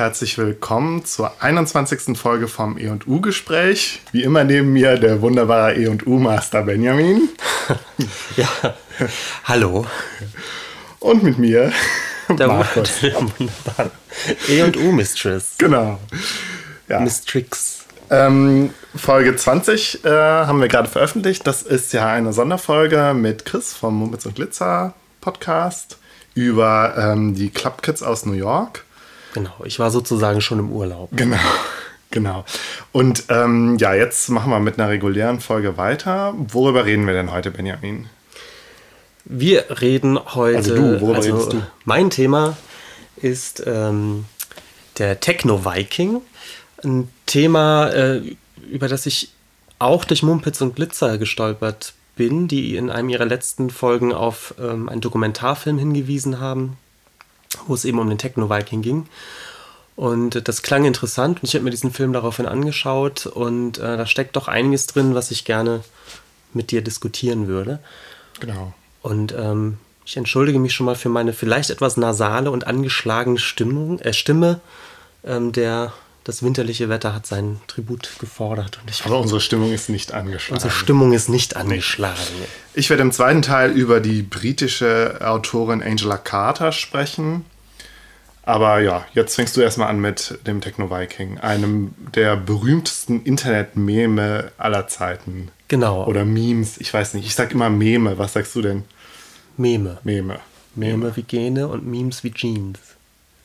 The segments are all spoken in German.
Herzlich willkommen zur 21. Folge vom E&U-Gespräch. Wie immer neben mir der wunderbare E&U-Master Benjamin. ja, hallo. Und mit mir der Markus. Der wunderbare E&U-Mistress. Genau. Ja. Mistrix. Ähm, Folge 20 äh, haben wir gerade veröffentlicht. Das ist ja eine Sonderfolge mit Chris vom Mumpitz und Glitzer Podcast über ähm, die Club Kids aus New York. Genau, ich war sozusagen schon im Urlaub. Genau, genau. Und ähm, ja, jetzt machen wir mit einer regulären Folge weiter. Worüber reden wir denn heute, Benjamin? Wir reden heute. Also du, worüber also redest du? Mein Thema ist ähm, der Techno-Viking. Ein Thema, äh, über das ich auch durch Mumpitz und Glitzer gestolpert bin, die in einem ihrer letzten Folgen auf ähm, einen Dokumentarfilm hingewiesen haben, wo es eben um den Techno-Viking ging. Und das klang interessant und ich habe mir diesen Film daraufhin angeschaut und äh, da steckt doch einiges drin, was ich gerne mit dir diskutieren würde. Genau. Und ähm, ich entschuldige mich schon mal für meine vielleicht etwas nasale und angeschlagene Stimmung, äh, Stimme. Ähm, der, das winterliche Wetter hat seinen Tribut gefordert. Und ich Aber unsere Stimmung ist nicht angeschlagen. Unsere Stimmung ist nicht angeschlagen. Ich werde im zweiten Teil über die britische Autorin Angela Carter sprechen. Aber ja, jetzt fängst du erstmal an mit dem Techno Viking, einem der berühmtesten Internet-Meme aller Zeiten. Genau. Oder Memes, ich weiß nicht. Ich sag immer Meme. Was sagst du denn? Meme. Meme. Meme wie Gene und Memes wie Jeans.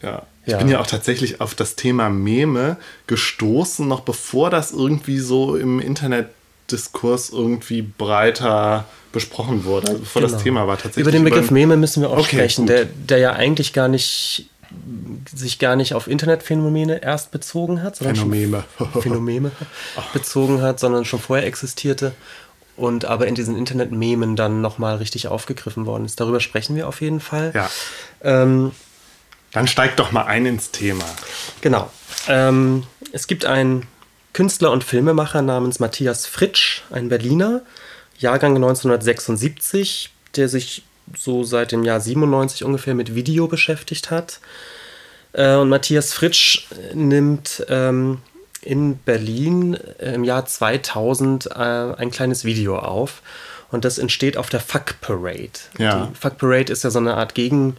Ja. Ich ja. bin ja auch tatsächlich auf das Thema Meme gestoßen, noch bevor das irgendwie so im Internetdiskurs irgendwie breiter besprochen wurde, also bevor genau. das Thema war tatsächlich. Über den Begriff Meme müssen wir auch okay, sprechen, der, der ja eigentlich gar nicht sich gar nicht auf Internetphänomene erst bezogen hat, sondern Phänomene. Phänomene bezogen hat, sondern schon vorher existierte und aber in diesen Internetmemen dann nochmal richtig aufgegriffen worden ist. Darüber sprechen wir auf jeden Fall. Ja. Ähm, dann steigt doch mal ein ins Thema. Genau. Ähm, es gibt einen Künstler und Filmemacher namens Matthias Fritsch, ein Berliner, Jahrgang 1976, der sich so seit dem Jahr 97 ungefähr mit Video beschäftigt hat. Äh, und Matthias Fritsch nimmt ähm, in Berlin im Jahr 2000 äh, ein kleines Video auf. Und das entsteht auf der Fuck Parade. Ja. Die Fuck Parade ist ja so eine Art Gegen,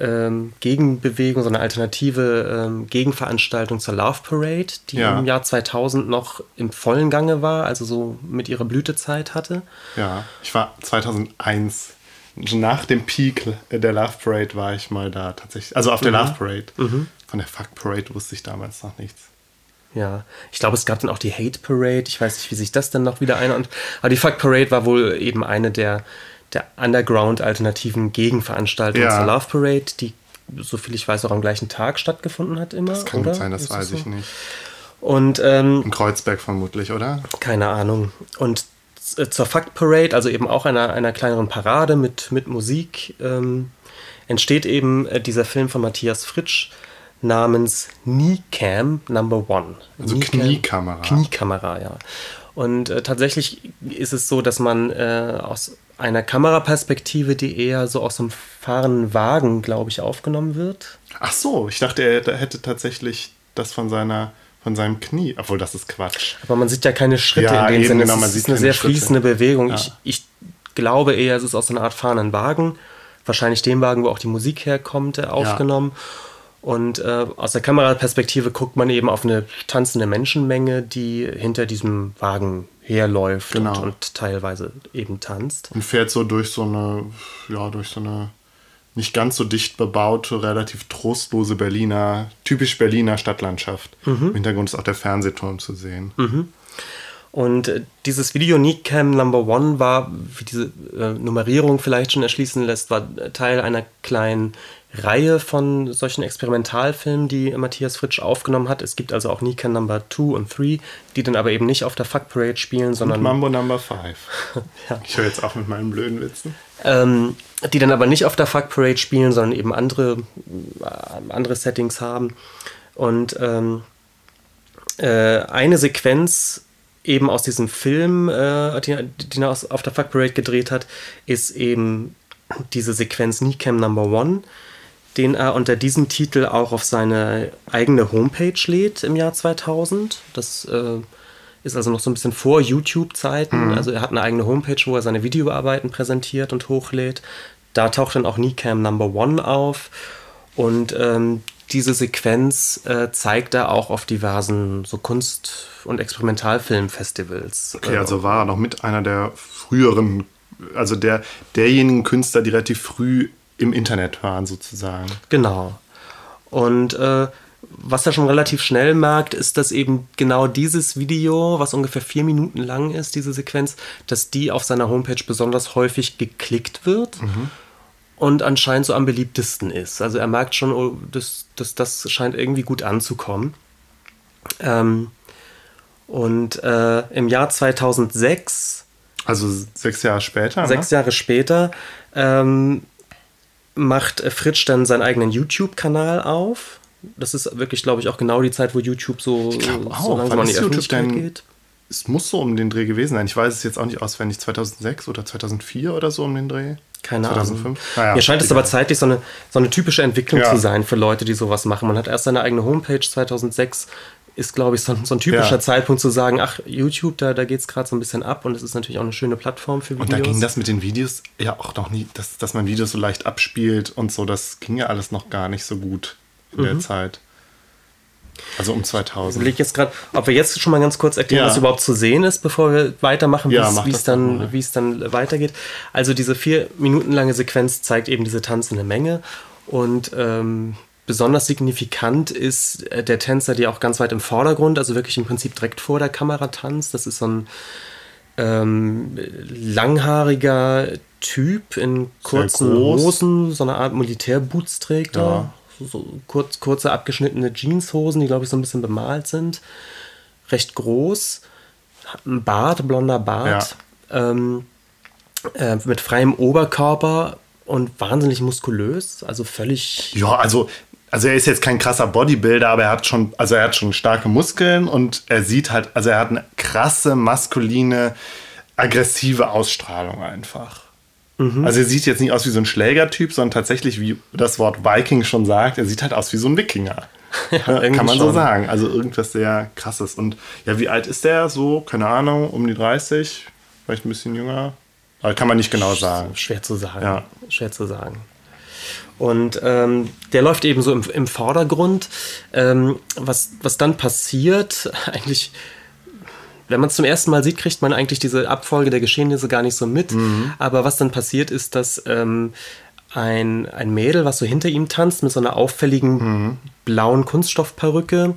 ähm, Gegenbewegung, so eine alternative ähm, Gegenveranstaltung zur Love Parade, die Ja. im Jahr 2000 noch im vollen Gange war, also so mit ihrer Blütezeit hatte. Ja, ich war 2001, nach dem Peak der Love Parade war ich mal da tatsächlich. Also auf der Love Parade. Von der Fuck Parade wusste ich damals noch nichts. Ja, ich glaube, es gab dann auch die Hate Parade. Ich weiß nicht, wie sich das dann noch wieder einordnet. Aber die Fuck Parade war wohl eben eine der, der Underground-alternativen Gegenveranstaltungen Ja. zur Love Parade, die, soviel ich weiß, auch am gleichen Tag stattgefunden hat immer. Das kann oder? gut sein, das Ist weiß so? ich nicht. Und ähm, In Kreuzberg vermutlich, oder? keine Ahnung. Und z- zur Fuck Parade, also eben auch einer, einer kleineren Parade mit, mit Musik, ähm, entsteht eben äh, dieser Film von Matthias Fritsch namens Kneecam Number One. Also Kneecam- Kniekamera. Kniekamera, ja. Und äh, tatsächlich ist es so, dass man äh, aus einer Kameraperspektive, die eher so aus einem fahrenden Wagen, glaube ich, aufgenommen wird. Ach so, ich dachte, er hätte tatsächlich das von seiner von seinem Knie. Obwohl, das ist Quatsch. Aber man sieht ja keine Schritte Ja, in dem Sinne. genau, es man ist sieht eine keine sehr Schritte. fließende Bewegung. Ja. Ich, ich glaube eher, es ist aus so einer Art fahrenden Wagen. Wahrscheinlich dem Wagen, wo auch die Musik herkommt, äh, aufgenommen. Und äh, aus der Kameraperspektive guckt man eben auf eine tanzende Menschenmenge, die hinter diesem Wagen herläuft Genau. und, und teilweise eben tanzt. Und fährt so durch so eine, ja, durch so eine nicht ganz so dicht bebaute, relativ trostlose Berliner, typisch Berliner Stadtlandschaft. Im Hintergrund ist auch der Fernsehturm zu sehen. Und äh, dieses Video Neatcam Number One war, wie diese äh, Nummerierung vielleicht schon erschließen lässt, war Teil einer kleinen Reihe von solchen Experimentalfilmen, die Matthias Fritsch aufgenommen hat. Es gibt also auch Neatcam Number Two und Three, die dann aber eben nicht auf der Fuck Parade spielen, Und sondern Mambo Number 5. Ja. Ich höre jetzt auf mit meinen blöden Witzen. ähm, die dann aber nicht auf der Fuck Parade spielen, sondern eben andere, äh, andere Settings haben. Und ähm, äh, eine Sequenz eben aus diesem Film, äh, die, die er auf der Fuck Parade gedreht hat, ist eben diese Sequenz Kneecam Number One, den er unter diesem Titel auch auf seine eigene Homepage lädt im Jahr 2000. Das äh, ist also noch so ein bisschen vor YouTube-Zeiten. Also er hat eine eigene Homepage, wo er seine Videoarbeiten präsentiert und hochlädt. Da taucht dann auch Nicam Number One auf. Und ähm, diese Sequenz äh, zeigt er auch auf diversen so Kunst- und Experimentalfilmfestivals. Okay, Äh, also war er noch mit einer der früheren, also der derjenigen Künstler, die relativ früh im Internet waren, sozusagen. Genau. Und äh, was er schon relativ schnell merkt, ist, dass eben genau dieses Video, was ungefähr vier Minuten lang ist, diese Sequenz, dass die auf seiner Homepage besonders häufig geklickt wird und anscheinend so am beliebtesten ist. Also er merkt schon, oh, das, das, das scheint irgendwie gut anzukommen. Ähm, und äh, im Jahr 2006 Also sechs Jahre später. Sechs ne? Jahre später ähm, macht Fritsch dann seinen eigenen YouTube-Kanal auf. Das ist wirklich, glaube ich, auch genau die Zeit, wo YouTube so, so auch. langsam Wann an die Öffentlichkeit denn- geht. Es muss so um den Dreh gewesen sein. Ich weiß es jetzt auch nicht auswendig. 2006 oder 2004 oder so um den Dreh. Keine 2005? Ahnung. Naja, Mir scheint es aber zeitlich so eine, so eine typische Entwicklung Ja. zu sein für Leute, die sowas machen. Man hat erst seine eigene Homepage 2006, ist, glaube ich, so, ein- so ein typischer Ja. Zeitpunkt zu sagen, ach, YouTube, da, da geht es gerade so ein bisschen ab und es ist natürlich auch eine schöne Plattform für Videos. Und da ging das mit den Videos ja auch noch nie, dass, dass man Videos so leicht abspielt und so, das ging ja alles noch gar nicht so gut in Mhm. der Zeit. Also um 2000. Ich jetzt gerade, ob wir jetzt schon mal ganz kurz erklären, Ja. was überhaupt zu sehen ist, bevor wir weitermachen, wie Ja, wie es dann, dann weitergeht. Also diese vier Minuten lange Sequenz zeigt eben diese tanzende Menge und ähm, besonders signifikant ist äh, der Tänzer, der auch ganz weit im Vordergrund, also wirklich im Prinzip direkt vor der Kamera tanzt. Das ist so ein ähm, langhaariger Typ in kurzen. Hosen, so eine Art Militärboots trägt er. Ja. So, so kurz, kurze abgeschnittene Jeanshosen, die glaube ich so ein bisschen bemalt sind. Recht groß. Einen Bart, blonder Bart. Ähm, äh, mit freiem Oberkörper und wahnsinnig muskulös. Also völlig. Ja, also, also er ist jetzt kein krasser Bodybuilder, aber er hat schon, also er hat schon starke Muskeln und er sieht halt, also er hat eine krasse, maskuline, aggressive Ausstrahlung einfach. Also er sieht jetzt nicht aus wie so ein Schlägertyp, sondern tatsächlich, wie das Wort Viking schon sagt, er sieht halt aus wie so ein Wikinger. Ja, kann man so sagen. Also irgendwas sehr krasses. Und ja, wie alt ist der? So, keine Ahnung, um die 30, vielleicht ein bisschen jünger. Aber kann man nicht genau sagen. Schwer zu sagen. Ja. Schwer zu sagen. Und ähm, der läuft eben so im, im Vordergrund. Ähm, was, was dann passiert, eigentlich, wenn man es zum ersten Mal sieht, kriegt man eigentlich diese Abfolge der Geschehnisse gar nicht so mit. Aber was dann passiert, ist, dass ähm, ein, ein Mädel, was so hinter ihm tanzt, mit so einer auffälligen blauen Kunststoffperücke,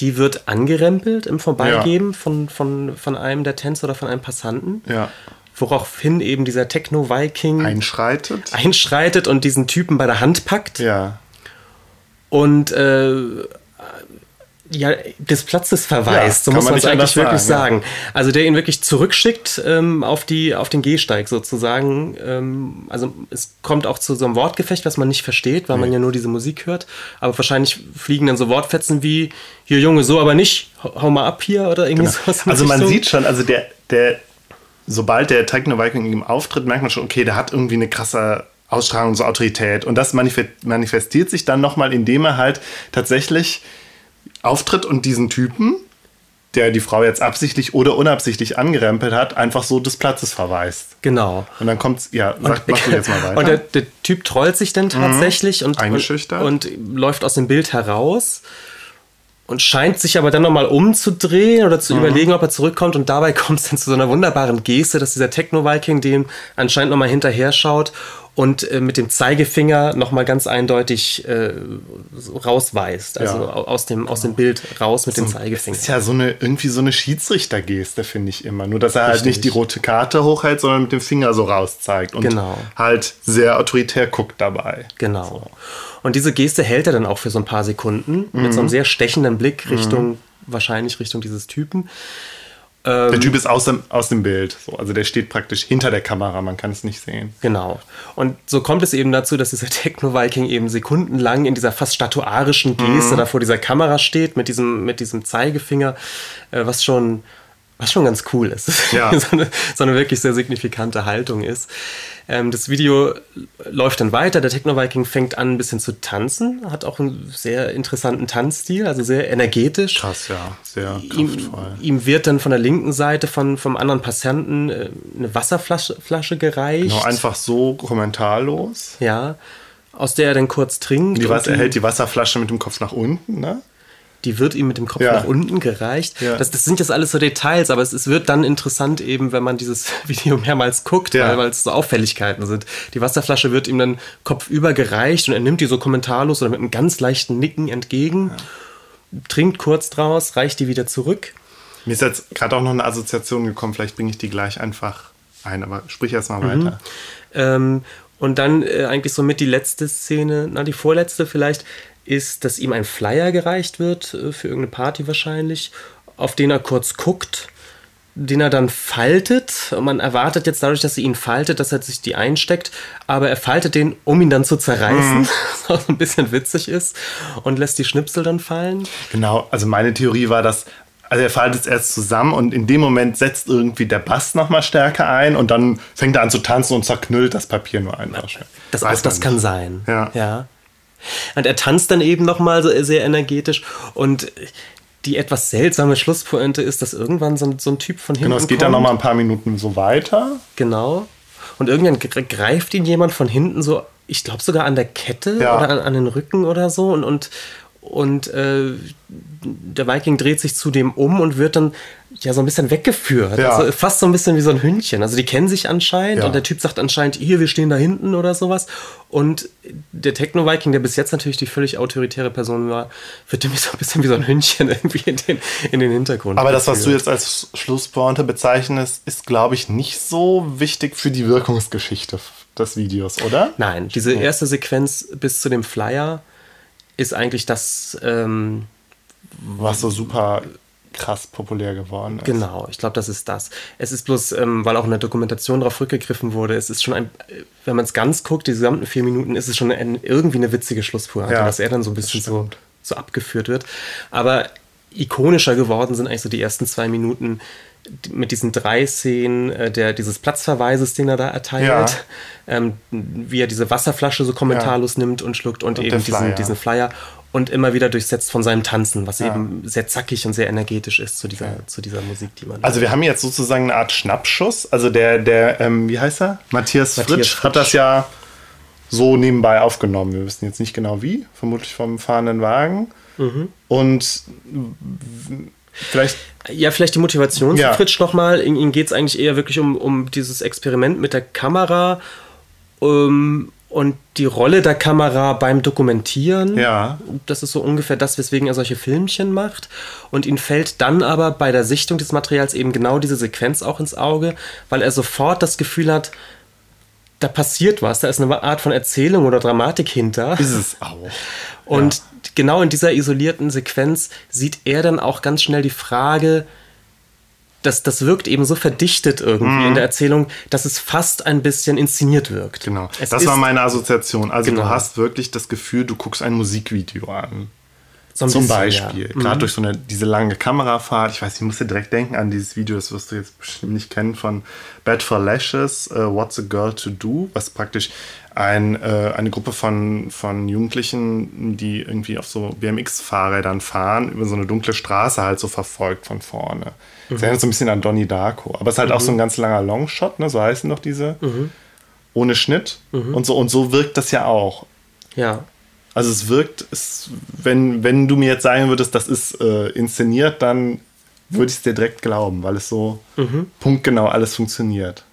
die wird angerempelt im Vorbeigehen von, von, von einem der Tänzer oder von einem Passanten. Ja. Woraufhin eben dieser Techno-Viking Einschreitet. einschreitet und diesen Typen bei der Hand packt Ja. und äh, ja, des Platzes verweist, Ja, so muss man es eigentlich wirklich sagen, sagen. Also der ihn wirklich zurückschickt ähm, auf, die, auf den Gehsteig sozusagen. Ähm, also es kommt auch zu so einem Wortgefecht, was man nicht versteht, weil man ja nur diese Musik hört. Aber wahrscheinlich fliegen dann so Wortfetzen wie, hier Junge, so aber nicht, hau mal ab hier oder irgendwie sowas. in Also man sieht schon, also der, der, sobald der Techno Viking ihm auftritt, merkt man schon, okay, der hat irgendwie eine krasse Ausstrahlung, so Autorität. Und das manif- manifestiert sich dann nochmal, indem er halt tatsächlich auftritt und diesen Typen, der die Frau jetzt absichtlich oder unabsichtlich angerempelt hat, einfach so des Platzes verweist. Genau. Und dann kommt's, ja, sag, mach du jetzt mal weiter. Mhm. Und der, der Typ trollt sich dann tatsächlich und, Eingeschüchtert. und, und läuft aus dem Bild heraus und scheint sich aber dann nochmal umzudrehen oder Mhm. zu überlegen, ob er zurückkommt. Und dabei kommt es dann zu so einer wunderbaren Geste, dass dieser Techno-Viking dem anscheinend nochmal hinterher schaut und äh, mit dem Zeigefinger nochmal ganz eindeutig äh, so rausweist. Also Ja. au- aus, dem, aus dem Bild raus mit dem Das Zeigefinger. ist ja so eine, irgendwie so eine Schiedsrichtergeste, finde ich immer. Nur, dass er halt Richtig. nicht die rote Karte hochhält, sondern mit dem Finger so rauszeigt. Und Genau. halt sehr autoritär guckt dabei. Genau. Und diese Geste hält er dann auch für so ein paar Sekunden mit so einem sehr stechenden Blick Richtung, wahrscheinlich Richtung dieses Typen. Der Typ ist aus dem, aus dem Bild. So, also der steht praktisch hinter der Kamera, man kann es nicht sehen. Genau. Und so kommt es eben dazu, dass dieser Techno-Viking eben sekundenlang in dieser fast statuarischen Geste da vor dieser Kamera steht, mit diesem, mit diesem Zeigefinger, äh, was schon Was schon ganz cool ist. Ja. so, eine, so, eine, wirklich sehr signifikante Haltung ist. Ähm, das Video läuft dann weiter. Der Techno-Viking fängt an, ein bisschen zu tanzen. Hat auch einen sehr interessanten Tanzstil, also sehr energetisch. Krass, ja. Sehr kraftvoll. Ihm, ihm wird dann von der linken Seite von, vom anderen Passanten äh, eine Wasserflasche Flasche gereicht. Genau, einfach so kommentarlos. Ja. Aus der er dann kurz trinkt. Die, er hält die Wasserflasche mit dem Kopf nach unten, ne? Die wird ihm mit dem Kopf ja. nach unten gereicht. Ja. Das, das, sind jetzt alles so Details, aber es, es, wird dann interessant eben, wenn man dieses Video mehrmals guckt, ja. weil, es so Auffälligkeiten sind. Die Wasserflasche wird ihm dann kopfüber gereicht und er nimmt die so kommentarlos oder mit einem ganz leichten Nicken entgegen, trinkt kurz draus, reicht die wieder zurück. Mir ist jetzt gerade auch noch eine Assoziation gekommen, vielleicht bringe ich die gleich einfach ein, aber sprich erst mal mhm. weiter. Ähm, und dann äh, eigentlich so mit die letzte Szene, na, die vorletzte vielleicht, ist, dass ihm ein Flyer gereicht wird, äh, für irgendeine Party wahrscheinlich, auf den er kurz guckt, den er dann faltet. Man erwartet jetzt dadurch, dass er ihn faltet, dass er sich die einsteckt, aber er faltet den, um ihn dann zu zerreißen, mhm. was ein bisschen witzig ist, und lässt die Schnipsel dann fallen. Genau, also meine Theorie war, dass also er faltet es erst zusammen und in dem Moment setzt irgendwie der Bass nochmal stärker ein und dann fängt er an zu tanzen und zerknüllt das Papier nur einfach. Das, auch, das kann sein. Ja. ja. Und er tanzt dann eben nochmal so sehr energetisch und die etwas seltsame Schlusspointe ist, dass irgendwann so, so ein Typ von hinten. Genau, es geht kommt. dann nochmal ein paar Minuten so weiter. Genau. Und irgendwann greift ihn jemand von hinten so, ich glaube sogar an der Kette ja. oder an, an, den Rücken oder so und, und, und äh, der Viking dreht sich zu dem um und wird dann ja so ein bisschen weggeführt. Ja. Also fast so ein bisschen wie so ein Hündchen. Also die kennen sich anscheinend ja. und der Typ sagt anscheinend, hier, wir stehen da hinten oder sowas. Und der Techno-Viking, der bis jetzt natürlich die völlig autoritäre Person war, wird nämlich so ein bisschen wie so ein Hündchen irgendwie in den, in den Hintergrund. Aber das, was du jetzt als Schlusspointe bezeichnest, ist, glaube ich, nicht so wichtig für die Wirkungsgeschichte des Videos, oder? Nein, diese erste Sequenz bis zu dem Flyer ist eigentlich das. Ähm, was so super krass populär geworden ist. Genau, ich glaube, das ist das. Es ist bloß, ähm, weil auch in der Dokumentation darauf rückgegriffen wurde, es ist schon ein, wenn man es ganz guckt, die gesamten vier Minuten, ist es schon ein, irgendwie eine witzige Schlusspointe, ja, dass er dann so ein bisschen so, so abgeführt wird. Aber ikonischer geworden sind eigentlich so die ersten zwei Minuten mit diesen drei Szenen äh, der, dieses Platzverweises, den er da erteilt, ja. ähm, wie er diese Wasserflasche so kommentarlos ja. nimmt und schluckt und, und eben diesen, diesen Flyer und immer wieder durchsetzt von seinem Tanzen, was ja. eben sehr zackig und sehr energetisch ist zu dieser, ja. zu dieser Musik, die man. Also wir haben jetzt sozusagen eine Art Schnappschuss. Also der, der, ähm, wie heißt er? Matthias, Matthias Fritsch, Fritsch, hat das ja so nebenbei aufgenommen. Wir wissen jetzt nicht genau wie, vermutlich vom fahrenden Wagen. Mhm. Und vielleicht. Ja, vielleicht die Motivation ja. Fritsch nochmal. Ihm geht es eigentlich eher wirklich um, um dieses Experiment mit der Kamera. Um, und die Rolle der Kamera beim Dokumentieren, ja. das ist so ungefähr das, weswegen er solche Filmchen macht. Und ihm fällt dann aber bei der Sichtung des Materials eben genau diese Sequenz auch ins Auge, weil er sofort das Gefühl hat, da passiert was, da ist eine Art von Erzählung oder Dramatik hinter. Ist es auch. Und ja. genau in dieser isolierten Sequenz sieht er dann auch ganz schnell die Frage, das, das wirkt eben so verdichtet irgendwie mhm. in der Erzählung, dass es fast ein bisschen inszeniert wirkt. Genau. Es das war meine Assoziation. Also genau. du hast wirklich das Gefühl, du guckst ein Musikvideo an. So Zum bisschen, Beispiel. Ja. Gerade mhm. durch so eine, diese lange Kamerafahrt. Ich weiß, ich musste direkt denken an dieses Video, das wirst du jetzt bestimmt nicht kennen, von Bad for Lashes, uh, What's a Girl to Do, was praktisch ein, äh, eine Gruppe von, von Jugendlichen, die irgendwie auf so BMX-Fahrrädern fahren, über so eine dunkle Straße halt so verfolgt von vorne. Mhm. Das erinnert so ein bisschen an Donnie Darko. Aber es ist halt mhm. auch so ein mhm. ganz langer Longshot, ne? so heißen doch diese. Mhm. Ohne Schnitt. Mhm. Und, so, und so wirkt das ja auch. Ja. Also es wirkt, es, wenn, wenn du mir jetzt sagen würdest, das ist äh, inszeniert, dann würde ich es dir direkt glauben, weil es so mhm. punktgenau alles funktioniert.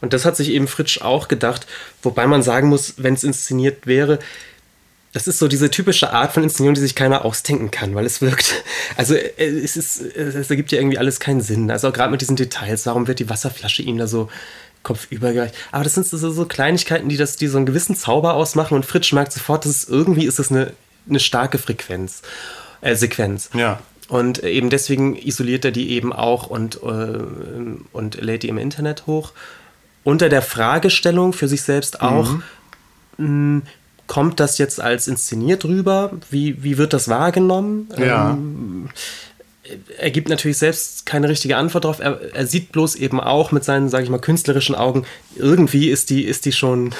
Und das hat sich eben Fritsch auch gedacht, wobei man sagen muss, wenn es inszeniert wäre, das ist so diese typische Art von Inszenierung, die sich keiner ausdenken kann, weil es wirkt, also äh, es ist, es ergibt ja irgendwie alles keinen Sinn. Also auch gerade mit diesen Details, warum wird die Wasserflasche ihm da so kopfüber gereicht? Aber das sind so, so Kleinigkeiten, die das, die so einen gewissen Zauber ausmachen und Fritsch merkt sofort, dass es irgendwie ist es eine, eine starke Frequenz, äh, Sequenz. Ja. Und eben deswegen isoliert er die eben auch und, äh, und lädt die im Internet hoch unter der Fragestellung für sich selbst auch, mhm. mh, hm, kommt das jetzt als inszeniert rüber? Wie, wie wird das wahrgenommen? Ja. Ähm, er gibt natürlich selbst keine richtige Antwort drauf. Er, er sieht bloß eben auch mit seinen, sage ich mal, künstlerischen Augen, irgendwie ist die, ist die schon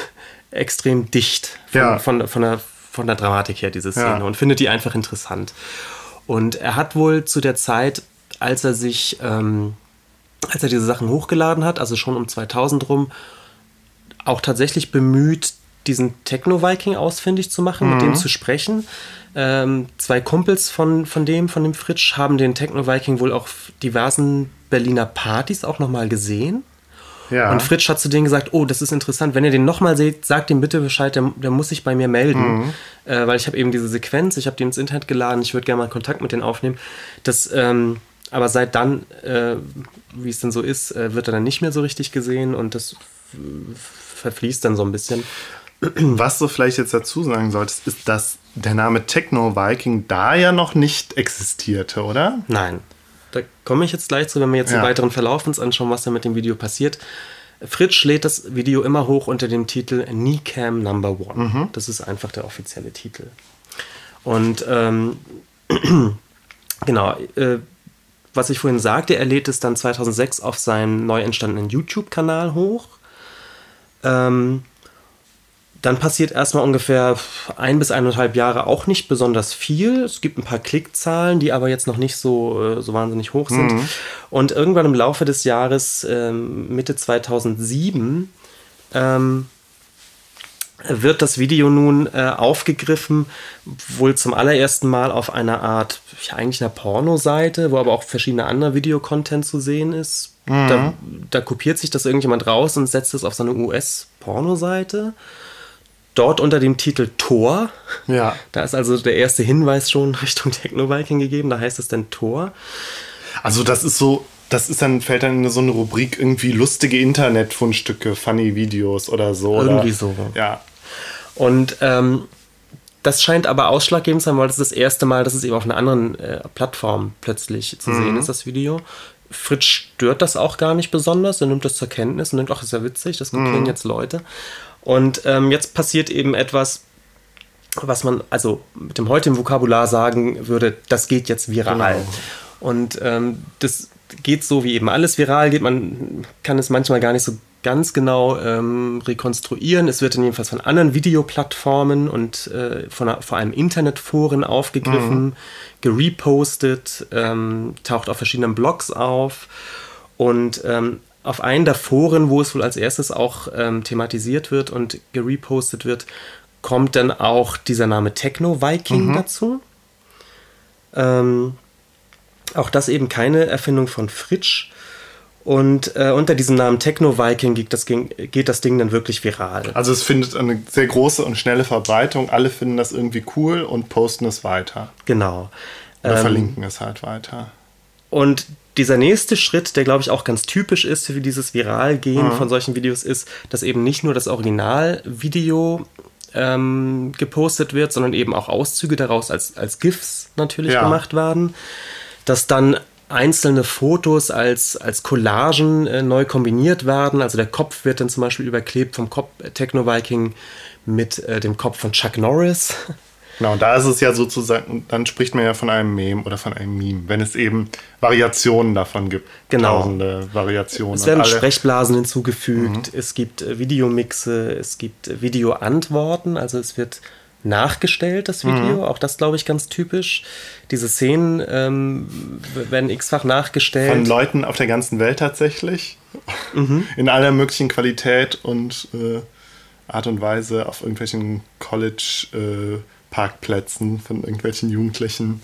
extrem dicht von, Ja. von, von, der, von der Dramatik her, diese Szene, Ja. und findet die einfach interessant. Und er hat wohl zu der Zeit, als er sich, ähm, als er diese Sachen hochgeladen hat, also schon um 2000 rum, auch tatsächlich bemüht, diesen Techno-Viking ausfindig zu machen, mit dem zu sprechen. Ähm, zwei Kumpels von, von dem, von dem Fritsch, haben den Techno-Viking wohl auf diversen Berliner Partys auch nochmal gesehen. Ja. Und Fritsch hat zu denen gesagt, oh, das ist interessant, wenn ihr den nochmal seht, sagt ihm bitte Bescheid, der, der muss sich bei mir melden. Äh, weil ich habe eben diese Sequenz, ich habe die ins Internet geladen, ich würde gerne mal Kontakt mit denen aufnehmen. Das, ähm, aber seit dann, äh, wie es denn so ist, äh, wird er dann nicht mehr so richtig gesehen und das äh, verfließt dann so ein bisschen. Was du vielleicht jetzt dazu sagen solltest, ist, dass der Name Techno Viking da ja noch nicht existierte, oder? Nein. Da komme ich jetzt gleich zu, wenn wir jetzt Ja. den weiteren Verlauf uns anschauen, was da mit dem Video passiert. Fritsch lädt das Video immer hoch unter dem Titel Kneecam Number One. Das ist einfach der offizielle Titel. Und ähm, genau, äh, was ich vorhin sagte, er lädt es dann 2006 auf seinen neu entstandenen YouTube-Kanal hoch. Ähm, dann passiert erstmal ungefähr ein bis eineinhalb Jahre auch nicht besonders viel. Es gibt ein paar Klickzahlen, die aber jetzt noch nicht so, äh, so wahnsinnig hoch sind. Und irgendwann im Laufe des Jahres, ähm, Mitte 2007, ähm, wird das Video nun äh, aufgegriffen, wohl zum allerersten Mal auf einer Art, ja, eigentlich einer Pornoseite, wo aber auch verschiedene andere Videocontent zu sehen ist. Da, da kopiert sich das irgendjemand raus und setzt es auf so eine US-Pornoseite. Dort unter dem Titel Tor. Ja. Da ist also der erste Hinweis schon Richtung Techno-Viking gegeben. Da heißt es dann Tor. Also das ist so, das ist dann, fällt dann in so eine Rubrik irgendwie lustige Internetfundstücke, funny Videos oder so. Irgendwie oder, so. Ja. Und ähm, das scheint aber ausschlaggebend zu sein, weil das ist das erste Mal, dass es eben auf einer anderen äh, Plattform plötzlich zu sehen ist, das Video. Fritz stört das auch gar nicht besonders. Er nimmt das zur Kenntnis und denkt, ach, ist ja witzig, das kopieren jetzt Leute. Und ähm, jetzt passiert eben etwas, was man also mit dem heutigen Vokabular sagen würde, das geht jetzt viral. Genau. Und ähm, das geht so, wie eben alles viral geht. Man kann es manchmal gar nicht so ganz genau ähm, rekonstruieren. Es wird dann jedenfalls von anderen Videoplattformen und äh, von, vor allem Internetforen aufgegriffen, gerepostet, ähm, taucht auf verschiedenen Blogs auf und ähm, auf einen der Foren, wo es wohl als erstes auch ähm, thematisiert wird und gerepostet wird, kommt dann auch dieser Name Techno Viking dazu. Ähm, auch das eben keine Erfindung von Fritsch. Und äh, unter diesem Namen Techno Viking geht das, geht das Ding dann wirklich viral. Also es findet eine sehr große und schnelle Verbreitung. Alle finden das irgendwie cool und posten es weiter. Genau. Oder Ähm, verlinken es halt weiter. Und dieser nächste Schritt, der glaube ich auch ganz typisch ist für dieses Viralgehen von solchen Videos, ist, dass eben nicht nur das Originalvideo ähm, gepostet wird, sondern eben auch Auszüge daraus als, als GIFs natürlich Ja. gemacht werden. Dass dann einzelne Fotos als, als Collagen äh, neu kombiniert werden. Also der Kopf wird dann zum Beispiel überklebt vom Kopf äh, Techno Viking mit äh, dem Kopf von Chuck Norris. Genau, da ist es ja sozusagen, dann spricht man ja von einem Meme oder von einem Meme, wenn es eben Variationen davon gibt. Genau. Tausende Variationen. Es werden Und Sprechblasen hinzugefügt, es gibt äh, Videomixe, es gibt äh, Videoantworten, also es wird nachgestellt, das Video, auch das glaube ich ganz typisch. Diese Szenen ähm, werden x-fach nachgestellt. Von Leuten auf der ganzen Welt tatsächlich. Mhm. In aller möglichen Qualität und äh, Art und Weise auf irgendwelchen College-Parkplätzen von irgendwelchen Jugendlichen.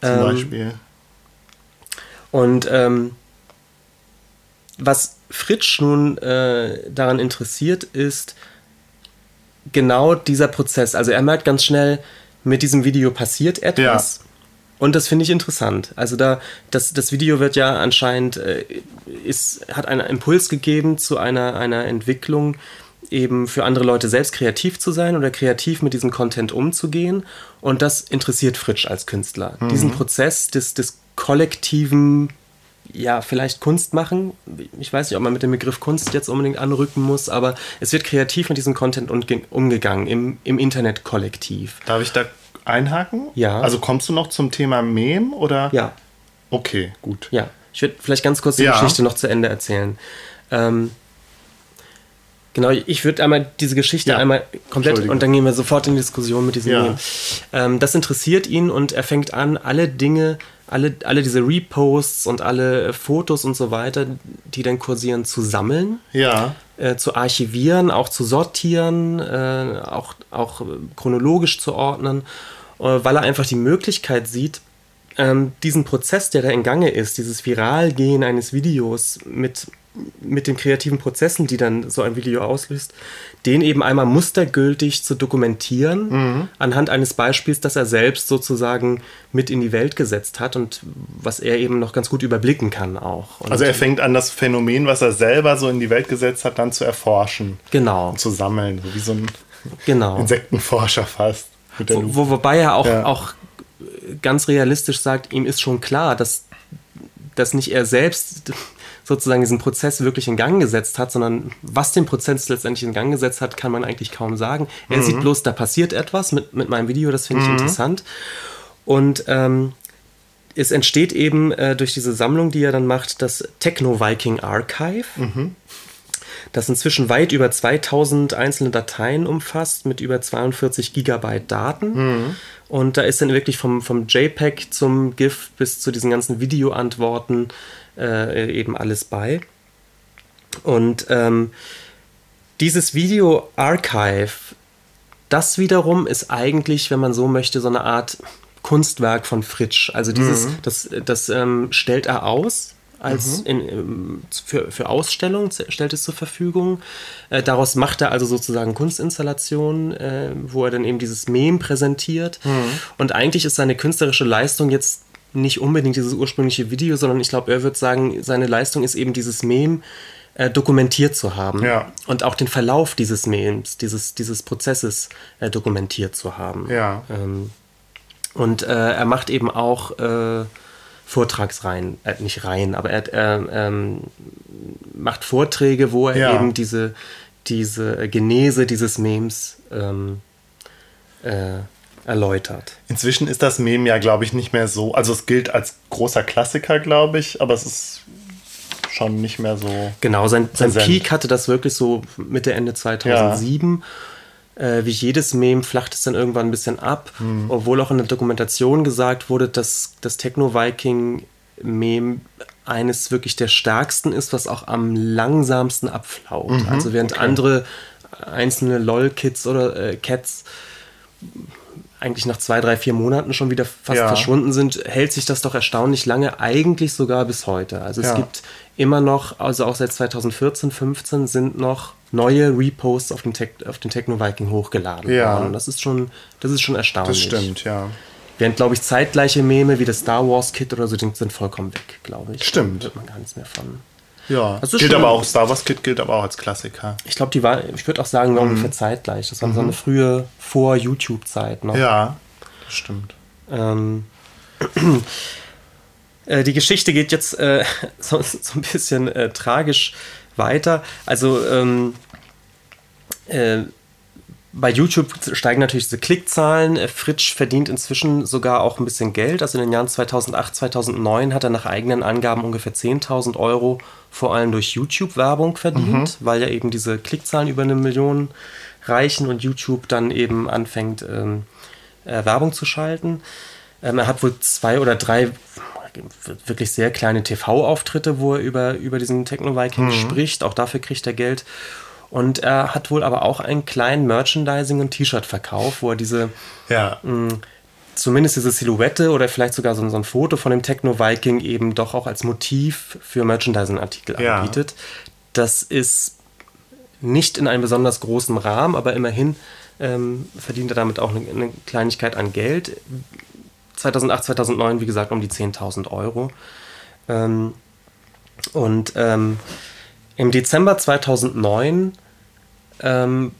Zum Ähm, Beispiel. Und ähm, was Fritsch nun äh, daran interessiert, ist genau dieser Prozess. Also er merkt ganz schnell, mit diesem Video passiert etwas. Und das finde ich interessant. Also da, das, das Video wird ja anscheinend, äh, ist, hat einen Impuls gegeben zu einer, einer Entwicklung, eben für andere Leute selbst kreativ zu sein oder kreativ mit diesem Content umzugehen. Und das interessiert Fritsch als Künstler. Diesen Prozess des, des kollektiven, ja, vielleicht Kunst machen. Ich weiß nicht, ob man mit dem Begriff Kunst jetzt unbedingt anrücken muss, aber es wird kreativ mit diesem Content umge- umgegangen, im, im Internet kollektiv. Darf ich da einhaken? Ja. Also kommst du noch zum Thema Mem oder? Ja, Okay, gut. ja. Ich würde vielleicht ganz kurz die Ja. Geschichte noch zu Ende erzählen. Ähm, genau, ich würde einmal diese Geschichte Ja. einmal komplett und dann gehen wir sofort in die Diskussion mit diesem Ja. Ähm, das interessiert ihn und er fängt an, alle Dinge, alle, alle diese Reposts und alle Fotos und so weiter, die dann kursieren, zu sammeln. Ja. äh, zu archivieren, auch zu sortieren, äh, auch, auch chronologisch zu ordnen, äh, weil er einfach die Möglichkeit sieht, ähm, diesen Prozess, der da in Gange ist, dieses Viralgehen eines Videos mit, mit den kreativen Prozessen, die dann so ein Video auslöst, den eben einmal mustergültig zu dokumentieren, anhand eines Beispiels, das er selbst sozusagen mit in die Welt gesetzt hat und was er eben noch ganz gut überblicken kann auch. Und Also er fängt an, das Phänomen, was er selber so in die Welt gesetzt hat, dann zu erforschen genau, und zu sammeln, so wie so ein genau. Insektenforscher fast. Wo, wo, wobei er auch, Ja. auch ganz realistisch sagt, ihm ist schon klar, dass, dass nicht er selbst sozusagen diesen Prozess wirklich in Gang gesetzt hat, sondern was den Prozess letztendlich in Gang gesetzt hat, kann man eigentlich kaum sagen. Er sieht bloß, da passiert etwas mit, mit meinem Video, das finde ich interessant. Und ähm, es entsteht eben äh, durch diese Sammlung, die er dann macht, das Techno-Viking Archive das inzwischen weit über 2000 einzelne Dateien umfasst mit über 42 Gigabyte Daten. Und da ist dann wirklich vom, vom JPEG zum GIF bis zu diesen ganzen Videoantworten äh, eben alles bei. Und ähm, dieses Video Archive, das wiederum ist eigentlich, wenn man so möchte, so eine Art Kunstwerk von Fritsch. Also dieses, das, das ähm, stellt er aus als in, ähm, für, für Ausstellungen, z- stellt es zur Verfügung. Äh, daraus macht er also sozusagen Kunstinstallationen, äh, wo er dann eben dieses Mem präsentiert. Und eigentlich ist seine künstlerische Leistung jetzt nicht unbedingt dieses ursprüngliche Video, sondern ich glaube, er wird sagen, seine Leistung ist eben dieses Mem äh, dokumentiert zu haben Ja. und auch den Verlauf dieses Memes, dieses, dieses Prozesses äh, dokumentiert zu haben. Ja. Ähm, und äh, er macht eben auch äh, Vortragsreihen, äh, nicht Reihen, aber er er, ähm, macht Vorträge, wo er Ja. eben diese, diese Genese dieses Memes ähm, äh, erläutert. Inzwischen ist das Meme ja, glaube ich, nicht mehr so. Also es gilt als großer Klassiker, glaube ich, aber es ist schon nicht mehr so. Genau, sein, sein. Peak hatte das wirklich so Mitte, Ende 2007. Äh, wie jedes Meme flacht es dann irgendwann ein bisschen ab, Hm. obwohl auch in der Dokumentation gesagt wurde, dass das Techno-Viking-Meme eines wirklich der stärksten ist, was auch am langsamsten abflaut. Mhm, also während andere einzelne LOL-Kids oder äh, Cats eigentlich nach zwei, drei, vier Monaten schon wieder fast Ja. verschwunden sind, hält sich das doch erstaunlich lange, eigentlich sogar bis heute. Also es Ja. gibt immer noch, also auch seit 2014, 15 sind noch neue Reposts auf den, Tech, auf den Techno Viking hochgeladen Ja. worden. Das ist schon, das ist schon Das erstaunlich. stimmt, ja. Während, glaube ich, zeitgleiche Meme wie das Star Wars Kit oder so, sind vollkommen weg, glaube ich. Stimmt. Da wird man gar nichts mehr von. Ja. Das ist gilt schon- aber auch, Star Wars Kid gilt aber auch als Klassiker. Ich glaube, die war, ich würde auch sagen, war ungefähr zeitgleich. Das war so eine frühe Vor-YouTube-Zeit noch. Mhm. Ja, das stimmt. Ähm, äh, die Geschichte geht jetzt äh, so, so ein bisschen äh, tragisch weiter. Also ähm, äh, bei YouTube steigen natürlich diese Klickzahlen. Äh, Fritsch verdient inzwischen sogar auch ein bisschen Geld. Also in den Jahren 2008, 2009 hat er nach eigenen Angaben ungefähr 10.000 Euro vor allem durch YouTube-Werbung verdient, weil ja eben diese Klickzahlen über eine Million reichen und YouTube dann eben anfängt, ähm, äh, Werbung zu schalten. Ähm, er hat wohl zwei oder drei wirklich sehr kleine TV-Auftritte, wo er über, über diesen Techno-Viking spricht. Auch dafür kriegt er Geld. Und er hat wohl aber auch einen kleinen Merchandising- und T-Shirt-Verkauf, wo er diese, Ja. Zumindest diese Silhouette oder vielleicht sogar so, so ein Foto von dem Techno-Viking eben doch auch als Motiv für Merchandising-Artikel Ja. anbietet. Das ist nicht in einem besonders großen Rahmen, aber immerhin ähm, verdient er damit auch eine, eine Kleinigkeit an Geld. 2008, 2009, wie gesagt, um die 10.000 Euro. Ähm, und ähm, im Dezember 2009 ähm,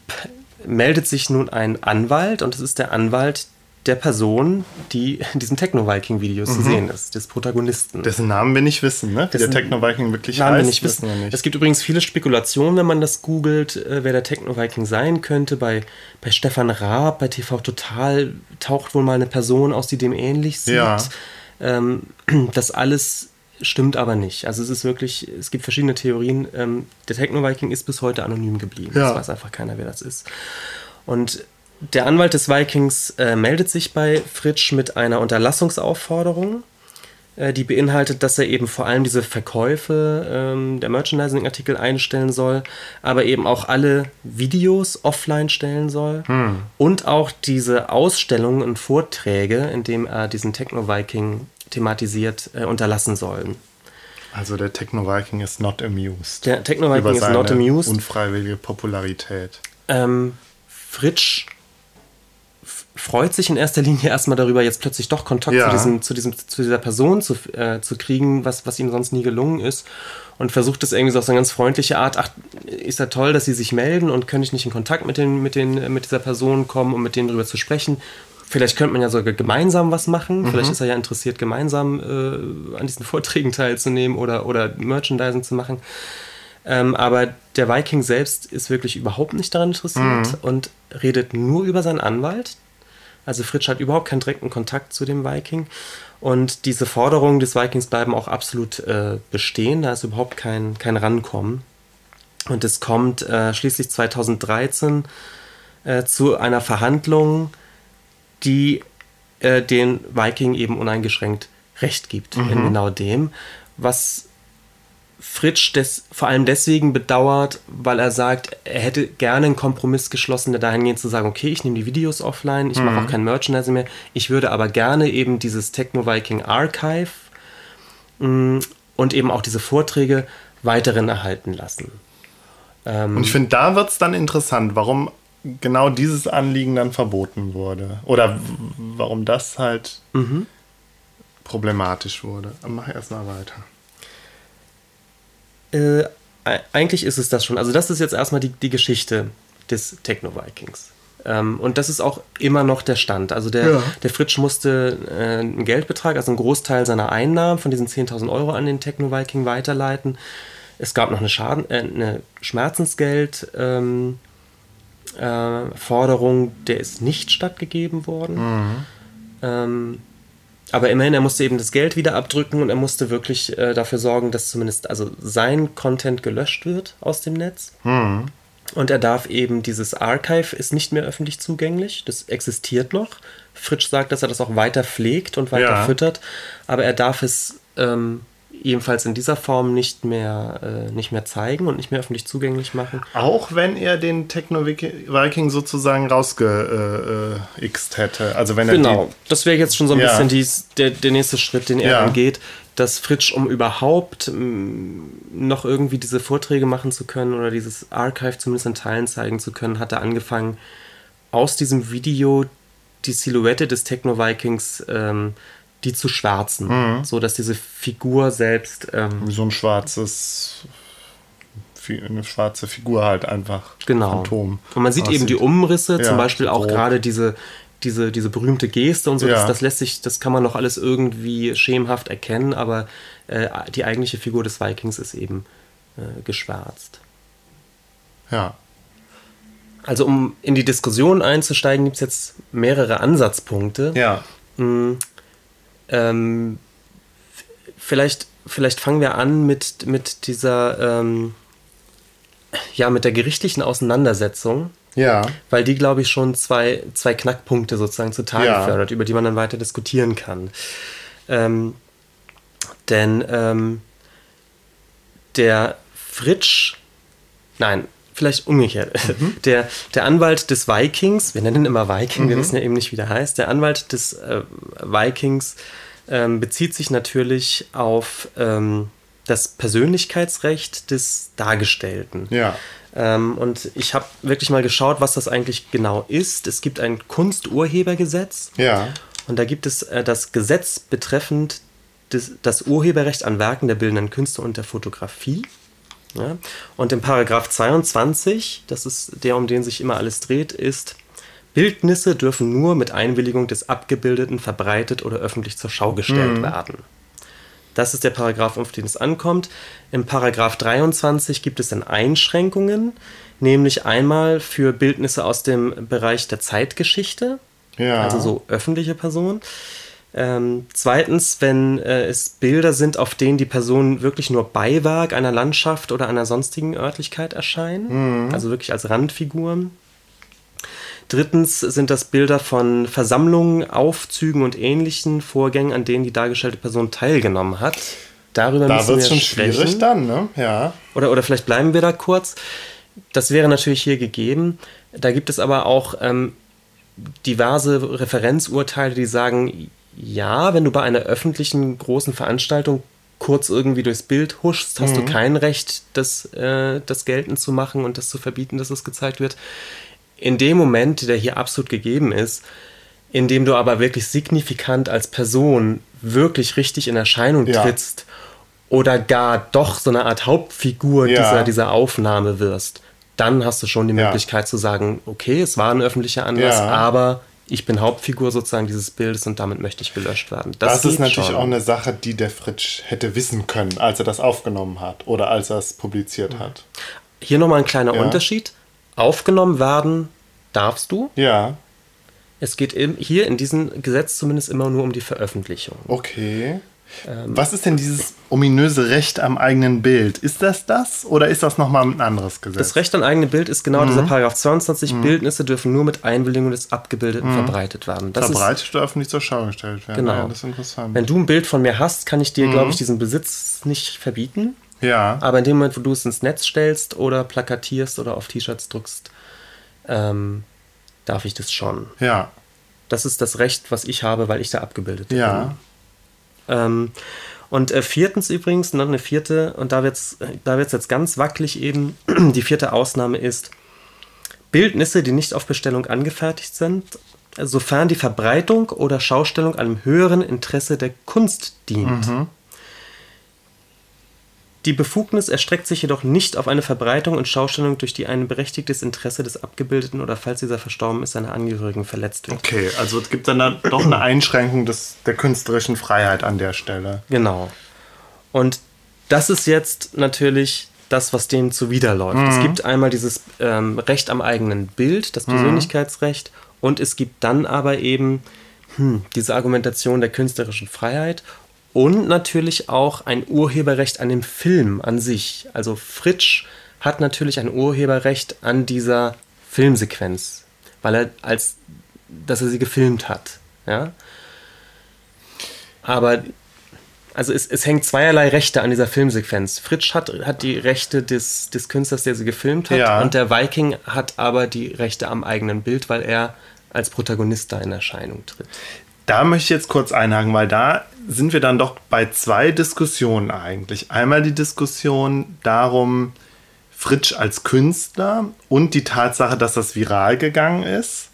meldet sich nun ein Anwalt, und es ist der Anwalt der Person, die in diesem Techno-Viking-Video mhm. zu sehen ist, des Protagonisten. Dessen Namen wir nicht wissen, ne? Wie der Techno-Viking wirklich Namen heißt, wir nicht wissen. Wir nicht. Es gibt übrigens viele Spekulationen, wenn man das googelt, äh, wer der Techno-Viking sein könnte. Bei, bei Stefan Raab, bei TV Total taucht wohl mal eine Person aus, die dem ähnlich sieht. Ja. Ähm, das alles stimmt aber nicht. Also es ist wirklich, es gibt verschiedene Theorien. Ähm, der Techno-Viking ist bis heute anonym geblieben. Ja. Das weiß einfach keiner, wer das ist. Und der Anwalt des Vikings äh, meldet sich bei Fritsch mit einer Unterlassungsaufforderung, äh, die beinhaltet, dass er eben vor allem diese Verkäufe ähm, der Merchandising-Artikel einstellen soll, aber eben auch alle Videos offline stellen soll hm. und auch diese Ausstellungen und Vorträge, in denen er diesen Techno-Viking thematisiert, äh, unterlassen soll. Also der Techno-Viking ist not amused. Der Techno-Viking ist not amused. Unfreiwillige Popularität. Ähm, Fritsch freut sich in erster Linie erstmal darüber, jetzt plötzlich doch Kontakt ja. zu, diesem, zu, diesem, zu dieser Person zu, äh, zu kriegen, was, was ihm sonst nie gelungen ist. Und versucht es irgendwie so auf so eine ganz freundliche Art, ach, ist ja toll, dass sie sich melden und könnte ich nicht in Kontakt mit, den, mit, den, mit dieser Person kommen, um mit denen darüber zu sprechen. Vielleicht könnte man ja sogar gemeinsam was machen. Mhm. Vielleicht ist er ja interessiert, gemeinsam äh, an diesen Vorträgen teilzunehmen oder, oder Merchandising zu machen. Ähm, aber der Viking selbst ist wirklich überhaupt nicht daran interessiert mhm. und redet nur über seinen Anwalt, also Fritsch hat überhaupt keinen direkten Kontakt zu dem Viking. Und diese Forderungen des Vikings bleiben auch absolut äh, bestehen. Da ist überhaupt kein, kein Rankommen. Und es kommt äh, schließlich 2013 äh, zu einer Verhandlung, die äh, den Viking eben uneingeschränkt Recht gibt mhm. in genau dem, was Fritsch des, vor allem deswegen bedauert, weil er sagt, er hätte gerne einen Kompromiss geschlossen, der dahingehend zu sagen, okay, ich nehme die Videos offline, ich mhm. mache auch kein Merchandising mehr, ich würde aber gerne eben dieses Techno-Viking Archive mh, mm, und eben auch diese Vorträge weiterhin erhalten lassen. Ähm, und ich finde, da wird es dann interessant, warum genau dieses Anliegen dann verboten wurde. Oder warum das halt mhm. problematisch wurde. Mach erst mal weiter. Äh, eigentlich ist es das schon. Also das ist jetzt erstmal die, die Geschichte des Techno-Vikings. Ähm, und das ist auch immer noch der Stand. Also der, ja. der Fritsch musste äh, einen Geldbetrag, also einen Großteil seiner Einnahmen von diesen 10.000 Euro an den Techno-Viking weiterleiten. Es gab noch eine, Schaden, äh, eine Schmerzensgeld. Ähm, äh, Forderung, der ist nicht stattgegeben worden. Mhm. Ähm, aber immerhin, er musste eben das Geld wieder abdrücken und er musste wirklich äh, dafür sorgen, dass zumindest also sein Content gelöscht wird aus dem Netz. Hm. Und er darf eben, dieses Archive ist nicht mehr öffentlich zugänglich, das existiert noch. Fritsch sagt, dass er das auch weiter pflegt und weiter ja. füttert, aber er darf es ähm, ebenfalls in dieser Form nicht mehr, äh, nicht mehr zeigen und nicht mehr öffentlich zugänglich machen. Auch wenn er den Techno-Viking sozusagen rausgeixt hätte. Also wenn er genau, das wäre jetzt schon so ein ja. bisschen dies, der, der nächste Schritt, den er ja. geht, dass Fritsch, um überhaupt noch irgendwie diese Vorträge machen zu können oder dieses Archive zumindest in Teilen zeigen zu können, hat er angefangen, aus diesem Video die Silhouette des Techno-Vikings ähm, die zu schwarzen, mhm. so dass diese Figur selbst ähm, so ein schwarzes eine schwarze Figur halt einfach genau. Phantom. Und man sieht aussieht. eben die Umrisse, ja, zum Beispiel auch gerade diese diese, diese berühmte Geste und so, ja. das, das, lässt sich, das kann man noch alles irgendwie schemenhaft erkennen, aber äh, die eigentliche Figur des Vikings ist eben äh, geschwärzt. Ja. Also um in die Diskussion einzusteigen, gibt es jetzt mehrere Ansatzpunkte. Ja. Hm, ähm, vielleicht, vielleicht fangen wir an mit, mit dieser, ähm, ja, mit der gerichtlichen Auseinandersetzung. Ja. Weil die, glaube ich, schon zwei, zwei Knackpunkte sozusagen zutage ja. fördert, über die man dann weiter diskutieren kann. Ähm, denn ähm, der Fritsch, nein, vielleicht umgekehrt. Mhm. Der, der Anwalt des Vikings, wir nennen ihn immer Viking, mhm. wir wissen ja eben nicht, wie der heißt, der Anwalt des äh, Vikings ähm, bezieht sich natürlich auf ähm, das Persönlichkeitsrecht des Dargestellten. Ja. Ähm, und ich habe wirklich mal geschaut, was das eigentlich genau ist. Es gibt ein Kunsturhebergesetz. Ja. Und da gibt es äh, das Gesetz betreffend des, das Urheberrecht an Werken der bildenden Künste und der Fotografie. Ja? Und im Paragraph 22, das ist der, um den sich immer alles dreht, ist Bildnisse dürfen nur mit Einwilligung des Abgebildeten verbreitet oder öffentlich zur Schau gestellt werden. Das ist der Paragraph, auf den es ankommt. Im Paragraph 23 gibt es dann Einschränkungen, nämlich einmal für Bildnisse aus dem Bereich der Zeitgeschichte, Ja. also so öffentliche Personen. Ähm, zweitens, wenn äh, es Bilder sind, auf denen die Personen wirklich nur Beiwerk einer Landschaft oder einer sonstigen Örtlichkeit erscheinen, also wirklich als Randfiguren. Drittens sind das Bilder von Versammlungen, Aufzügen und ähnlichen Vorgängen, an denen die dargestellte Person teilgenommen hat. Darüber Da wird wir es schon sprechen. schwierig dann, ne? Ja. Oder, oder vielleicht bleiben wir da kurz. Das wäre natürlich hier gegeben. Da gibt es aber auch ähm, diverse Referenzurteile, die sagen, ja, wenn du bei einer öffentlichen großen Veranstaltung kurz irgendwie durchs Bild huschst, hast du kein Recht, das, äh, das geltend zu machen und das zu verbieten, dass es gezeigt wird. In dem Moment, der hier absolut gegeben ist, in dem du aber wirklich signifikant als Person wirklich richtig in Erscheinung Ja. trittst oder gar doch so eine Art Hauptfigur Ja. dieser, dieser Aufnahme wirst, dann hast du schon die Ja. Möglichkeit zu sagen, okay, es war ein öffentlicher Anlass, aber ich bin Hauptfigur sozusagen dieses Bildes und damit möchte ich gelöscht werden. Das, ist geht natürlich schon. auch eine Sache, die der Fritsch hätte wissen können, als er das aufgenommen hat oder als er es publiziert hat. Hier nochmal ein kleiner Ja. Unterschied. Aufgenommen werden darfst du. Ja, Es geht hier in diesem Gesetz zumindest immer nur um die Veröffentlichung. okay. Was ist denn dieses ominöse Recht am eigenen Bild? Ist das das oder ist das nochmal ein anderes Gesetz? Das Recht an eigene Bild ist genau Mhm. dieser Paragraph 22. Bildnisse dürfen nur mit Einwilligung des Abgebildeten verbreitet werden. Das ist, verbreitet oder öffentlich zur Schau gestellt werden. Genau. Ja, das ist interessant. wenn du ein Bild von mir hast, kann ich dir, Mhm. glaube ich, diesen Besitz nicht verbieten. ja, Aber in dem Moment, wo du es ins Netz stellst oder plakatierst oder auf T-Shirts druckst, ähm, darf ich das schon. ja, Das ist das Recht, was ich habe, weil ich da abgebildet bin. ja. Ähm, und äh, viertens übrigens, noch eine vierte, und da wird es da wird's jetzt ganz wackelig eben, die vierte Ausnahme ist, Bildnisse, die nicht auf Bestellung angefertigt sind, sofern die Verbreitung oder Schaustellung einem höheren Interesse der Kunst dient. Die Befugnis erstreckt sich jedoch nicht auf eine Verbreitung und Schaustellung, durch die ein berechtigtes Interesse des Abgebildeten oder falls dieser verstorben ist, seine Angehörigen verletzt wird. Okay, also es gibt dann da doch eine Einschränkung des, der künstlerischen Freiheit an der Stelle. Genau. Und das ist jetzt natürlich das, was dem zuwiderläuft. Mhm. Es gibt einmal dieses ähm, Recht am eigenen Bild, das Persönlichkeitsrecht, und es gibt dann aber eben hm, diese Argumentation der künstlerischen Freiheit und natürlich auch ein Urheberrecht an dem Film an sich. Also Fritsch hat natürlich ein Urheberrecht an dieser Filmsequenz, weil er als dass er sie gefilmt hat. Ja? Aber also es, es hängt zweierlei Rechte an dieser Filmsequenz. Fritsch hat, hat die Rechte des, des Künstlers, der sie gefilmt hat, Ja. und der Viking hat aber die Rechte am eigenen Bild, weil er als Protagonist da in Erscheinung tritt. Da möchte ich jetzt kurz einhaken, weil da sind wir dann doch bei zwei Diskussionen eigentlich. Einmal die Diskussion darum, Fritsch als Künstler und die Tatsache, dass das viral gegangen ist.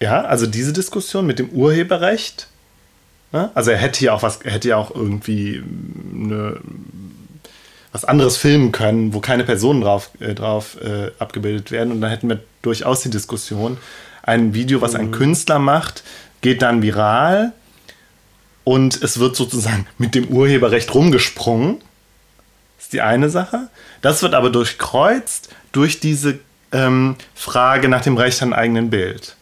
Ja, also diese Diskussion mit dem Urheberrecht. Ja, also er hätte ja auch was, er hätte ja auch irgendwie eine, was anderes filmen können, wo keine Personen drauf, äh, drauf äh, abgebildet werden. Und dann hätten wir durchaus die Diskussion, ein Video, was ein Künstler macht, geht dann viral und es wird sozusagen mit dem Urheberrecht rumgesprungen. Das ist die eine Sache. Das wird aber durchkreuzt durch diese ähm, Frage nach dem Recht an eigenen Bild.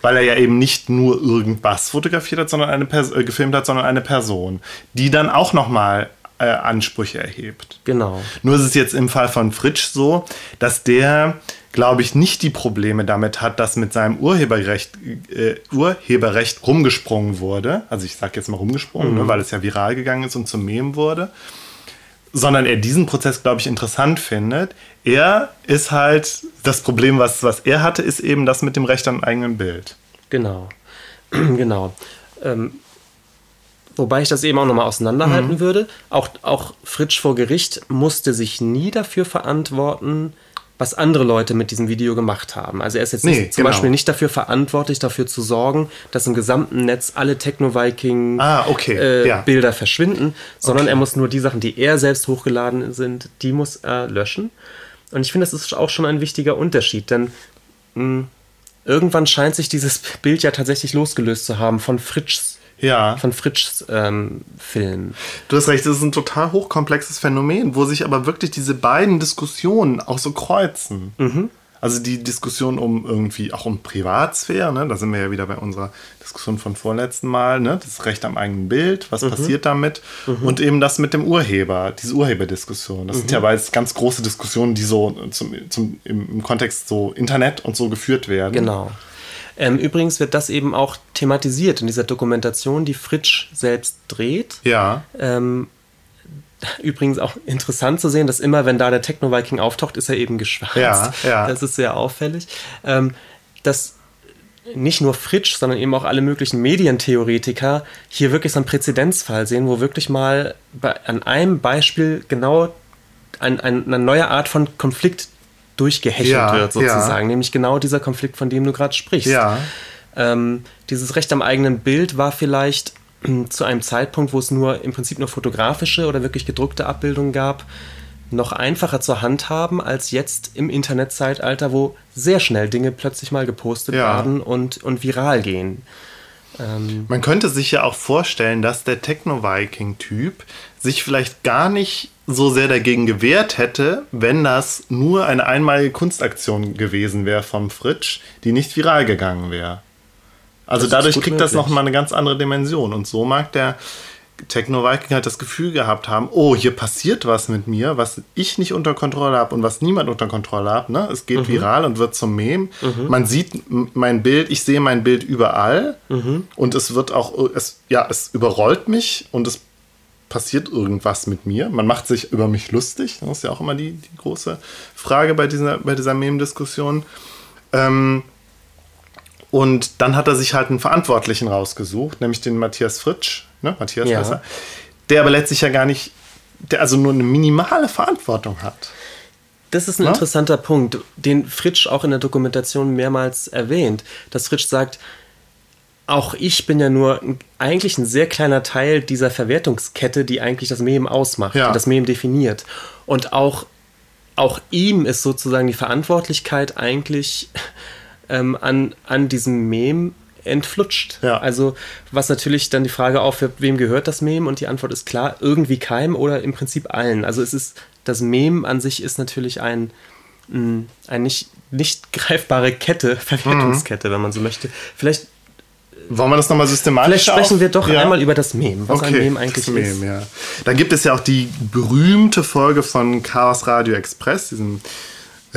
Weil er ja eben nicht nur irgendwas fotografiert hat, sondern eine Pers äh, gefilmt hat, sondern eine Person, die dann auch nochmal äh, Ansprüche erhebt. Genau. Nur ist es jetzt im Fall von Fritsch so, dass der, glaube ich, nicht die Probleme damit hat, dass mit seinem Urheberrecht, äh, Urheberrecht rumgesprungen wurde. Also ich sage jetzt mal rumgesprungen, ne, weil es ja viral gegangen ist und zum Mem wurde. Sondern er diesen Prozess, glaube ich, interessant findet. Er ist halt, das Problem, was, was er hatte, ist eben das mit dem Recht am eigenen Bild. Genau. genau. Ähm, wobei ich das eben auch nochmal auseinanderhalten Mhm. würde. Auch, auch Fritsch vor Gericht musste sich nie dafür verantworten, was andere Leute mit diesem Video gemacht haben. Also er ist jetzt Nee, nicht, zum genau. Beispiel nicht dafür verantwortlich, dafür zu sorgen, dass im gesamten Netz alle Techno-Viking Ah, okay, äh, ja. Verschwinden, sondern Okay. er muss nur die Sachen, die er selbst hochgeladen sind, die muss er löschen. Und ich finde, das ist auch schon ein wichtiger Unterschied, denn mh, irgendwann scheint sich dieses Bild ja tatsächlich losgelöst zu haben von Fritschs Ja. von Fritschs ähm, Film. Du hast recht, das ist ein total hochkomplexes Phänomen, wo sich aber wirklich diese beiden Diskussionen auch so kreuzen. Also die Diskussion um irgendwie auch um Privatsphäre, ne? da sind wir ja wieder bei unserer Diskussion von vorletzten Mal, ne? das Recht am eigenen Bild, was passiert damit und eben das mit dem Urheber, diese Urheberdiskussion. Das sind ja beides ganz große Diskussionen, die so zum, zum, im, im Kontext so Internet und so geführt werden. Genau. Ähm, übrigens wird das eben auch thematisiert in dieser Dokumentation, die Fritsch selbst dreht. Ja, Ähm, übrigens auch interessant zu sehen, dass immer, wenn da der Techno-Viking auftaucht, ist er eben geschwärzt. Ja, ja. Das ist sehr auffällig. Ähm, dass nicht nur Fritsch, sondern eben auch alle möglichen Medientheoretiker hier wirklich so einen Präzedenzfall sehen, wo wirklich mal bei, an einem Beispiel genau ein, ein, eine neue Art von Konflikt durchgehechelt Ja, wird, ja. sozusagen. Nämlich genau dieser Konflikt, von dem du gerade sprichst. ja, Ähm, dieses Recht am eigenen Bild war vielleicht zu einem Zeitpunkt, wo es nur im Prinzip nur fotografische oder wirklich gedruckte Abbildungen gab, noch einfacher zur handhaben als jetzt im Internetzeitalter, wo sehr schnell Dinge plötzlich mal gepostet Ja. werden und, und viral gehen. Ähm, Man könnte sich ja auch vorstellen, dass der Techno-Viking-Typ sich vielleicht gar nicht so sehr dagegen gewehrt hätte, wenn das nur eine einmalige Kunstaktion gewesen wäre vom Fritsch, die nicht viral gegangen wäre. Also Das dadurch kriegt das möglich. nochmal eine ganz andere Dimension. Und so mag der Techno-Viking halt das Gefühl gehabt haben, oh, hier passiert was mit mir, was ich nicht unter Kontrolle habe und was niemand unter Kontrolle hat. Ne? Es geht viral und wird zum Mem. Man sieht mein Bild, ich sehe mein Bild überall und es wird auch, es, ja, es überrollt mich und es passiert irgendwas mit mir. Man macht sich über mich lustig. Das ist ja auch immer die, die große Frage bei dieser, bei dieser Mem-Diskussion. Ähm, und dann hat er sich halt einen Verantwortlichen rausgesucht, nämlich den Matthias Fritsch, ne? Matthias Ja. heißt er, der aber letztlich ja gar nicht, der also nur eine minimale Verantwortung hat. Das ist ein Na? interessanter Punkt, den Fritsch auch in der Dokumentation mehrmals erwähnt, dass Fritsch sagt, auch ich bin ja nur eigentlich ein sehr kleiner Teil dieser Verwertungskette, die eigentlich das Mem ausmacht, Ja. die das Mem definiert. Und auch, auch ihm ist sozusagen die Verantwortlichkeit eigentlich ähm, an, an diesem Mem entflutscht. Ja. Also was natürlich dann die Frage aufwirft, wem gehört das Mem? Und die Antwort ist klar, irgendwie keinem oder im Prinzip allen. Also es ist, das Mem an sich ist natürlich ein, eine nicht, nicht greifbare Kette, Verwertungskette, wenn man so möchte. Vielleicht, Wollen wir das nochmal systematisch vielleicht sprechen auf- wir doch Ja. einmal über das Mem, was ein Mem eigentlich das ist. Mem, ja. Da gibt es ja auch die berühmte Folge von Chaos Radio Express, diesem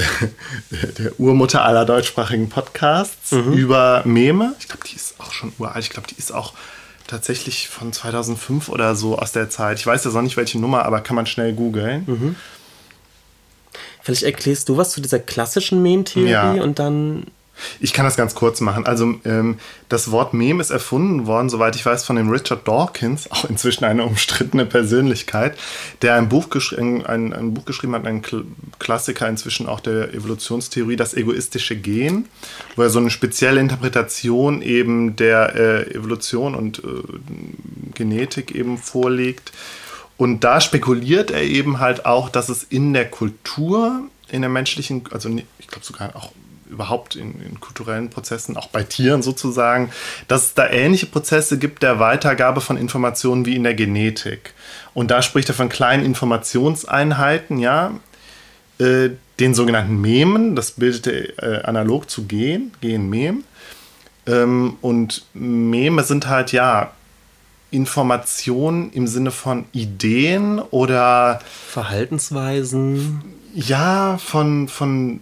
der Urmutter aller deutschsprachigen Podcasts Mhm. über Meme. Ich glaube, die ist auch schon uralt. Ich glaube, die ist auch tatsächlich von 2005 oder so aus der Zeit. Ich weiß jetzt auch nicht, welche Nummer, aber kann man schnell googeln. Mhm. Vielleicht erklärst du was zu dieser klassischen Mem-Theorie Ja. und dann Ich kann das ganz kurz machen. Also ähm, das Wort Meme ist erfunden worden, soweit ich weiß, von dem Richard Dawkins, auch inzwischen eine umstrittene Persönlichkeit, der ein Buch, ein, ein, Buch geschrieben hat, ein Kl Klassiker inzwischen auch der Evolutionstheorie, das egoistische Gen, wo er so eine spezielle Interpretation eben der äh, Evolution und äh, Genetik eben vorlegt. Und da spekuliert er eben halt auch, dass es in der Kultur, in der menschlichen, also ich glaube sogar auch überhaupt in, in kulturellen Prozessen, auch bei Tieren sozusagen, dass es da ähnliche Prozesse gibt der Weitergabe von Informationen wie in der Genetik. Und da spricht er von kleinen Informationseinheiten, ja, äh, den sogenannten Memen, das bildet er äh, analog zu Gen, Gen-Mem. Ähm, und Meme sind halt, ja, Informationen im Sinne von Ideen oder Verhaltensweisen. ja, von, von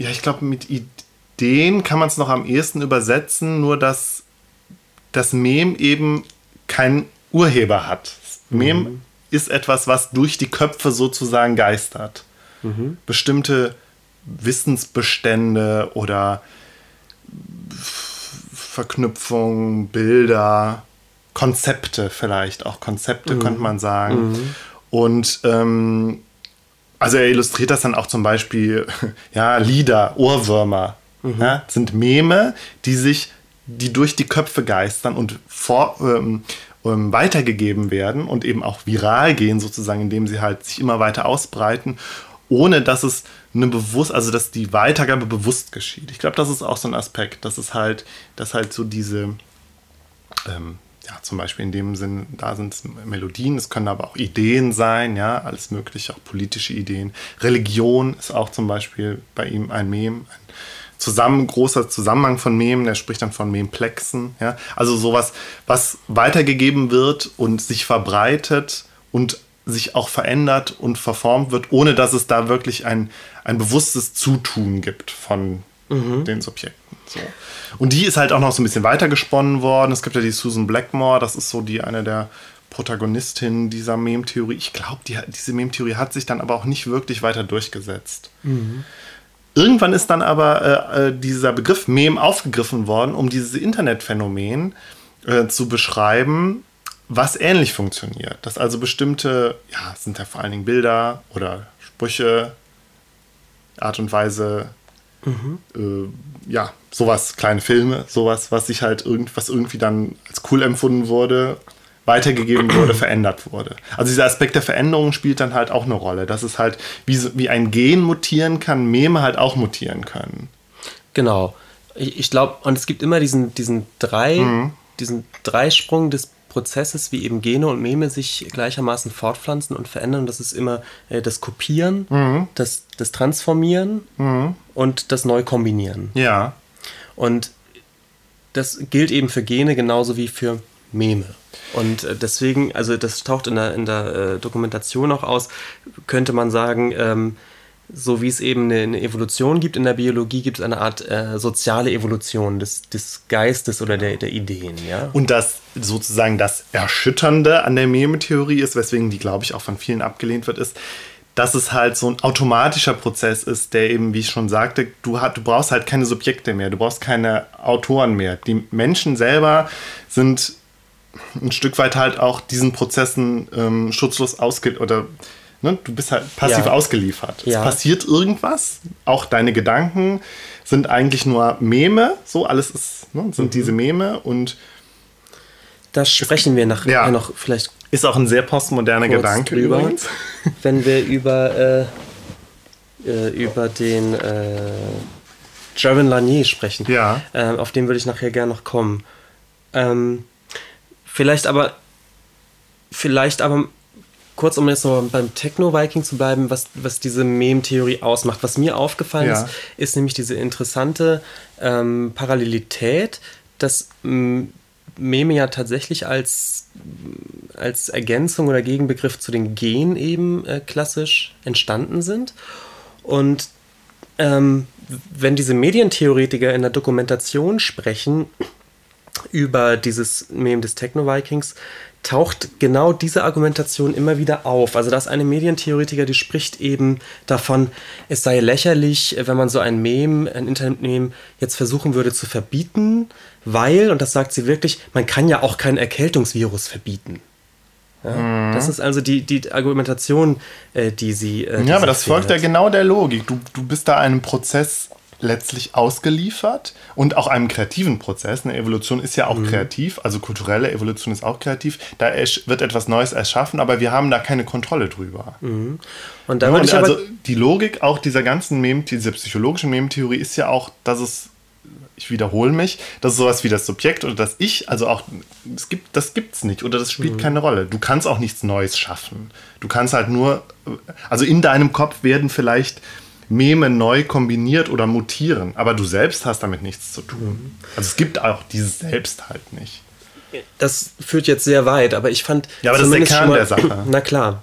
ja, ich glaube, mit Ideen kann man es noch am ehesten übersetzen, nur dass das Mem eben keinen Urheber hat. Das Mem ist etwas, was durch die Köpfe sozusagen geistert. Bestimmte Wissensbestände oder Verknüpfungen, Bilder, Konzepte vielleicht, auch Konzepte könnte man sagen. Und ähm, also er illustriert das dann auch zum Beispiel, ja, Lieder, Ohrwürmer, ja, sind Meme, die sich, die durch die Köpfe geistern und vor, ähm, ähm, weitergegeben werden und eben auch viral gehen sozusagen, indem sie halt sich immer weiter ausbreiten ohne dass es eine bewusst, also dass die Weitergabe bewusst geschieht. Ich glaube, das ist auch so ein Aspekt, dass es halt, dass halt so diese, ähm, ja, zum Beispiel in dem Sinn, da sind es Melodien, es können aber auch Ideen sein, ja, alles mögliche, auch politische Ideen. Religion ist auch zum Beispiel bei ihm ein Mem, ein zusammen, großer Zusammenhang von Memen, der spricht dann von Memplexen, ja. Also sowas, was weitergegeben wird und sich verbreitet und sich auch verändert und verformt wird, ohne dass es da wirklich ein, ein bewusstes Zutun gibt von mhm. den Subjekten. So. Und die ist halt auch noch so ein bisschen weitergesponnen worden. Es gibt ja die Susan Blackmore, das ist so die eine der Protagonistinnen dieser Mem-Theorie. Ich glaube, die, diese Mem-Theorie hat sich dann aber auch nicht wirklich weiter durchgesetzt. Mhm. Irgendwann ist dann aber äh, äh dieser Begriff Mem aufgegriffen worden, um dieses Internetphänomen äh, zu beschreiben, was ähnlich funktioniert. Dass also bestimmte, ja, sind ja vor allen Dingen Bilder oder Sprüche, Art und Weise, mhm. äh, ja, sowas, kleine Filme, sowas, was sich halt irgend, was irgendwie dann als cool empfunden wurde, weitergegeben wurde, verändert wurde. Also dieser Aspekt der Veränderung spielt dann halt auch eine Rolle. Dass es halt, wie, wie ein Gen mutieren kann, Meme halt auch mutieren können. Genau. Ich, ich glaube, und es gibt immer diesen, diesen drei, mhm. diesen Dreisprung des Prozesses, wie eben Gene und Meme sich gleichermaßen fortpflanzen und verändern. Das ist immer äh, das Kopieren, mhm. das, das Transformieren mhm. und das Neukombinieren. Ja. Und das gilt eben für Gene genauso wie für Meme. Und äh, deswegen, also das taucht in der, in der äh, Dokumentation auch aus, könnte man sagen, ähm, so wie es eben eine, Evolution gibt in der Biologie, gibt es eine Art äh, soziale Evolution des, des Geistes oder der, der Ideen. Ja? Und das sozusagen das Erschütternde an der Memetheorie ist, weswegen die, glaube ich, auch von vielen abgelehnt wird, ist, dass es halt so ein automatischer Prozess ist, der eben, wie ich schon sagte, du, hat, du brauchst halt keine Subjekte mehr, du brauchst keine Autoren mehr. Die Menschen selber sind ein Stück weit halt auch diesen Prozessen ähm, schutzlos ausge oder Ne? Du bist halt passiv ja. ausgeliefert. Ja. Es passiert irgendwas, auch deine Gedanken sind eigentlich nur Meme, so alles ist, ne? sind mhm. diese Meme und da sprechen wir nachher ja. noch vielleicht. Ist auch ein sehr postmoderner Gedanke drüber, übrigens. Wenn wir über, äh, äh, über den äh, Jaron Lanier sprechen. Ja. Ähm, auf den würde ich nachher gerne noch kommen. Ähm, vielleicht aber, vielleicht aber kurz, um jetzt noch beim Techno-Viking zu bleiben, was, was diese Mem-Theorie ausmacht. Was mir aufgefallen ja. ist, ist nämlich diese interessante ähm, Parallelität, dass ähm, Meme ja tatsächlich als, als Ergänzung oder Gegenbegriff zu den Gen eben äh, klassisch entstanden sind. Und ähm, wenn diese Medientheoretiker in der Dokumentation sprechen über dieses Meme des Techno-Vikings, taucht genau diese Argumentation immer wieder auf. Also da ist eine Medientheoretiker, die spricht eben davon, es sei lächerlich, wenn man so ein Meme, ein Internet-Meme jetzt versuchen würde zu verbieten, weil, und das sagt sie wirklich, man kann ja auch kein Erkältungsvirus verbieten. Ja, mhm. Das ist also die, die Argumentation, äh, die sie. Äh, ja, aber das folgt ja genau der Logik. Du, du bist da einem Prozess letztlich ausgeliefert und auch einem kreativen Prozess. Eine Evolution ist ja auch mhm. kreativ, also kulturelle Evolution ist auch kreativ. Da wird etwas Neues erschaffen, aber wir haben da keine Kontrolle drüber. Mhm. Und, da ja, und also die Logik auch dieser ganzen Mem dieser psychologischen Mem-Theorie ist ja auch, dass es ich wiederhole mich, dass sowas wie das Subjekt oder das Ich, also auch, es gibt, das gibt's nicht oder das spielt mhm. keine Rolle. Du kannst auch nichts Neues schaffen. Du kannst halt nur, also in deinem Kopf werden vielleicht Meme neu kombiniert oder mutieren. Aber du selbst hast damit nichts zu tun. Also es gibt auch dieses Selbst halt nicht. Das führt jetzt sehr weit, aber ich fand. Ja, aber das ist der Kern mal, der Sache. Na klar.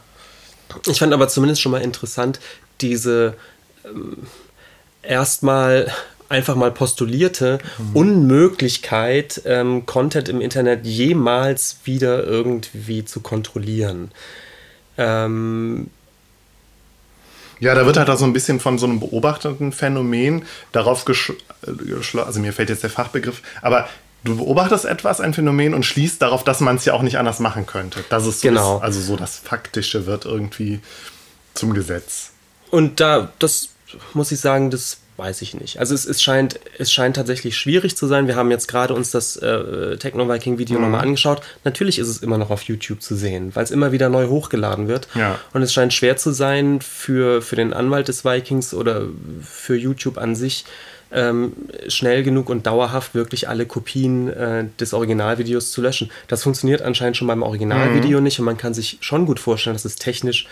Ich fand aber zumindest schon mal interessant, diese ähm, erstmal einfach mal postulierte mhm. Unmöglichkeit, ähm, Content im Internet jemals wieder irgendwie zu kontrollieren. Ähm, ja, da wird halt auch so ein bisschen von so einem beobachteten Phänomen darauf geschlossen, also mir fällt jetzt der Fachbegriff, aber du beobachtest etwas, ein Phänomen und schließt darauf, dass man es ja auch nicht anders machen könnte. Das ist so genau. Das, also so das Faktische wird irgendwie zum Gesetz. Und da, das muss ich sagen, das weiß ich nicht. Also es, es, scheint, es scheint tatsächlich schwierig zu sein. Wir haben jetzt gerade uns das äh, Techno-Viking-Video mhm. nochmal angeschaut. Natürlich ist es immer noch auf YouTube zu sehen, weil es immer wieder neu hochgeladen wird. Ja. Und es scheint schwer zu sein für, für den Anwalt des Vikings oder für YouTube an sich, ähm, schnell genug und dauerhaft wirklich alle Kopien äh, des Originalvideos zu löschen. Das funktioniert anscheinend schon beim Originalvideo mhm. nicht und man kann sich schon gut vorstellen, dass es technisch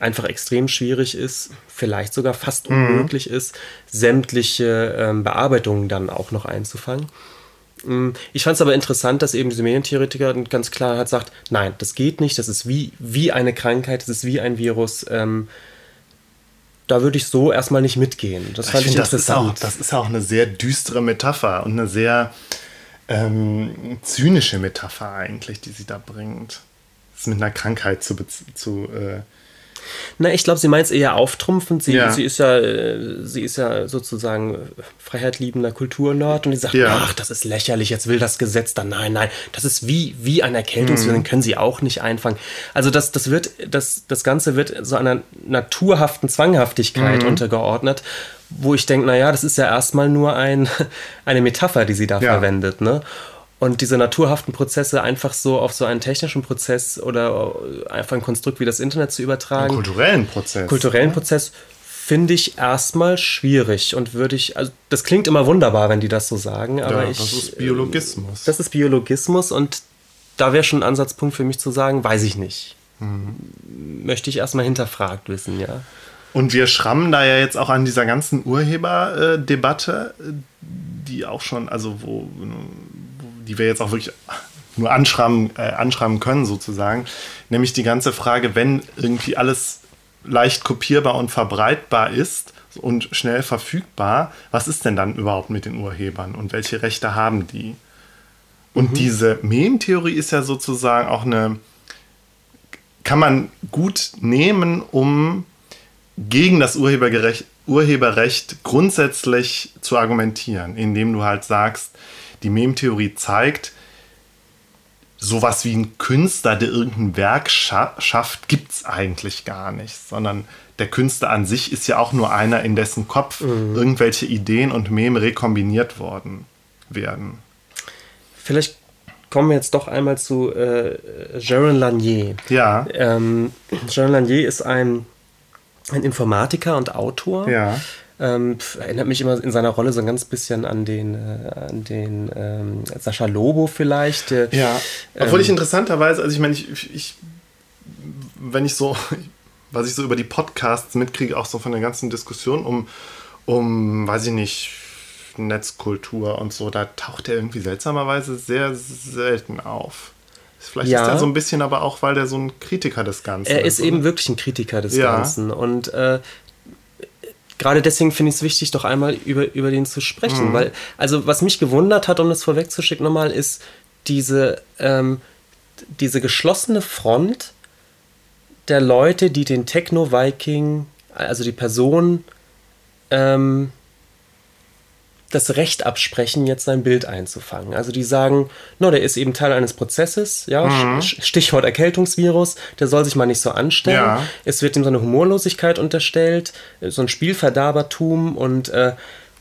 einfach extrem schwierig ist, vielleicht sogar fast mhm. unmöglich mhm. ist, sämtliche ähm, Bearbeitungen dann auch noch einzufangen. Mm, ich fand es aber interessant, dass eben diese Medientheoretiker ganz klar hat sagt, nein, das geht nicht, das ist wie, wie eine Krankheit, das ist wie ein Virus. Ähm, da würde ich so erstmal nicht mitgehen. Das fand ich, ich interessant. Das ist, auch, das ist auch eine sehr düstere Metapher und eine sehr ähm, zynische Metapher eigentlich, die sie da bringt. Das mit einer Krankheit zu, zu äh, na, ich glaube, sie meint es eher auftrumpfend. Sie, ja. sie, ist ja, äh, sie ist ja sozusagen freiheitliebender Kulturnerd und die sagt, ja. ach, das ist lächerlich, jetzt will das Gesetz dann. Nein, nein, das ist wie, wie ein Erkältungswillen, mhm. können sie auch nicht einfangen. Also das, das wird, das, das Ganze wird so einer naturhaften Zwanghaftigkeit mhm. untergeordnet wo ich denke, naja, das ist ja erstmal nur ein, eine Metapher, die sie da ja. verwendet. Ne? Und diese naturhaften Prozesse einfach so auf so einen technischen Prozess oder einfach ein Konstrukt wie das Internet zu übertragen. Einen kulturellen Prozess. Kulturellen ja. Prozess finde ich erstmal schwierig und würde ich, also das klingt immer wunderbar, wenn die das so sagen, aber ja, ich. Das ist Biologismus. Das ist Biologismus und da wäre schon ein Ansatzpunkt für mich zu sagen, weiß ich nicht. Mhm. Möchte ich erstmal hinterfragt wissen, ja. Und wir schrammen da ja jetzt auch an dieser ganzen Urheberdebatte, die auch schon, also wo die wir jetzt auch wirklich nur anschreiben, äh, anschreiben können, sozusagen. Nämlich die ganze Frage, wenn irgendwie alles leicht kopierbar und verbreitbar ist und schnell verfügbar, was ist denn dann überhaupt mit den Urhebern und welche Rechte haben die? Und mhm. diese Mem-Theorie ist ja sozusagen auch eine, kann man gut nehmen, um gegen das Urheberrecht grundsätzlich zu argumentieren, indem du halt sagst, die Mem-Theorie zeigt, sowas wie ein Künstler, der irgendein Werk scha schafft, gibt es eigentlich gar nicht, sondern der Künstler an sich ist ja auch nur einer, in dessen Kopf mhm. irgendwelche Ideen und Meme rekombiniert worden werden. Vielleicht kommen wir jetzt doch einmal zu äh, Jaron Lanier. Ja. Ähm, Jaron Lanier ist ein, ein Informatiker und Autor. Ja. Ähm, erinnert mich immer in seiner Rolle so ein ganz bisschen an den, äh, an den ähm, Sascha Lobo vielleicht. Der, ja, obwohl ähm, ich interessanterweise, also ich meine, ich, ich, wenn ich so, was ich so über die Podcasts mitkriege, auch so von der ganzen Diskussion um, um, weiß ich nicht, Netzkultur und so, da taucht er irgendwie seltsamerweise sehr selten auf. Vielleicht ja. ist er so ein bisschen aber auch, weil der so ein Kritiker des Ganzen ist. Er ist, eben wirklich ein Kritiker des ja. Ganzen. Und äh, gerade deswegen finde ich es wichtig, doch einmal über, über den zu sprechen. Mhm. Weil, also was mich gewundert hat, um das vorwegzuschicken nochmal, ist diese, ähm, diese geschlossene Front der Leute, die den Techno-Viking, also die Person, ähm, das Recht absprechen, jetzt sein Bild einzufangen. Also die sagen, no, der ist eben Teil eines Prozesses, ja, mhm. Stichwort Erkältungsvirus, der soll sich mal nicht so anstellen. Ja. Es wird ihm so eine Humorlosigkeit unterstellt, so ein Spielverderbertum und äh,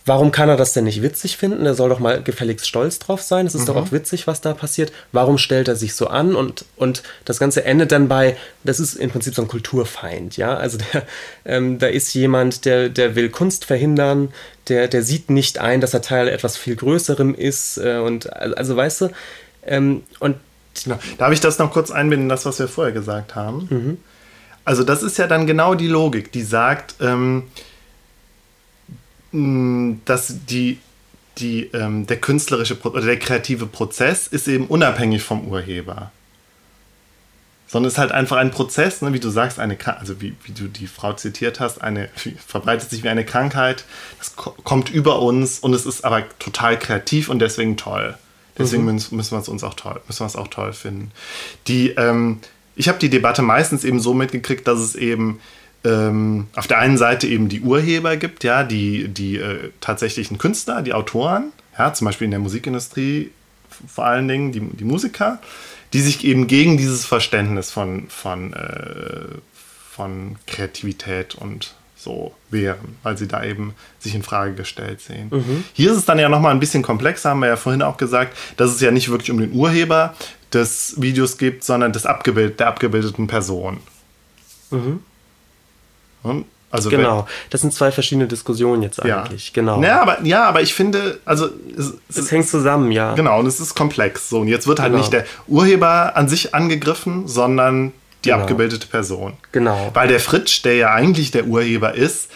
Warum kann er das denn nicht witzig finden? Er soll doch mal gefälligst stolz drauf sein. Es ist mhm. doch auch witzig, was da passiert. Warum stellt er sich so an? Und, und das Ganze endet dann bei, das ist im Prinzip so ein Kulturfeind, ja. Also der, ähm, da ist jemand, der, der will Kunst verhindern, der, der sieht nicht ein, dass er Teil etwas viel Größerem ist. Äh, und also weißt du, ähm, und Genau. Darf ich das noch kurz einbinden, das, was wir vorher gesagt haben? Mhm. Also, das ist ja dann genau die Logik, die sagt, ähm, dass die, die, ähm, der künstlerische oder der kreative Prozess ist eben unabhängig vom Urheber. Sondern es ist halt einfach ein Prozess, ne, wie du sagst, eine also wie, wie du die Frau zitiert hast, eine verbreitet sich wie eine Krankheit, das kommt über uns und es ist aber total kreativ und deswegen toll. Deswegen mhm. müssen, müssen wir es uns auch toll, müssen wir es auch toll finden. Die, ähm, ich habe die Debatte meistens eben so mitgekriegt, dass es eben ähm, auf der einen Seite eben die Urheber gibt, ja, die, die äh, tatsächlichen Künstler, die Autoren, ja, zum Beispiel in der Musikindustrie vor allen Dingen die, die Musiker, die sich eben gegen dieses Verständnis von, von, äh, von Kreativität und so wären, weil sie da eben sich in Frage gestellt sehen. Mhm. Hier ist es dann ja nochmal ein bisschen komplexer, haben wir ja vorhin auch gesagt, dass es ja nicht wirklich um den Urheber des Videos geht, sondern des Abgebild der abgebildeten Person. Mhm. Also genau, das sind zwei verschiedene Diskussionen jetzt eigentlich. Ja. Genau. Ja, aber, ja, aber ich finde, also es, es, es hängt zusammen, ja. Genau, und es ist komplex. So, und jetzt wird halt genau. nicht der Urheber an sich angegriffen, sondern die genau. abgebildete Person. Genau. Weil der Fritsch, der ja eigentlich der Urheber ist,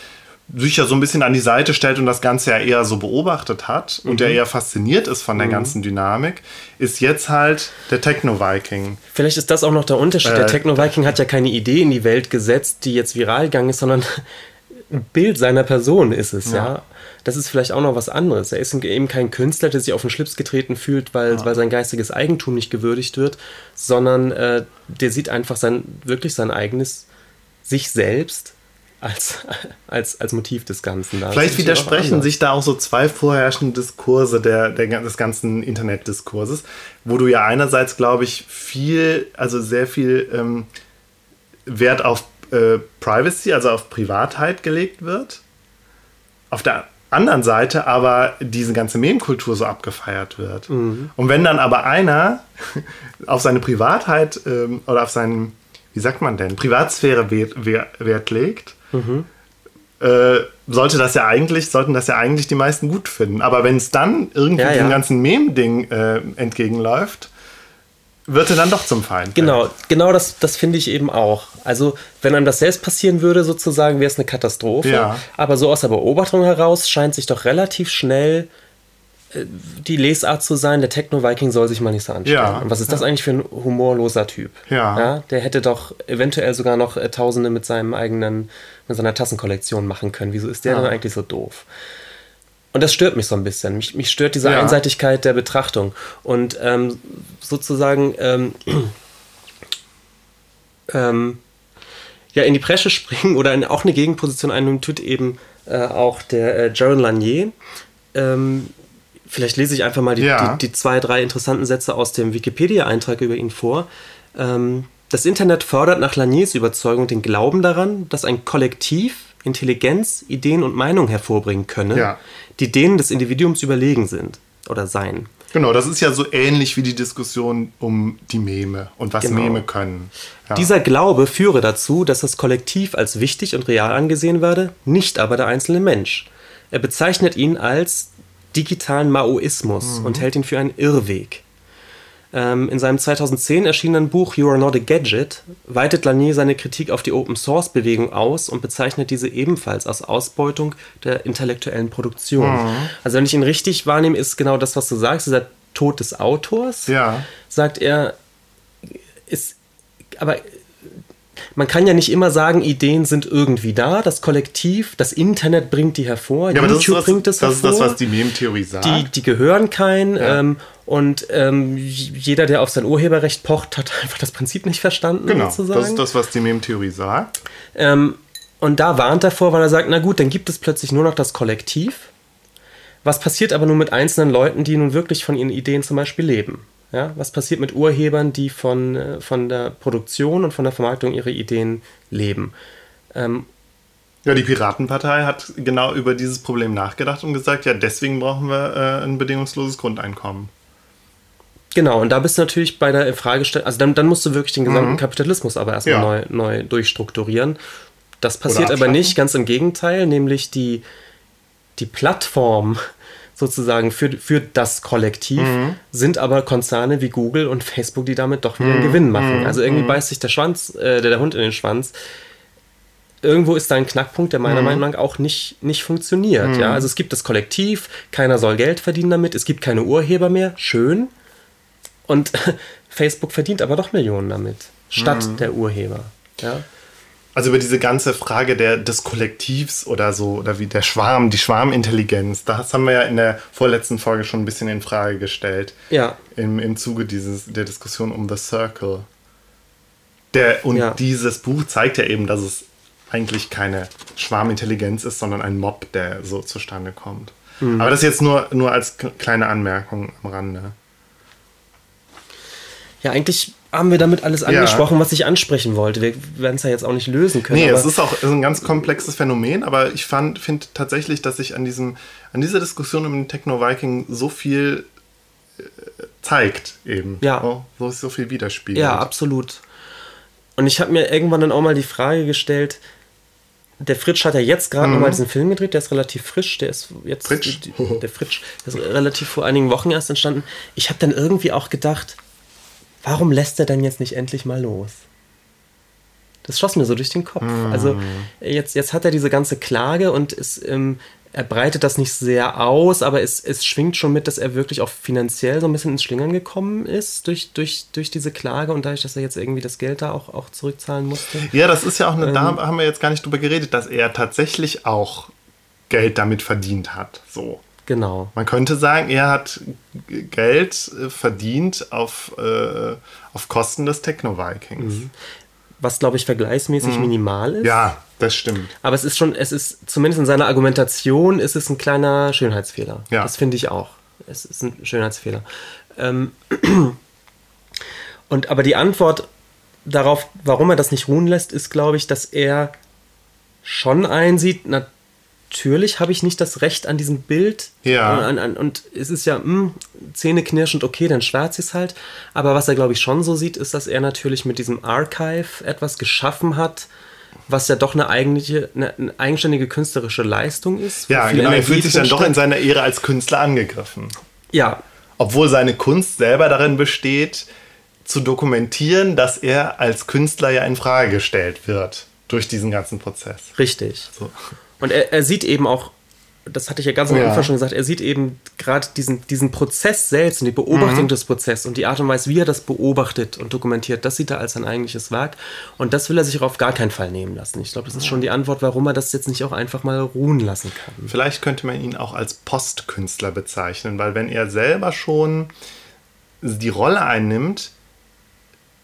sich ja so ein bisschen an die Seite stellt und das Ganze ja eher so beobachtet hat mhm. und der eher fasziniert ist von der mhm. ganzen Dynamik, ist jetzt halt der Techno-Viking. Vielleicht ist das auch noch der Unterschied. Äh, der Techno-Viking hat ja keine Idee in die Welt gesetzt, die jetzt viral gegangen ist, sondern ein Bild seiner Person ist es, ja. ja. Das ist vielleicht auch noch was anderes. Er ist eben kein Künstler, der sich auf den Schlips getreten fühlt, weil, ja. weil sein geistiges Eigentum nicht gewürdigt wird, sondern äh, der sieht einfach sein, wirklich sein eigenes sich selbst als, als, als Motiv des Ganzen da. Vielleicht widersprechen sich da auch so zwei vorherrschende Diskurse der, der, des ganzen Internetdiskurses, wo du ja einerseits, glaube ich, viel, also sehr viel ähm, Wert auf äh, Privacy, also auf Privatheit gelegt wird. Auf der anderen Seite aber diese ganze Meme-Kultur so abgefeiert wird. Mhm. Und wenn dann aber einer auf seine Privatheit ähm, oder auf seinen, wie sagt man denn, Privatsphäre Wert, Wert legt, mhm. äh, sollte das ja eigentlich, sollten das ja eigentlich die meisten gut finden. Aber wenn es dann irgendwie ja, ja. dem ganzen Meme-Ding äh, entgegenläuft, wird er dann doch zum Feind. Genau, genau das, das finde ich eben auch. Also, wenn einem das selbst passieren würde, sozusagen, wäre es eine Katastrophe. Ja. Aber so aus der Beobachtung heraus scheint sich doch relativ schnell die Lesart zu sein, der Techno-Viking soll sich mal nicht so anstellen. Ja, Und was ist ja. das eigentlich für ein humorloser Typ? Ja. ja. Der hätte doch eventuell sogar noch äh, Tausende mit seinem eigenen, mit seiner Tassenkollektion machen können. Wieso ist der ja. dann eigentlich so doof? Und das stört mich so ein bisschen. Mich, mich stört diese Einseitigkeit der Betrachtung. Und ähm, sozusagen ähm, ähm, ja, in die Bresche springen oder in, auch eine Gegenposition einnehmen, tut eben äh, auch der äh, Jaron Lanier. Ähm, Vielleicht lese ich einfach mal die, ja. die, die, zwei, drei interessanten Sätze aus dem Wikipedia-Eintrag über ihn vor. Ähm, das Internet fördert nach Laniers Überzeugung den Glauben daran, dass ein Kollektiv Intelligenz, Ideen und Meinungen hervorbringen könne, ja. die denen des Individuums überlegen sind oder seien. Genau, das ist ja so ähnlich wie die Diskussion um die Meme und was genau. Meme können. Ja. Dieser Glaube führe dazu, dass das Kollektiv als wichtig und real angesehen werde, nicht aber der einzelne Mensch. Er bezeichnet ihn als digitalen Maoismus mhm. und hält ihn für einen Irrweg. Ähm, in seinem 2010 erschienenen Buch You Are Not a Gadget weitet Lanier seine Kritik auf die Open-Source-Bewegung aus und bezeichnet diese ebenfalls als Ausbeutung der intellektuellen Produktion. Mhm. Also wenn ich ihn richtig wahrnehme, ist genau das, was du sagst, dieser Tod des Autors, ja. sagt er, ist, aber man kann ja nicht immer sagen, Ideen sind irgendwie da, das Kollektiv, das Internet bringt die hervor, ja, YouTube das bringt es hervor. Das ist das, was die Meme-Theorie sagt. Die, die gehören kein ja. ähm, und ähm, jeder, der auf sein Urheberrecht pocht, hat einfach das Prinzip nicht verstanden. Genau, sozusagen. das ist das, was die Meme-Theorie sagt. Ähm, und da warnt er vor, weil er sagt, na gut, dann gibt es plötzlich nur noch das Kollektiv. Was passiert aber nur mit einzelnen Leuten, die nun wirklich von ihren Ideen zum Beispiel leben? Ja, was passiert mit Urhebern, die von, äh, von der Produktion und von der Vermarktung ihrer Ideen leben? Ähm, ja, die Piratenpartei hat genau über dieses Problem nachgedacht und gesagt, ja, deswegen brauchen wir äh, ein bedingungsloses Grundeinkommen. Genau, und da bist du natürlich bei der Fragestellung, also dann, dann musst du wirklich den gesamten mhm. Kapitalismus aber erstmal ja. neu, neu durchstrukturieren. Das passiert aber nicht, ganz im Gegenteil, nämlich die, die Plattform sozusagen für, für das Kollektiv, mhm. sind aber Konzerne wie Google und Facebook, die damit doch wieder einen mhm. Gewinn machen. Mhm. Also irgendwie mhm. beißt sich der Schwanz, äh, der, der Hund in den Schwanz. Irgendwo ist da ein Knackpunkt, der meiner mhm. Meinung nach auch nicht, nicht funktioniert. Ja? Also es gibt das Kollektiv, keiner soll Geld verdienen damit, es gibt keine Urheber mehr, schön. Und Facebook verdient aber doch Millionen damit, statt der Urheber. Ja? Also über diese ganze Frage der, des Kollektivs oder so, oder wie der Schwarm, die Schwarmintelligenz, das haben wir ja in der vorletzten Folge schon ein bisschen in Frage gestellt. Ja. Im, im Zuge dieses, der Diskussion um The Circle. Der, und ja. dieses Buch zeigt ja eben, dass es eigentlich keine Schwarmintelligenz ist, sondern ein Mob, der so zustande kommt. Mhm. Aber das jetzt nur, nur als kleine Anmerkung am Rande. Ja, eigentlich haben wir damit alles angesprochen, ja. was ich ansprechen wollte. Wir werden es ja jetzt auch nicht lösen können. Nee, es ist auch ist ein ganz komplexes Phänomen, aber ich finde tatsächlich, dass sich an, diesem, an dieser Diskussion um den Techno-Viking so viel äh, zeigt eben. Ja. So, so, so viel widerspiegelt. Ja, absolut. Und ich habe mir irgendwann dann auch mal die Frage gestellt, der Fritsch hat ja jetzt gerade mhm. nochmal diesen Film gedreht, der ist relativ frisch, der ist jetzt Fritsch. der Fritsch, der ist relativ vor einigen Wochen erst entstanden. Ich habe dann irgendwie auch gedacht, warum lässt er denn jetzt nicht endlich mal los? Das schoss mir so durch den Kopf. Mhm. Also jetzt, jetzt hat er diese ganze Klage und ist, ähm, er breitet das nicht sehr aus, aber es, es schwingt schon mit, dass er wirklich auch finanziell so ein bisschen ins Schlingern gekommen ist durch, durch, durch diese Klage und dadurch, dass er jetzt irgendwie das Geld da auch, auch zurückzahlen musste. Ja, das ist ja auch eine, ähm, da haben wir jetzt gar nicht drüber geredet, dass er tatsächlich auch Geld damit verdient hat. So. Genau. Man könnte sagen, er hat Geld äh, verdient auf, äh, auf Kosten des Techno-Vikings. Mhm. Was, glaube ich, vergleichsmäßig mhm. minimal ist. Ja, das stimmt. Aber es ist schon, es ist, zumindest in seiner Argumentation, ist es ein kleiner Schönheitsfehler. Ja. Das finde ich auch. Es ist ein Schönheitsfehler. Ähm, und aber die Antwort darauf, warum er das nicht ruhen lässt, ist, glaube ich, dass er schon einsieht, na, natürlich habe ich nicht das Recht an diesem Bild. Ja. An, an, und es ist ja mh, hm, zähneknirschend, okay, dann schwärzt es halt. Aber was er, glaube ich, schon so sieht, ist, dass er natürlich mit diesem Archive etwas geschaffen hat, was ja doch eine, eigentliche, eine, eine eigenständige künstlerische Leistung ist. Ja, genau. Er fühlt sich dann doch in seiner Ehre als Künstler angegriffen. Ja. Obwohl seine Kunst selber darin besteht, zu dokumentieren, dass er als Künstler ja in Frage gestellt wird durch diesen ganzen Prozess. Richtig. So. Und er, er sieht eben auch, das hatte ich ja ganz am ja. Anfang schon gesagt, er sieht eben gerade diesen, diesen Prozess selbst und die Beobachtung mhm. des Prozesses und die Art und Weise, wie er das beobachtet und dokumentiert, das sieht er als sein eigentliches Werk. Und das will er sich auch auf gar keinen Fall nehmen lassen. Ich glaube, das ist schon die Antwort, warum er das jetzt nicht auch einfach mal ruhen lassen kann. Vielleicht könnte man ihn auch als Postkünstler bezeichnen, weil wenn er selber schon die Rolle einnimmt,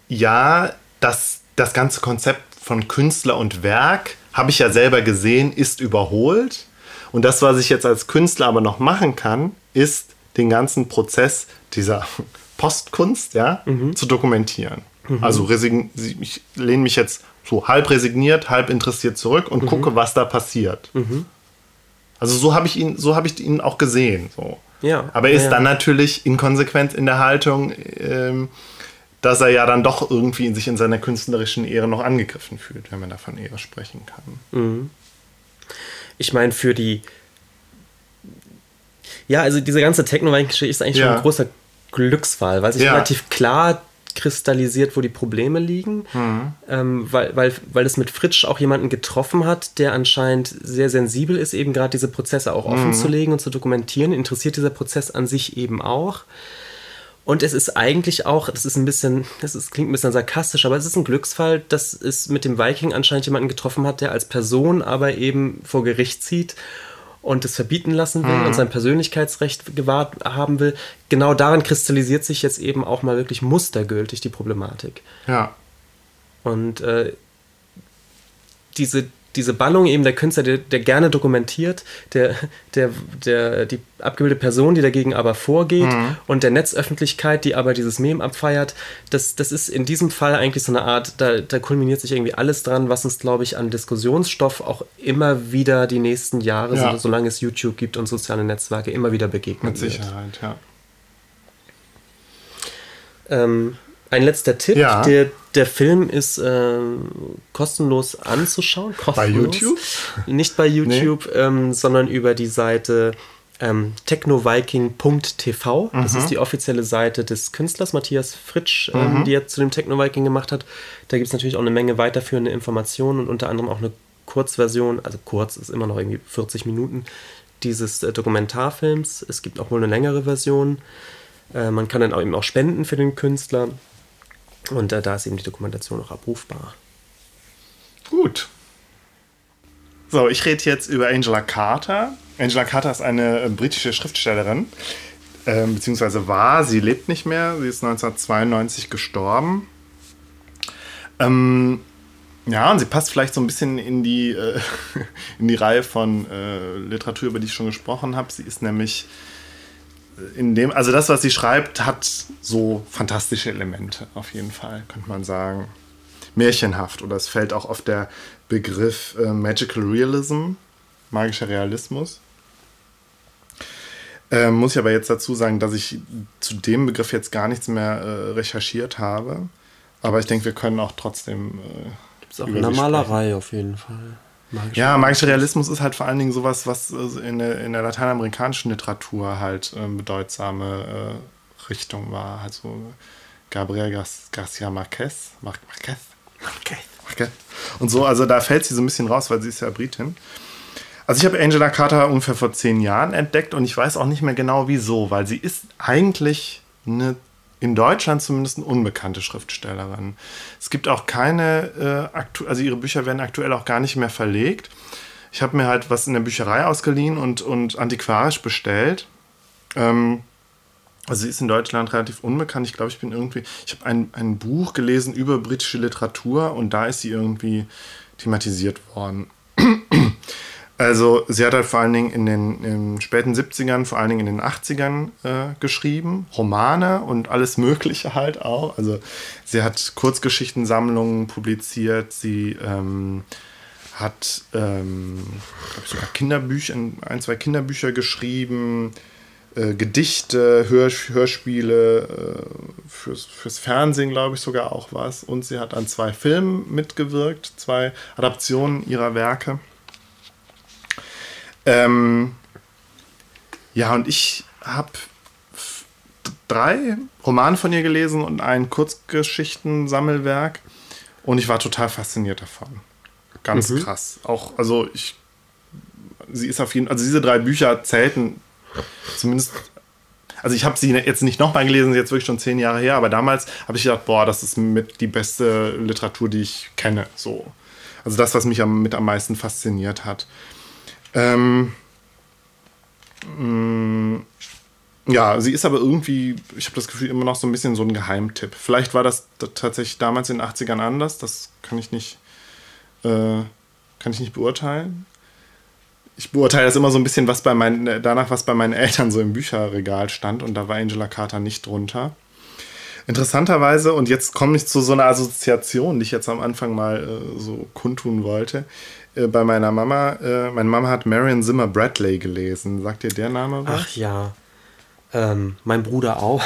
ja, dass das ganze Konzept von Künstler und Werk habe ich ja selber gesehen, ist überholt. Und das, was ich jetzt als Künstler aber noch machen kann, ist den ganzen Prozess dieser Postkunst ja, mhm. zu dokumentieren. Mhm. Also ich lehne mich jetzt so halb resigniert, halb interessiert zurück und mhm. gucke, was da passiert. Mhm. Also so habe ich ihn, so habe ich ihn auch gesehen. So. Ja, Aber er ist ja. dann natürlich inkonsequent in der Haltung, ähm, dass er ja dann doch irgendwie in sich in seiner künstlerischen Ehre noch angegriffen fühlt, wenn man da von Ehre sprechen kann. Mhm. Ich meine, für die. Ja, also diese ganze Techno-Geschichte ist eigentlich ja. schon ein großer Glücksfall, weil sich ja. relativ klar kristallisiert, wo die Probleme liegen, mhm. ähm, weil, weil, weil es mit Fritsch auch jemanden getroffen hat, der anscheinend sehr sensibel ist, eben gerade diese Prozesse auch offen mhm. zu legen und zu dokumentieren. Interessiert dieser Prozess an sich eben auch. Und es ist eigentlich auch, das ist ein bisschen, das ist, klingt ein bisschen sarkastisch, aber es ist ein Glücksfall, dass es mit dem Viking anscheinend jemanden getroffen hat, der als Person aber eben vor Gericht zieht und es verbieten lassen will mhm. und sein Persönlichkeitsrecht gewahrt haben will. Genau daran kristallisiert sich jetzt eben auch mal wirklich mustergültig die Problematik. Ja. Und äh, diese, diese Ballung eben der Künstler, der, der, gerne dokumentiert, der, der, der, die abgebildete Person, die dagegen aber vorgeht mhm. und der Netzöffentlichkeit, die aber dieses Mem abfeiert, das, das ist in diesem Fall eigentlich so eine Art, da, da kulminiert sich irgendwie alles dran, was uns, glaube ich, an Diskussionsstoff auch immer wieder die nächsten Jahre, ja. so, solange es YouTube gibt und soziale Netzwerke, immer wieder begegnet Mit Sicherheit, wird. ja. Ähm, ein letzter Tipp, ja. der, der Film ist äh, kostenlos anzuschauen. Kostenlos. Bei YouTube? Nicht bei YouTube, nee. ähm, sondern über die Seite ähm, technoviking.tv. Das mhm. ist die offizielle Seite des Künstlers Matthias Fritsch, ähm, mhm. die er zu dem Technoviking gemacht hat. Da gibt es natürlich auch eine Menge weiterführende Informationen und unter anderem auch eine Kurzversion, also kurz ist immer noch irgendwie 40 Minuten dieses äh, Dokumentarfilms. Es gibt auch wohl eine längere Version. Äh, man kann dann auch eben auch spenden für den Künstler. Und äh, da ist eben die Dokumentation auch abrufbar. Gut. So, ich rede jetzt über Angela Carter. Angela Carter ist eine äh, britische Schriftstellerin, äh, beziehungsweise war, sie lebt nicht mehr, sie ist 1992 gestorben. Ähm, ja, und sie passt vielleicht so ein bisschen in die, äh, in die Reihe von äh, Literatur, über die ich schon gesprochen habe. Sie ist nämlich in dem, also das, was sie schreibt, hat so fantastische Elemente, auf jeden Fall, könnte man sagen. Märchenhaft oder es fällt auch auf der Begriff äh, Magical Realism, magischer Realismus. Ähm, muss ich aber jetzt dazu sagen, dass ich zu dem Begriff jetzt gar nichts mehr äh, recherchiert habe. Aber ich denke, wir können auch trotzdem. Äh, Gibt es auch in der Malerei auf jeden Fall. Magischer ja, magischer Realismus ist halt vor allen Dingen sowas, was äh, in der, in der lateinamerikanischen Literatur halt äh, bedeutsame äh, Richtung war. Also Gabriel Gar Garcia Marquez. Mar Marquez. Marquez. Marquez. Und so, also da fällt sie so ein bisschen raus, weil sie ist ja Britin. Also ich habe Angela Carter ungefähr vor zehn Jahren entdeckt und ich weiß auch nicht mehr genau wieso, weil sie ist eigentlich eine in Deutschland zumindest eine unbekannte Schriftstellerin. Es gibt auch keine, äh, also ihre Bücher werden aktuell auch gar nicht mehr verlegt. Ich habe mir halt was in der Bücherei ausgeliehen und, und antiquarisch bestellt. Ähm, also sie ist in Deutschland relativ unbekannt. Ich glaube, ich bin irgendwie, ich habe ein, ein Buch gelesen über britische Literatur und da ist sie irgendwie thematisiert worden. Also sie hat halt vor allen Dingen in den, in späten 70ern, vor allen Dingen in den 80ern äh, geschrieben, Romane und alles Mögliche halt auch. Also sie hat Kurzgeschichtensammlungen publiziert, sie ähm, hat ähm, sogar Kinderbücher, ein, zwei Kinderbücher geschrieben, äh, Gedichte, Hör, Hörspiele, äh, fürs, fürs Fernsehen glaube ich sogar auch was. Und sie hat an zwei Filmen mitgewirkt, zwei Adaptionen ihrer Werke. Ähm, ja, und ich habe drei Romane von ihr gelesen und ein Kurzgeschichten-Sammelwerk und ich war total fasziniert davon. Ganz mhm. krass. Auch, also ich, sie ist auf jeden also diese drei Bücher zählten zumindest, also ich habe sie jetzt nicht nochmal gelesen, jetzt wirklich schon zehn Jahre her, aber damals habe ich gedacht, boah, das ist mit die beste Literatur, die ich kenne, so. Also das, was mich am, mit am meisten fasziniert hat. Ähm, mh, mm, ja, sie ist aber irgendwie, ich habe das Gefühl, immer noch so ein bisschen so ein Geheimtipp. Vielleicht war das tatsächlich damals in den 80ern anders, das kann ich nicht, äh, kann ich nicht beurteilen. Ich beurteile das immer so ein bisschen, was bei meinen, danach, was bei meinen Eltern so im Bücherregal stand und da war Angela Carter nicht drunter. Interessanterweise, und jetzt komme ich zu so einer Assoziation, die ich jetzt am Anfang mal äh, so kundtun wollte. Äh, bei meiner Mama, äh, meine Mama hat Marion Zimmer Bradley gelesen. Sagt dir der Name was? Ach ja. Ähm, mein Bruder auch.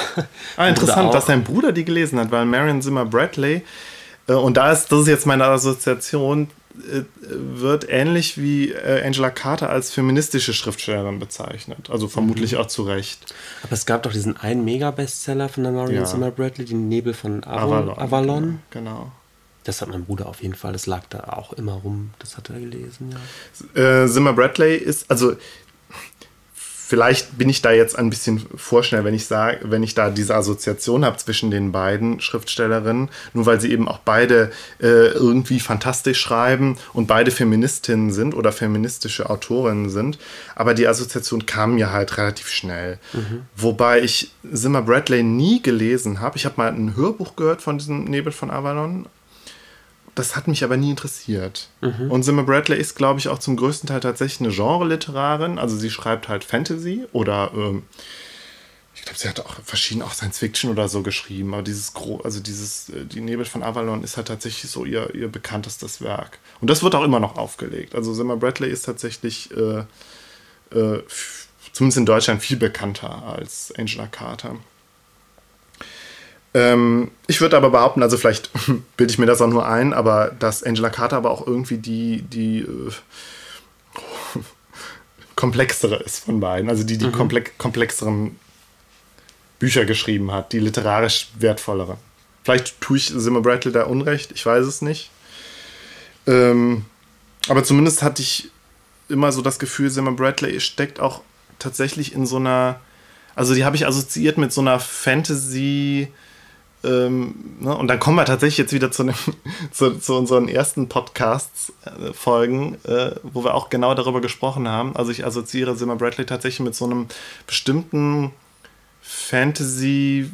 Ah, interessant, auch. dass dein Bruder die gelesen hat, weil Marion Zimmer Bradley, äh, und da ist, das ist jetzt meine Assoziation, äh, wird ähnlich wie äh, Angela Carter als feministische Schriftstellerin bezeichnet. Also vermutlich mhm. auch zu Recht. Aber es gab doch diesen einen Mega-Bestseller von der Marion ja. Zimmer Bradley, den Nebel von Avon, Avalon. Avalon. Genau. Das hat mein Bruder auf jeden Fall, das lag da auch immer rum, das hat er gelesen, ja. Äh, Bradley ist, also vielleicht bin ich da jetzt ein bisschen vorschnell, wenn ich sage, wenn ich da diese Assoziation habe zwischen den beiden Schriftstellerinnen, nur weil sie eben auch beide äh, irgendwie fantastisch schreiben und beide Feministinnen sind oder feministische Autorinnen sind. Aber die Assoziation kam mir halt relativ schnell. Mhm. Wobei ich Zimmer Bradley nie gelesen habe. Ich habe mal ein Hörbuch gehört von diesem Nebel von Avalon, das hat mich aber nie interessiert. Mhm. Und Zimmer Bradley ist, glaube ich, auch zum größten Teil tatsächlich eine Genre-Literarin. Also sie schreibt halt Fantasy oder ähm, ich glaube, sie hat auch verschieden auch Science Fiction oder so geschrieben. Aber dieses Gro also dieses äh, die Nebel von Avalon ist halt tatsächlich so ihr, ihr bekanntestes Werk. Und das wird auch immer noch aufgelegt. Also Zimmer Bradley ist tatsächlich äh, äh, zumindest in Deutschland viel bekannter als Angela Carter. Ähm, ich würde aber behaupten, also vielleicht bilde ich mir das auch nur ein, aber dass Angela Carter aber auch irgendwie die, die äh, komplexere ist von beiden, also die die mhm. komplex komplexeren Bücher geschrieben hat, die literarisch wertvollere. Vielleicht tue ich Zimmer Bradley da Unrecht, ich weiß es nicht. Ähm, aber zumindest hatte ich immer so das Gefühl, Zimmer Bradley steckt auch tatsächlich in so einer, also die habe ich assoziiert mit so einer Fantasy- ähm, ne? Und dann kommen wir tatsächlich jetzt wieder zu, dem, zu, zu unseren ersten Podcasts-Folgen, äh, wo wir auch genau darüber gesprochen haben. Also ich assoziiere Zimmer Bradley tatsächlich mit so einem bestimmten Fantasy-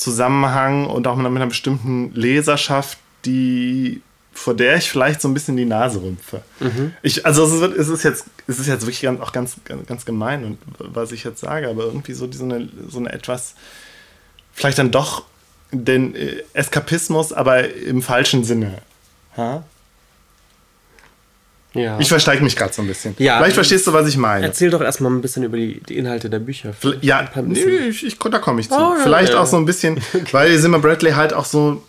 Zusammenhang und auch mit einer bestimmten Leserschaft, die vor der ich vielleicht so ein bisschen die Nase rümpfe. Mhm. Ich, also es ist, es ist, jetzt, es ist jetzt wirklich ganz, auch ganz, ganz gemein, und, was ich jetzt sage, aber irgendwie so, so, eine, so eine etwas, vielleicht dann doch den äh, Eskapismus, aber im falschen Sinne. Ha? Ja. Ich versteige mich gerade so ein bisschen. Ja, Vielleicht verstehst du, was ich meine. Erzähl doch erstmal ein bisschen über die, die Inhalte der Bücher. Ja, nee, ich, ich, da komme ich zu. Oh, Vielleicht ja. auch so ein bisschen, weil Zimmer Bradley halt auch so,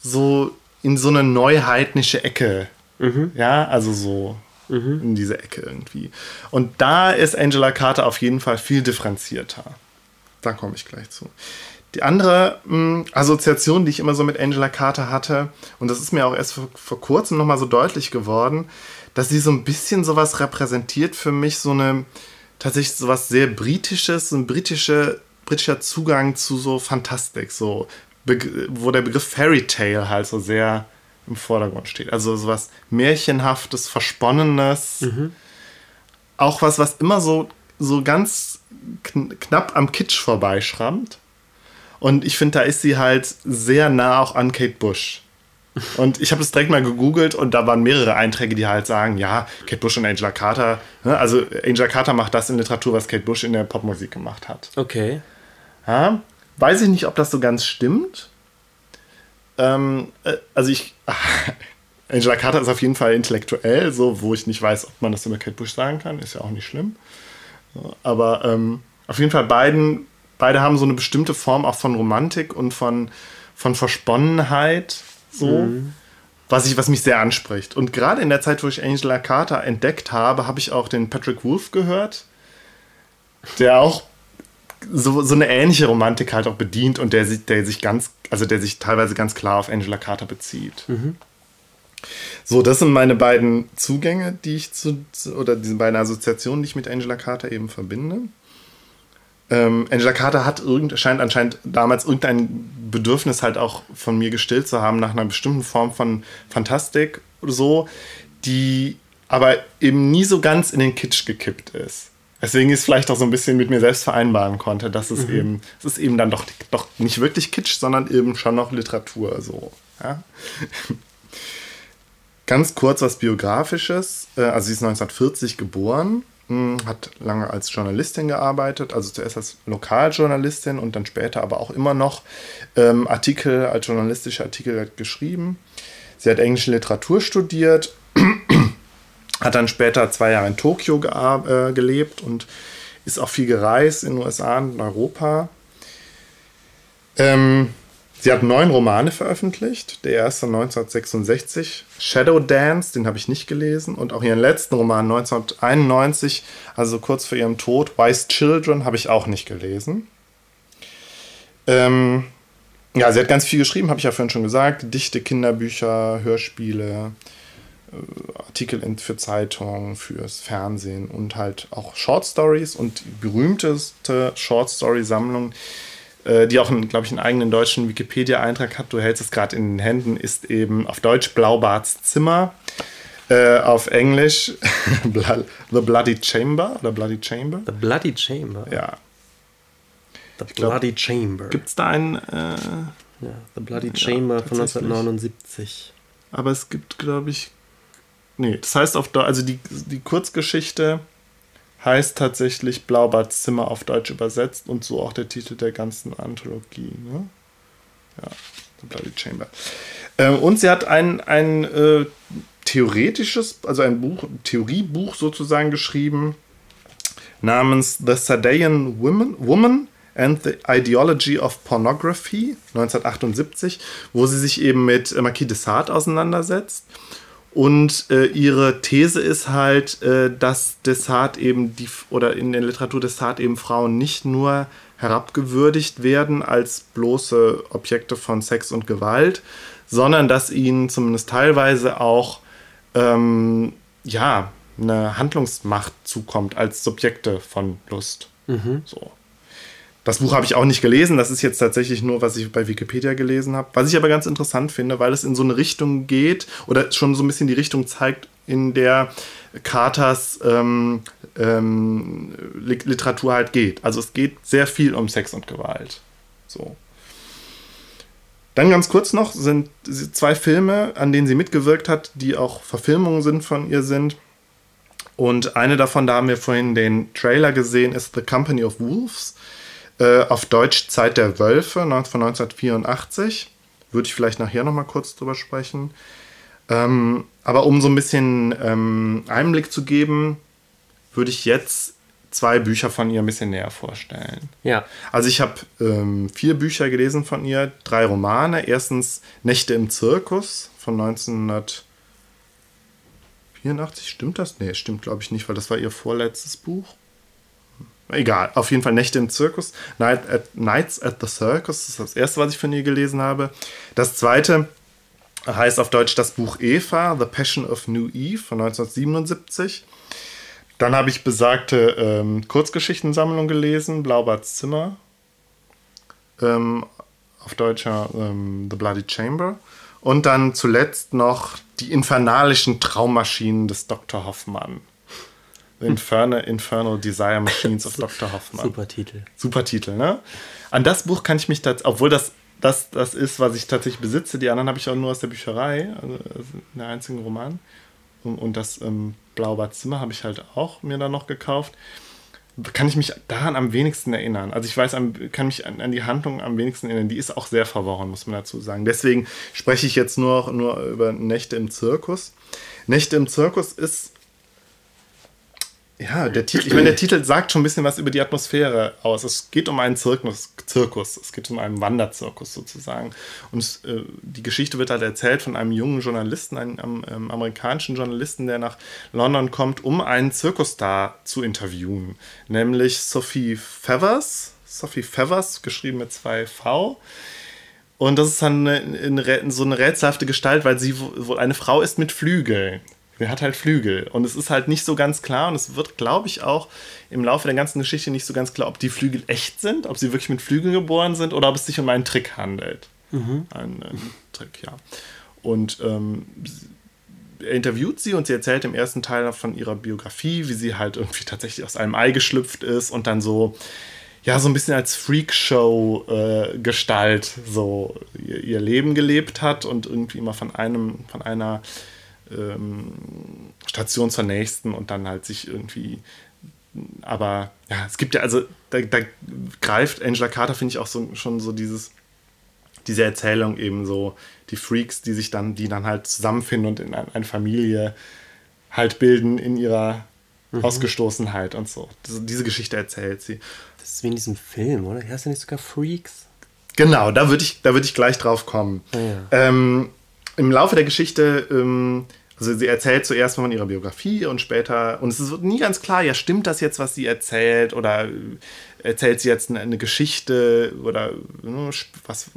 so in so eine neuheitliche Ecke. Mhm. Ja, also so mhm. in diese Ecke irgendwie. Und da ist Angela Carter auf jeden Fall viel differenzierter. Da komme ich gleich zu. Die andere mh, hm, Assoziation, die ich immer so mit Angela Carter hatte, und das ist mir auch erst vor, vor kurzem nochmal so deutlich geworden, dass sie so ein bisschen sowas repräsentiert für mich, so eine tatsächlich sowas sehr Britisches, so ein britische, britischer Zugang zu so Fantastik, so, wo der Begriff Fairy Tale halt so sehr im Vordergrund steht. Also sowas Märchenhaftes, Versponnenes. Mhm. Auch was, was immer so, so ganz kn knapp am Kitsch vorbeischrammt. Und ich finde, da ist sie halt sehr nah auch an Kate Bush. Und ich habe es direkt mal gegoogelt und da waren mehrere Einträge, die halt sagen, ja, Kate Bush und Angela Carter. Ne? Also Angela Carter macht das in Literatur, was Kate Bush in der Popmusik gemacht hat. Okay. Ja, weiß ich nicht, ob das so ganz stimmt. Ähm, äh, also ich, Angela Carter ist auf jeden Fall intellektuell, so wo ich nicht weiß, ob man das über Kate Bush sagen kann, ist ja auch nicht schlimm. Aber ähm, auf jeden Fall beiden beide haben so eine bestimmte Form auch von Romantik und von, von Versponnenheit, so, mhm. was, ich, was mich sehr anspricht. Und gerade in der Zeit, wo ich Angela Carter entdeckt habe, habe ich auch den Patrick Wolf gehört, der auch so, so eine ähnliche Romantik halt auch bedient und der sich, der sich ganz, also der sich teilweise ganz klar auf Angela Carter bezieht. Mhm. So, das sind meine beiden Zugänge, die ich zu, oder diese beiden Assoziationen, die ich mit Angela Carter eben verbinde. Ähm, Angela Carter hat irgend, scheint anscheinend damals irgendein Bedürfnis halt auch von mir gestillt zu haben nach einer bestimmten Form von Fantastik oder so, die aber eben nie so ganz in den Kitsch gekippt ist. Deswegen ist vielleicht auch so ein bisschen mit mir selbst vereinbaren konnte, dass es mhm. eben, es ist eben dann doch, doch nicht wirklich Kitsch, sondern eben schon noch Literatur so. Ja? Ganz kurz was Biografisches. Äh, also sie ist 1940 geboren hm, hat lange als Journalistin gearbeitet, also zuerst als Lokaljournalistin und dann später aber auch immer noch ähm, Artikel, als journalistische Artikel geschrieben. Sie hat englische Literatur studiert, hat dann später zwei Jahre in Tokio äh, gelebt und ist auch viel gereist in den USA und Europa. Ähm, Sie hat neun Romane veröffentlicht. Der erste 1966, Shadow Dance, den habe ich nicht gelesen. Und auch ihren letzten Roman 1991, also kurz vor ihrem Tod, Wise Children, habe ich auch nicht gelesen. Ähm, ja, sie hat ganz viel geschrieben, habe ich ja vorhin schon gesagt. Dichte, Kinderbücher, Hörspiele, Artikel für Zeitungen, fürs Fernsehen und halt auch Short Stories. Und die berühmteste Short Story Sammlung äh, die auch, glaube ich, einen eigenen deutschen Wikipedia-Eintrag hat. Du hältst es gerade in den Händen, ist eben auf Deutsch Blaubarts Zimmer. Äh, auf Englisch The Bloody Chamber oder Bloody Chamber. The Bloody Chamber. Ja. The Bloody glaub, Chamber. Gibt es da ein. Äh, ja, The Bloody ja, Chamber von 1979. Aber es gibt, glaube ich. Nee, das heißt auf Deutsch, also die, die Kurzgeschichte heißt tatsächlich Blaubarts Zimmer auf Deutsch übersetzt und so auch der Titel der ganzen Anthologie. Ne? Ja, The Bloody Chamber. Ähm, und sie hat ein, ein äh, theoretisches, also ein Buch, Theoriebuch sozusagen geschrieben, namens The Sardaean Woman, Woman and the Ideology of Pornography 1978, wo sie sich eben mit Marquis de Sade auseinandersetzt und äh, ihre These ist halt, äh, dass Desart eben die oder in der Literatur Desart eben Frauen nicht nur herabgewürdigt werden als bloße Objekte von Sex und Gewalt, sondern dass ihnen zumindest teilweise auch ähm, ja eine Handlungsmacht zukommt als Subjekte von Lust. Mhm. So. Das Buch habe ich auch nicht gelesen. Das ist jetzt tatsächlich nur, was ich bei Wikipedia gelesen habe. Was ich aber ganz interessant finde, weil es in so eine Richtung geht oder schon so ein bisschen die Richtung zeigt, in der Carters ähm, ähm, Literatur halt geht. Also es geht sehr viel um Sex und Gewalt. So. Dann ganz kurz noch sind zwei Filme, an denen sie mitgewirkt hat, die auch Verfilmungen sind von ihr sind. Und eine davon, da haben wir vorhin den Trailer gesehen, ist The Company of Wolves. Äh, auf Deutsch Zeit der Wölfe von 1984. Würde ich vielleicht nachher nochmal kurz drüber sprechen. Ähm, aber um so ein bisschen ähm, Einblick zu geben, würde ich jetzt zwei Bücher von ihr ein bisschen näher vorstellen. Ja. Also ich habe ähm, vier Bücher gelesen von ihr, drei Romane. Erstens Nächte im Zirkus von 1984. Stimmt das? Nee, stimmt glaube ich nicht, weil das war ihr vorletztes Buch. Egal, auf jeden Fall Nächte im Zirkus. Night at, Nights at the Circus, das ist das erste, was ich von ihr gelesen habe. Das zweite heißt auf Deutsch das Buch Eva, The Passion of New Eve von 1977. Dann habe ich besagte ähm, Kurzgeschichtensammlung gelesen, Blaubarts Zimmer. Ähm, auf Deutscher ähm, The Bloody Chamber. Und dann zuletzt noch die infernalischen Traummaschinen des Dr. Hoffmann. Infernal, Infernal Desire Machines of Dr. Hoffmann. Super Titel. Super Titel, ne? An das Buch kann ich mich tatsächlich, obwohl das, das das ist, was ich tatsächlich besitze, die anderen habe ich auch nur aus der Bücherei, also, also der einzigen Roman. Und, und das ähm, Blaubad Zimmer habe ich halt auch mir dann noch gekauft. Kann ich mich daran am wenigsten erinnern. Also ich weiß, kann mich an, an, die Handlung am wenigsten erinnern. Die ist auch sehr verworren, muss man dazu sagen. Deswegen spreche ich jetzt nur, nur über Nächte im Zirkus. Nächte im Zirkus ist ja, der Titel, ich meine, der Titel sagt schon ein bisschen was über die Atmosphäre aus. Es geht um einen Zirkus, Zirkus. es geht um einen Wanderzirkus sozusagen. Und äh, die Geschichte wird halt erzählt von einem jungen Journalisten, einem ähm, amerikanischen Journalisten, der nach London kommt, um einen Zirkusstar zu interviewen. Nämlich Sophie Feathers. Sophie Feathers, geschrieben mit zwei V. Und das ist dann eine, eine, so eine rätselhafte Gestalt, weil sie wohl eine Frau ist mit Flügeln. Der hat halt Flügel. Und es ist halt nicht so ganz klar, und es wird, glaube ich, auch im Laufe der ganzen Geschichte nicht so ganz klar, ob die Flügel echt sind, ob sie wirklich mit Flügeln geboren sind oder ob es sich um einen Trick handelt. Mhm. Ein, ein, Trick, ja. Und ähm, er interviewt sie und sie erzählt im ersten Teil von ihrer Biografie, wie sie halt irgendwie tatsächlich aus einem Ei geschlüpft ist und dann so, ja, so ein bisschen als Freakshow-Gestalt äh, so ihr, ihr, Leben gelebt hat und irgendwie immer von einem, von einer ähm, Station zur nächsten und dann halt sich irgendwie. Aber ja, es gibt ja, also da, da greift Angela Carter, finde ich, auch so, schon so dieses, diese Erzählung eben so, die Freaks, die sich dann, die dann halt zusammenfinden und in eine Familie halt bilden in ihrer mhm. Ausgestoßenheit und so. Diese Geschichte erzählt sie. Das ist wie in diesem Film, oder? Heißt ja nicht sogar Freaks? Genau, da würde ich, würd ich gleich drauf kommen. Ah, ja. ähm, Im Laufe der Geschichte ähm, also sie erzählt zuerst von ihrer Biografie und später, und es ist nie ganz klar, ja, stimmt das jetzt, was sie erzählt, oder erzählt sie jetzt eine, eine Geschichte oder ne, was,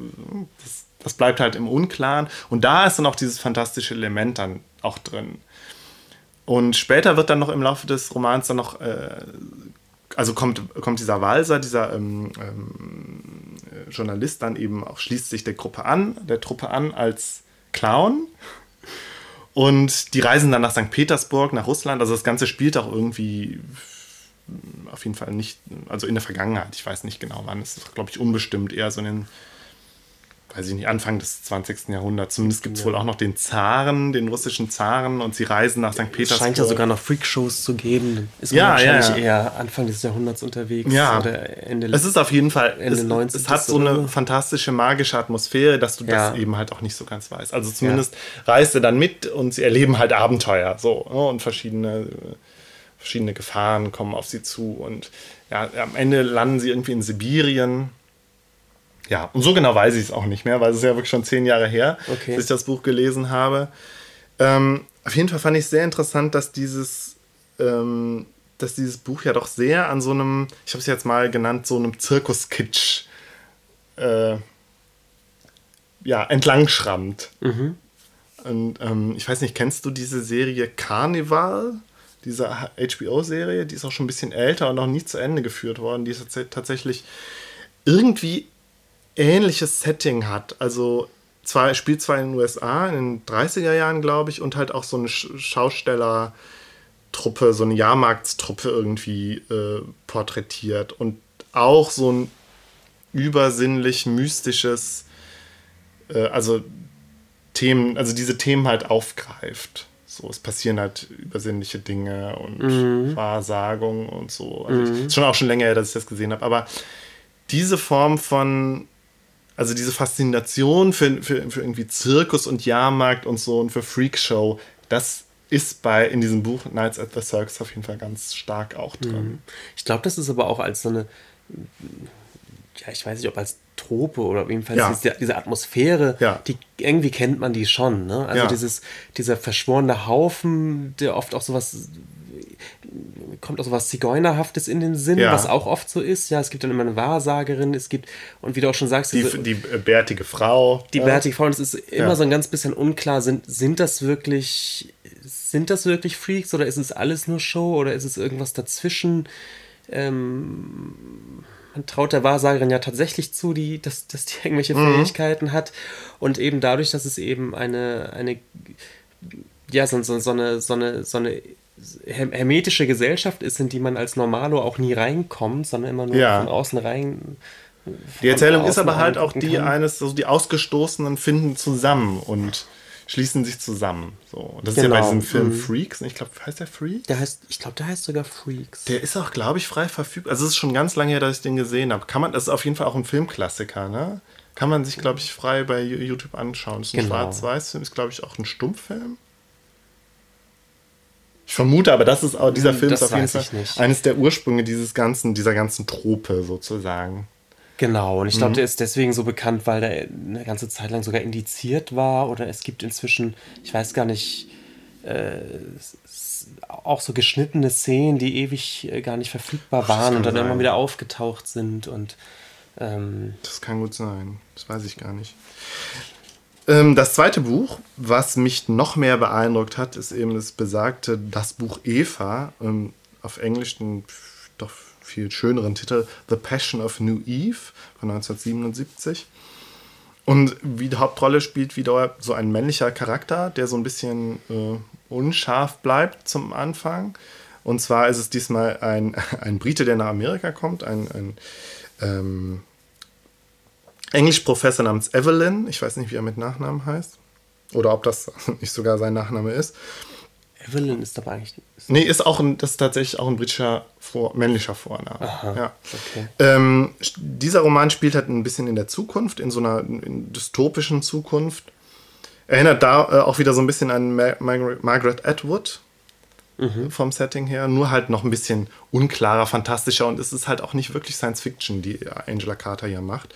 das, das, bleibt halt im Unklaren. Und da ist dann auch dieses fantastische Element dann auch drin. Und später wird dann noch im Laufe des Romans dann noch, äh, also kommt, kommt dieser Walser, dieser ähm, ähm, Journalist dann eben auch, schließt sich der Gruppe an, der Truppe an als Clown und die reisen dann nach St. Petersburg, nach Russland. Also das Ganze spielt auch irgendwie auf jeden Fall nicht, also in der Vergangenheit. Ich weiß nicht genau wann. Es ist, glaube ich, unbestimmt. Eher so in den weiß ich nicht, Anfang des 20. Jahrhunderts. Zumindest gibt es ja. wohl auch noch den Zaren, den russischen Zaren und sie reisen nach St. Petersburg. Es scheint ja sogar noch Freakshows zu geben. Ist man ja, wahrscheinlich ja. eher Anfang des Jahrhunderts unterwegs. Ja, oder Ende Es ist auf jeden Fall, Ende es, 90. es hat so eine fantastische magische Atmosphäre, dass du das eben halt auch nicht so ganz weißt. Also zumindest reist er dann mit und sie erleben halt Abenteuer so ne, und verschiedene verschiedene Gefahren kommen auf sie zu und ja, am Ende landen sie irgendwie in Sibirien ja, und so genau weiß ich es auch nicht mehr, weil es ist ja wirklich schon zehn Jahre her, okay. dass ich das Buch gelesen habe. Ähm, auf jeden Fall fand ich sehr interessant, dass dieses, ähm, dass dieses Buch ja doch sehr an so einem, ich habe es jetzt mal genannt, so einem Zirkuskitsch äh, ja, entlangschrammt. Mhm. Und ähm, ich weiß nicht, kennst du diese Serie Carnival? Diese HBO-Serie, die ist auch schon ein bisschen älter und noch nie zu Ende geführt worden. Die ist tatsächlich irgendwie ähnliches Setting hat. Also zwar, spielt zwar in den USA in den 30er Jahren, glaube ich, und halt auch so eine Schaustellertruppe, so eine Jahrmarktstruppe irgendwie äh, porträtiert und auch so ein übersinnlich mystisches äh, also Themen, also diese Themen halt aufgreift. So, es passieren halt übersinnliche Dinge und mhm. Wahrsagungen und so. Also mhm. ist schon auch schon länger her, dass ich das gesehen habe. Aber diese Form von, also diese Faszination für, für, für irgendwie Zirkus und Jahrmarkt und so und für Freakshow, das ist bei in diesem Buch Nights at the Circus auf jeden Fall ganz stark auch drin. Mhm. Ich glaube, das ist aber auch als so eine, ja, ich weiß nicht, ob als Trope oder jedenfalls ja. diese, diese, Atmosphäre, ja. die irgendwie kennt man die schon. Ne? Also ja. dieses, dieser verschworene Haufen, der oft auch sowas kommt auch so was Zigeunerhaftes in den Sinn, ja. was auch oft so ist. Ja, es gibt dann immer eine Wahrsagerin, es gibt, und wie du auch schon sagst, die, diese, die bärtige Frau. Die ja. bärtige Frau, und es ist immer ja. so ein ganz bisschen unklar, sind, sind das wirklich, sind das wirklich Freaks oder ist es alles nur Show oder ist es irgendwas dazwischen? Ähm, man traut der Wahrsagerin ja tatsächlich zu, die, dass, dass die irgendwelche mhm. Fähigkeiten hat. Und eben dadurch, dass es eben eine, eine ja, so, so, so, eine, so, eine, so eine hermetische Gesellschaft ist, in die man als Normalo auch nie reinkommt, sondern immer nur ja. von außen rein. Die Erzählung ist aber halt auch die kann. eines, also die Ausgestoßenen finden zusammen und schließen sich zusammen. So. Und das genau. ist ja bei genau. diesem Film mhm. Freaks. Ich glaube, heißt der Freaks? Der heißt, ich glaube, der heißt sogar Freaks. Der ist auch, glaube ich, frei verfügbar. Also es ist schon ganz lange her, dass ich den gesehen habe. Kann man, das ist auf jeden Fall auch ein Filmklassiker, ne? Kann man sich, glaube ich, frei bei YouTube anschauen. Das ist ein genau. Schwarz-Weiß-Film, ist, glaube ich, auch ein Stummfilm. Ich vermute, aber das ist auch, dieser hm, Film das ist auf jeden Fall eines der Ursprünge dieses ganzen, dieser ganzen Trope sozusagen. Genau, und ich glaube, mhm. der ist deswegen so bekannt, weil der eine ganze Zeit lang sogar indiziert war oder es gibt inzwischen, ich weiß gar nicht, äh, auch so geschnittene Szenen, die ewig äh, gar nicht verfügbar waren und dann sein. immer wieder aufgetaucht sind und ähm, das kann gut sein, das weiß ich gar nicht. Ähm, das zweite Buch, was mich noch mehr beeindruckt hat, ist eben das besagte Das Buch Eva, ähm, auf Englisch den doch viel schöneren Titel The Passion of New Eve von 1977. Und wie die Hauptrolle spielt wieder so ein männlicher Charakter, der so ein bisschen äh, unscharf bleibt zum Anfang. Und zwar ist es diesmal ein, ein Brite, der nach Amerika kommt, ein, ein ähm, Englischprofessor namens Evelyn. Ich weiß nicht, wie er mit Nachnamen heißt. Oder ob das nicht sogar sein Nachname ist. Evelyn ist dabei eigentlich. Ist nee, ist auch ein, das ist tatsächlich auch ein britischer Vor, männlicher Vorname. Aha, ja. okay. ähm, dieser Roman spielt halt ein bisschen in der Zukunft, in so einer in dystopischen Zukunft. Erinnert da äh, auch wieder so ein bisschen an Ma Mar Margaret Atwood mhm. vom Setting her, nur halt noch ein bisschen unklarer, fantastischer und es ist halt auch nicht wirklich Science Fiction, die Angela Carter hier macht.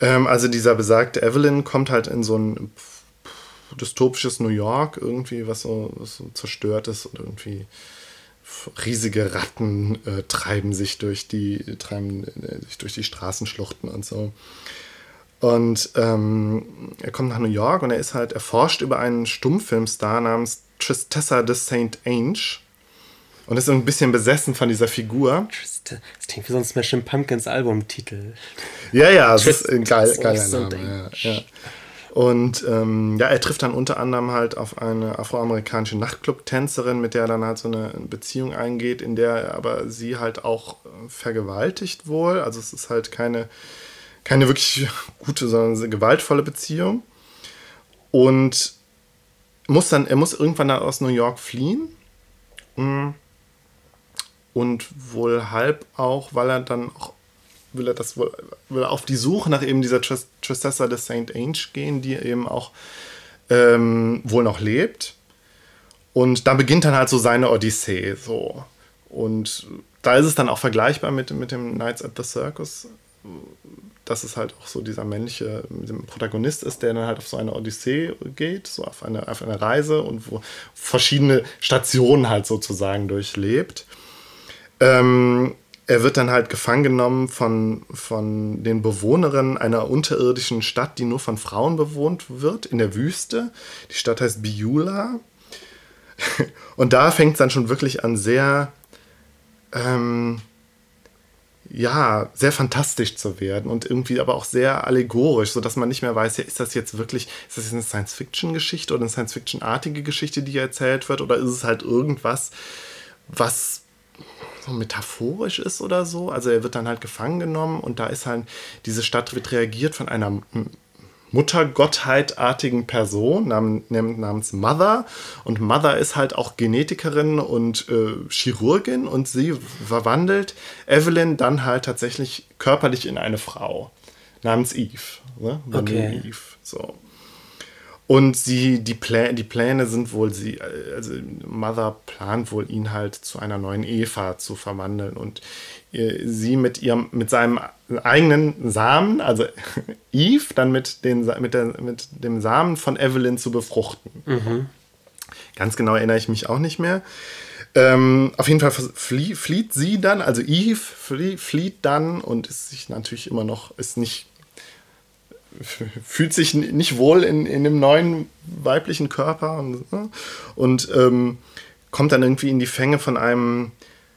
Ähm, also dieser besagte Evelyn kommt halt in so ein dystopisches New York, irgendwie, was so, was so zerstört ist und irgendwie riesige Ratten äh, treiben sich durch die, treiben äh, sich durch die Straßenschluchten und so. Und ähm, er kommt nach New York und er ist halt, erforscht über einen Stummfilmstar namens Tristessa de Saint Ange und ist ein bisschen besessen von dieser Figur. Das klingt wie so ein Smashing Pumpkins Albumtitel. Ja, ja, das ist ein geil, geiler Name. Ja, ja. Und ähm, ja, er trifft dann unter anderem halt auf eine afroamerikanische Nachtclub-Tänzerin, mit der er dann halt so eine Beziehung eingeht, in der aber sie halt auch äh, vergewaltigt wohl. Also es ist halt keine, keine wirklich gute, sondern eine gewaltvolle Beziehung. Und muss dann, er muss irgendwann dann aus New York fliehen. Mhm und wohl halb auch, weil er dann auch will er das will er auf die Suche nach eben dieser Tristessa de Saint Ange gehen, die eben auch ähm, wohl noch lebt. Und da beginnt dann halt so seine Odyssee so. Und da ist es dann auch vergleichbar mit, mit dem Knights at the Circus, dass es halt auch so dieser männliche Protagonist ist, der dann halt auf so eine Odyssee geht, so auf eine, auf eine Reise und wo verschiedene Stationen halt sozusagen durchlebt. Ähm, er wird dann halt gefangen genommen von, von den Bewohnerinnen einer unterirdischen Stadt, die nur von Frauen bewohnt wird, in der Wüste. Die Stadt heißt Biula. Und da fängt es dann schon wirklich an, sehr, ähm, ja, sehr fantastisch zu werden und irgendwie aber auch sehr allegorisch, sodass man nicht mehr weiß, ja, ist das jetzt wirklich, ist das jetzt eine Science-Fiction-Geschichte oder eine Science-Fiction-artige Geschichte, die erzählt wird, oder ist es halt irgendwas, was so metaphorisch ist oder so. Also er wird dann halt gefangen genommen und da ist halt, diese Stadt wird reagiert von einer Muttergottheitartigen Person nam, namens Mother. Und Mother ist halt auch Genetikerin und äh, Chirurgin und sie verwandelt Evelyn dann halt tatsächlich körperlich in eine Frau namens Eve. Ne? Okay. Eve. So. Und sie, die, Plä die Pläne sind wohl, sie, also Mother plant wohl, ihn halt zu einer neuen Eva zu verwandeln und äh, sie mit ihrem, mit seinem eigenen Samen, also Eve, dann mit, den, mit, der, mit dem Samen von Evelyn zu befruchten. Mhm. Ganz genau erinnere ich mich auch nicht mehr. Ähm, auf jeden Fall flie flieht sie dann, also Eve flie flieht dann und ist sich natürlich immer noch, ist nicht fühlt sich nicht wohl in, in dem neuen weiblichen Körper und, ne? und ähm, kommt dann irgendwie in die Fänge von einem,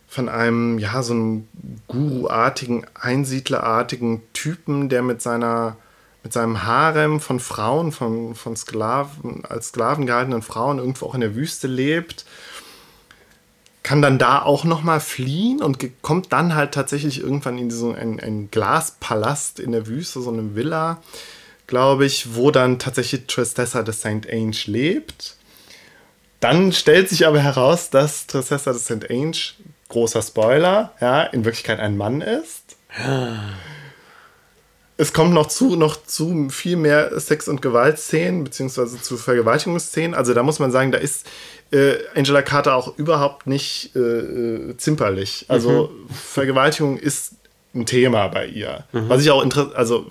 von einem, ja, so einem Guru-artigen, Einsiedlerartigen Typen, der mit seiner, mit seinem Harem von Frauen, von, von Sklaven, als Sklaven gehaltenen Frauen irgendwo auch in der Wüste lebt kann dann da auch nochmal fliehen und kommt dann halt tatsächlich irgendwann in so ein, ein Glaspalast in der Wüste, so eine Villa, glaube ich, wo dann tatsächlich Tristessa de Saint Ange lebt. Dann stellt sich aber heraus, dass Tristessa de Saint Ange, großer Spoiler, ja, in Wirklichkeit ein Mann ist. Es kommt noch zu, noch zu viel mehr Sex- und Gewaltszenen, beziehungsweise zu Vergewaltigungsszenen. Also da muss man sagen, da ist äh, Angela Carter auch überhaupt nicht äh, äh zimperlich. Also mhm. Vergewaltigung ist ein Thema bei ihr. Mhm. Was ich auch interessant, also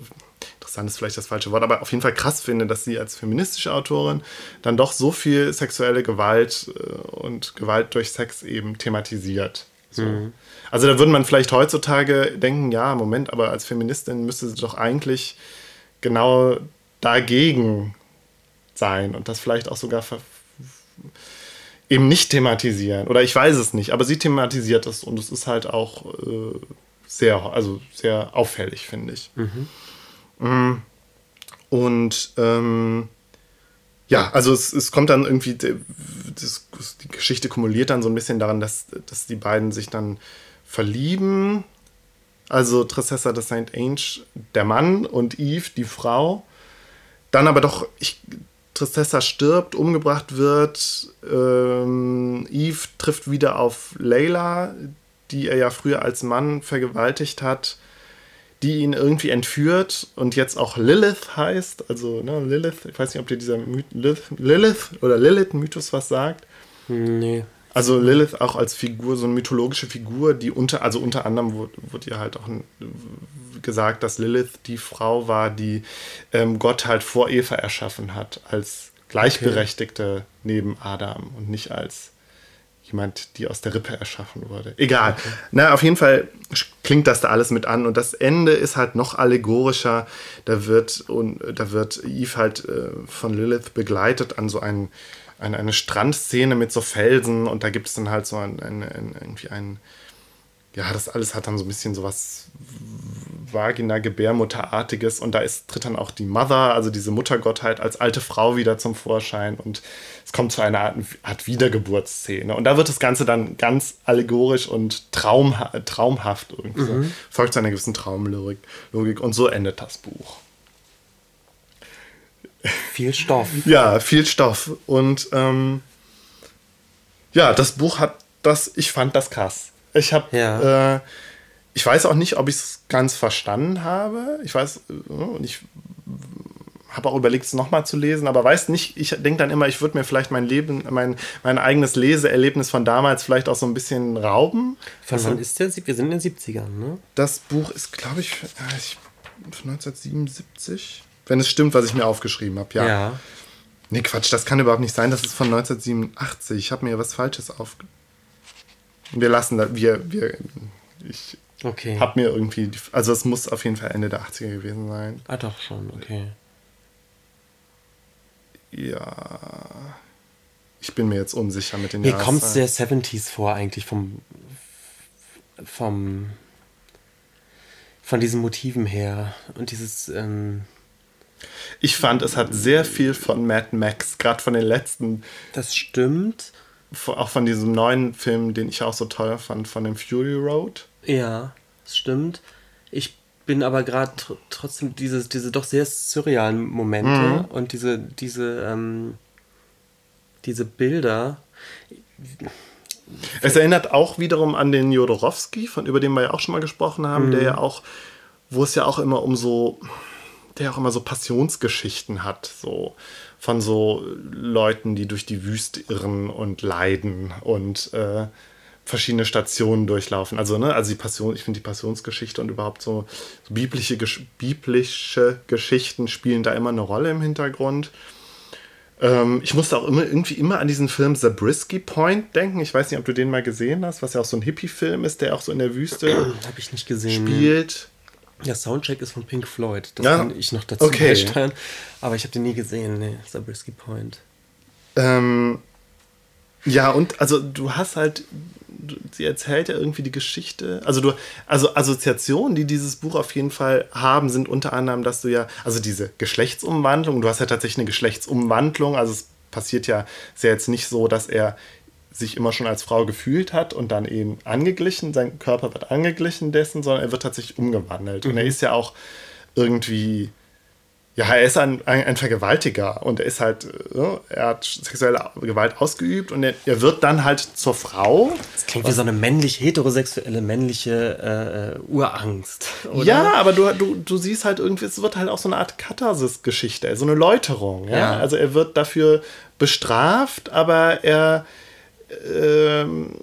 interessant ist vielleicht das falsche Wort, aber auf jeden Fall krass finde, dass sie als feministische Autorin dann doch so viel sexuelle Gewalt äh, und Gewalt durch Sex eben thematisiert. So. Mhm. Also da würde man vielleicht heutzutage denken, ja, Moment, aber als Feministin müsste sie doch eigentlich genau dagegen sein und das vielleicht auch sogar eben nicht thematisieren. Oder ich weiß es nicht, aber sie thematisiert es und es ist halt auch äh, sehr, also sehr auffällig, finde ich. Mhm. Mm. Und ähm, ja, also es, es kommt dann irgendwie, das, die Geschichte kumuliert dann so ein bisschen daran, dass, dass die beiden sich dann verlieben. Also Tristessa de Saint Ange, der Mann und Eve, die Frau. Dann aber doch, ich, Tristessa stirbt, umgebracht wird. Ähm, Eve trifft wieder auf Layla, die er ja früher als Mann vergewaltigt hat, die ihn irgendwie entführt und jetzt auch Lilith heißt. Also ne, Lilith, ich weiß nicht, ob dir dieser My Lilith, Lilith oder Lilith-Mythos was sagt. Nee. Also Lilith auch als Figur, so eine mythologische Figur, die unter, also unter anderem wurde, wurde ja halt auch gesagt, dass Lilith die Frau war, die ähm, Gott halt vor Eva erschaffen hat, als Gleichberechtigte okay. neben Adam und nicht als jemand, die aus der Rippe erschaffen wurde. Egal. Okay. Na, auf jeden Fall klingt das da alles mit an und das Ende ist halt noch allegorischer. Da wird, und, da wird Eve halt äh, von Lilith begleitet an so einen eine, eine Strandszene mit so Felsen und da gibt es dann halt so ein, ein, ein, irgendwie ein, ja, das alles hat dann so ein bisschen so was Vagina-Gebärmutterartiges und da ist, tritt dann auch die Mother, also diese Muttergottheit, als alte Frau wieder zum Vorschein und es kommt zu einer Art, Art Wiedergeburtsszene. Und da wird das Ganze dann ganz allegorisch und traumha traumhaft irgendwie. Mhm. So, folgt zu einer gewissen Traumlogik Logik, und so endet das Buch. Viel Stoff. ja, viel Stoff. Und ähm, ja, das Buch hat das, ich fand das krass. Ich habe, ja. äh, ich weiß auch nicht, ob ich es ganz verstanden habe. Ich weiß, äh, und ich habe auch überlegt, es nochmal zu lesen, aber weiß nicht, ich denke dann immer, ich würde mir vielleicht mein Leben, mein, mein eigenes Leseerlebnis von damals vielleicht auch so ein bisschen rauben. Von wann ist der? Wir sind in den 70ern, ne? Das Buch ist, glaube ich, ich 1977. Wenn es stimmt, was ich mir aufgeschrieben habe, ja. ja. Nee, Quatsch, das kann überhaupt nicht sein. Das ist von 1987. Ich habe mir was Falsches auf. Wir lassen das. Wir, wir, ich okay. habe mir irgendwie. Also, es muss auf jeden Fall Ende der 80er gewesen sein. Ah, doch schon, okay. Ja. Ich bin mir jetzt unsicher mit den Mir kommt es der 70s vor, eigentlich vom. vom. von diesen Motiven her. Und dieses. Ähm, ich fand, es hat sehr viel von Mad Max, gerade von den letzten. Das stimmt. Auch von diesem neuen Film, den ich auch so toll fand, von dem Fury Road. Ja, das stimmt. Ich bin aber gerade tr trotzdem diese, diese doch sehr surrealen Momente Mhm. und diese, diese, ähm, diese Bilder. Es erinnert auch wiederum an den Jodorowsky, von über den wir ja auch schon mal gesprochen haben, der ja auch, wo es ja auch immer um so, der auch immer so Passionsgeschichten hat, so von so Leuten, die durch die Wüste irren und leiden und äh, verschiedene Stationen durchlaufen. Also, ne, also die Passion, ich finde die Passionsgeschichte und überhaupt so, so biblische, Gesch- biblische Geschichten spielen da immer eine Rolle im Hintergrund. Ähm, ich musste auch immer irgendwie immer an diesen Film Zabriskie Point denken. Ich weiß nicht, ob du den mal gesehen hast, was ja auch so ein Hippie-Film ist, der auch so in der Wüste gesehen. spielt. Der Soundtrack ist von Pink Floyd. Das Ja? kann ich noch dazu Okay. beisteuern. Aber ich habe den nie gesehen, nee, Zabriskie Point. Ähm, ja, und also du hast halt, du, sie erzählt ja irgendwie die Geschichte. Also du, also Assoziationen, die dieses Buch auf jeden Fall haben, sind unter anderem, dass du ja, also diese Geschlechtsumwandlung, du hast ja tatsächlich eine Geschlechtsumwandlung, also es passiert ja, ist ja jetzt nicht so, dass er sich immer schon als Frau gefühlt hat und dann eben angeglichen, sein Körper wird angeglichen dessen, sondern er wird tatsächlich umgewandelt. Und er ist ja auch irgendwie, ja, er ist ein, ein, ein Vergewaltiger und er ist halt, äh, er hat sexuelle Gewalt ausgeübt und er, er wird dann halt zur Frau. Das klingt wie so eine männlich heterosexuelle männliche äh, Urangst. Oder? Ja, aber du, du, du siehst halt irgendwie, es wird halt auch so eine Art Katharsis-Geschichte, so eine Läuterung. Ja? Ja. Also er wird dafür bestraft, aber er ähm,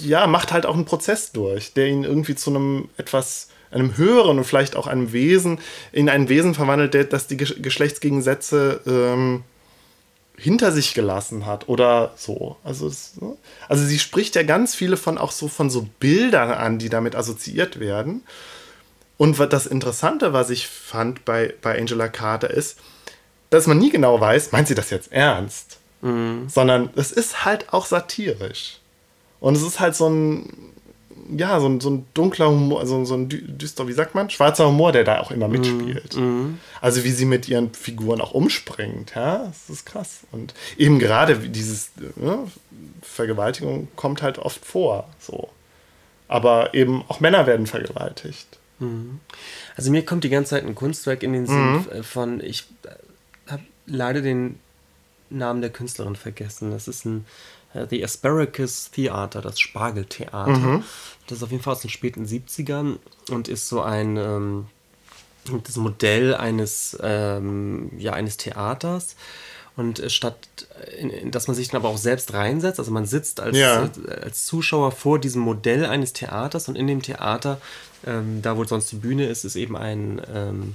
ja, macht halt auch einen Prozess durch, der ihn irgendwie zu einem etwas, einem höheren und vielleicht auch einem Wesen, in ein Wesen verwandelt, der, das die Gesch- Geschlechtsgegensätze ähm, hinter sich gelassen hat oder so. Also, es, ne? also sie spricht ja ganz viele von auch so von so Bildern an, die damit assoziiert werden. Und das Interessante, was ich fand bei, bei Angela Carter, ist, dass man nie genau weiß, meint sie das jetzt ernst? Sondern es ist halt auch satirisch. Und es ist halt so ein, ja, so ein, so ein dunkler Humor, also so ein dü- düster, wie sagt man, schwarzer Humor, der da auch immer mitspielt. Also wie sie mit ihren Figuren auch umspringt, ja, das ist krass. Und eben gerade dieses ne, Vergewaltigung kommt halt oft vor, so. Aber eben auch Männer werden vergewaltigt. Also mir kommt die ganze Zeit ein Kunstwerk in den Sinn äh, von, ich habe leider den Namen der Künstlerin vergessen. Das ist ein äh, The Asparagus Theater, das Spargeltheater. Das ist auf jeden Fall aus den späten 70ern und ist so ein ähm, das Modell eines, ähm, ja, eines Theaters. Und äh, statt, dass man sich dann aber auch selbst reinsetzt, also man sitzt als, Ja. als Zuschauer vor diesem Modell eines Theaters und in dem Theater, ähm, da wo sonst die Bühne ist, ist eben ein, ähm,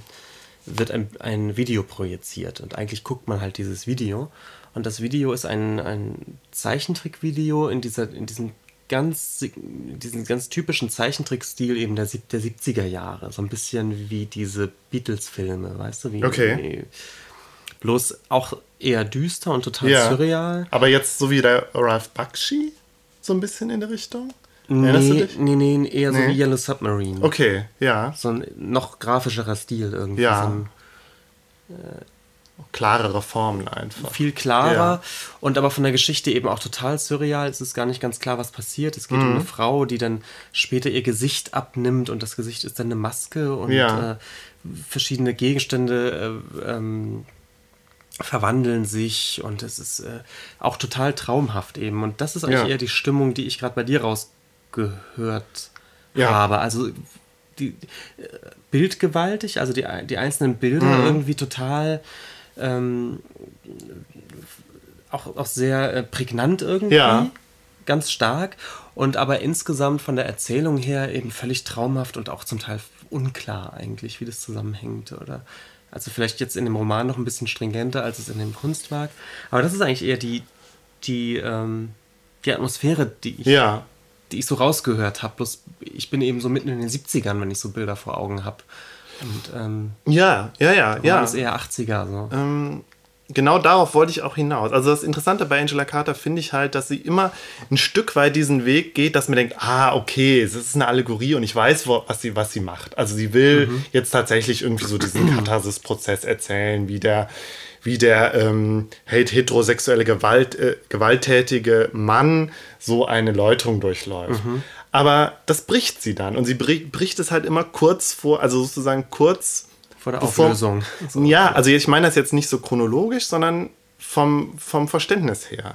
wird ein, ein Video projiziert. Und eigentlich guckt man halt dieses Video. Und das Video ist ein, ein Zeichentrickvideo in, dieser, in diesem ganz, in diesem ganz typischen Zeichentrickstil eben der, sieb- der 70er Jahre. So ein bisschen wie diese Beatles-Filme, weißt du? Wie, Okay. Bloß auch eher düster und total Ja. surreal. Aber jetzt so wie der Ralph Bakshi, so ein bisschen in der Richtung? Erinnerst du Nee, dich? nee, nee, eher so Nee. wie Yellow Submarine. Okay, ja. So ein noch grafischerer Stil irgendwie. Ja. So ein, Klarere Formen einfach. viel klarer Ja. und aber von der Geschichte eben auch total surreal. Es ist gar nicht ganz klar, was passiert. Es geht um Mhm. eine Frau, die dann später ihr Gesicht abnimmt und das Gesicht ist dann eine Maske und Ja. äh, verschiedene Gegenstände äh, ähm, verwandeln sich und es ist äh, auch total traumhaft eben. Und das ist eigentlich Ja. eher die Stimmung, die ich gerade bei dir rausgehört Ja. habe. Also die äh, bildgewaltig, also die, die einzelnen Bilder Mhm. irgendwie total ähm, auch, auch sehr äh, prägnant irgendwie. Ja. Ganz stark. Und aber insgesamt von der Erzählung her eben völlig traumhaft und auch zum Teil unklar eigentlich, wie das zusammenhängt. Oder also vielleicht jetzt in dem Roman noch ein bisschen stringenter, als es in dem Kunstwerk. Aber das ist eigentlich eher die, die, ähm, die Atmosphäre, die ich, Ja. Die ich so rausgehört habe. Bloß ich bin eben so mitten in den 70ern, wenn ich so Bilder vor Augen habe. Und ähm, Ja, ja, ja, ja. ist eher 80er so. Ähm, genau darauf wollte ich auch hinaus. Also das Interessante bei Angela Carter finde ich halt, dass sie immer ein Stück weit diesen Weg geht, dass man denkt, ah, okay, es ist eine Allegorie und ich weiß, was, sie, was sie macht. Also sie will jetzt tatsächlich irgendwie so diesen Katharsis-Prozess erzählen, wie der, wie der ähm, het- heterosexuelle Gewalt, äh, gewalttätige Mann so eine Läuterung durchläuft. Aber das bricht sie dann. Und sie bricht es halt immer kurz vor, also sozusagen kurz vor der bevor, Auflösung. Ja, also ich meine das jetzt nicht so chronologisch, sondern vom, vom Verständnis her.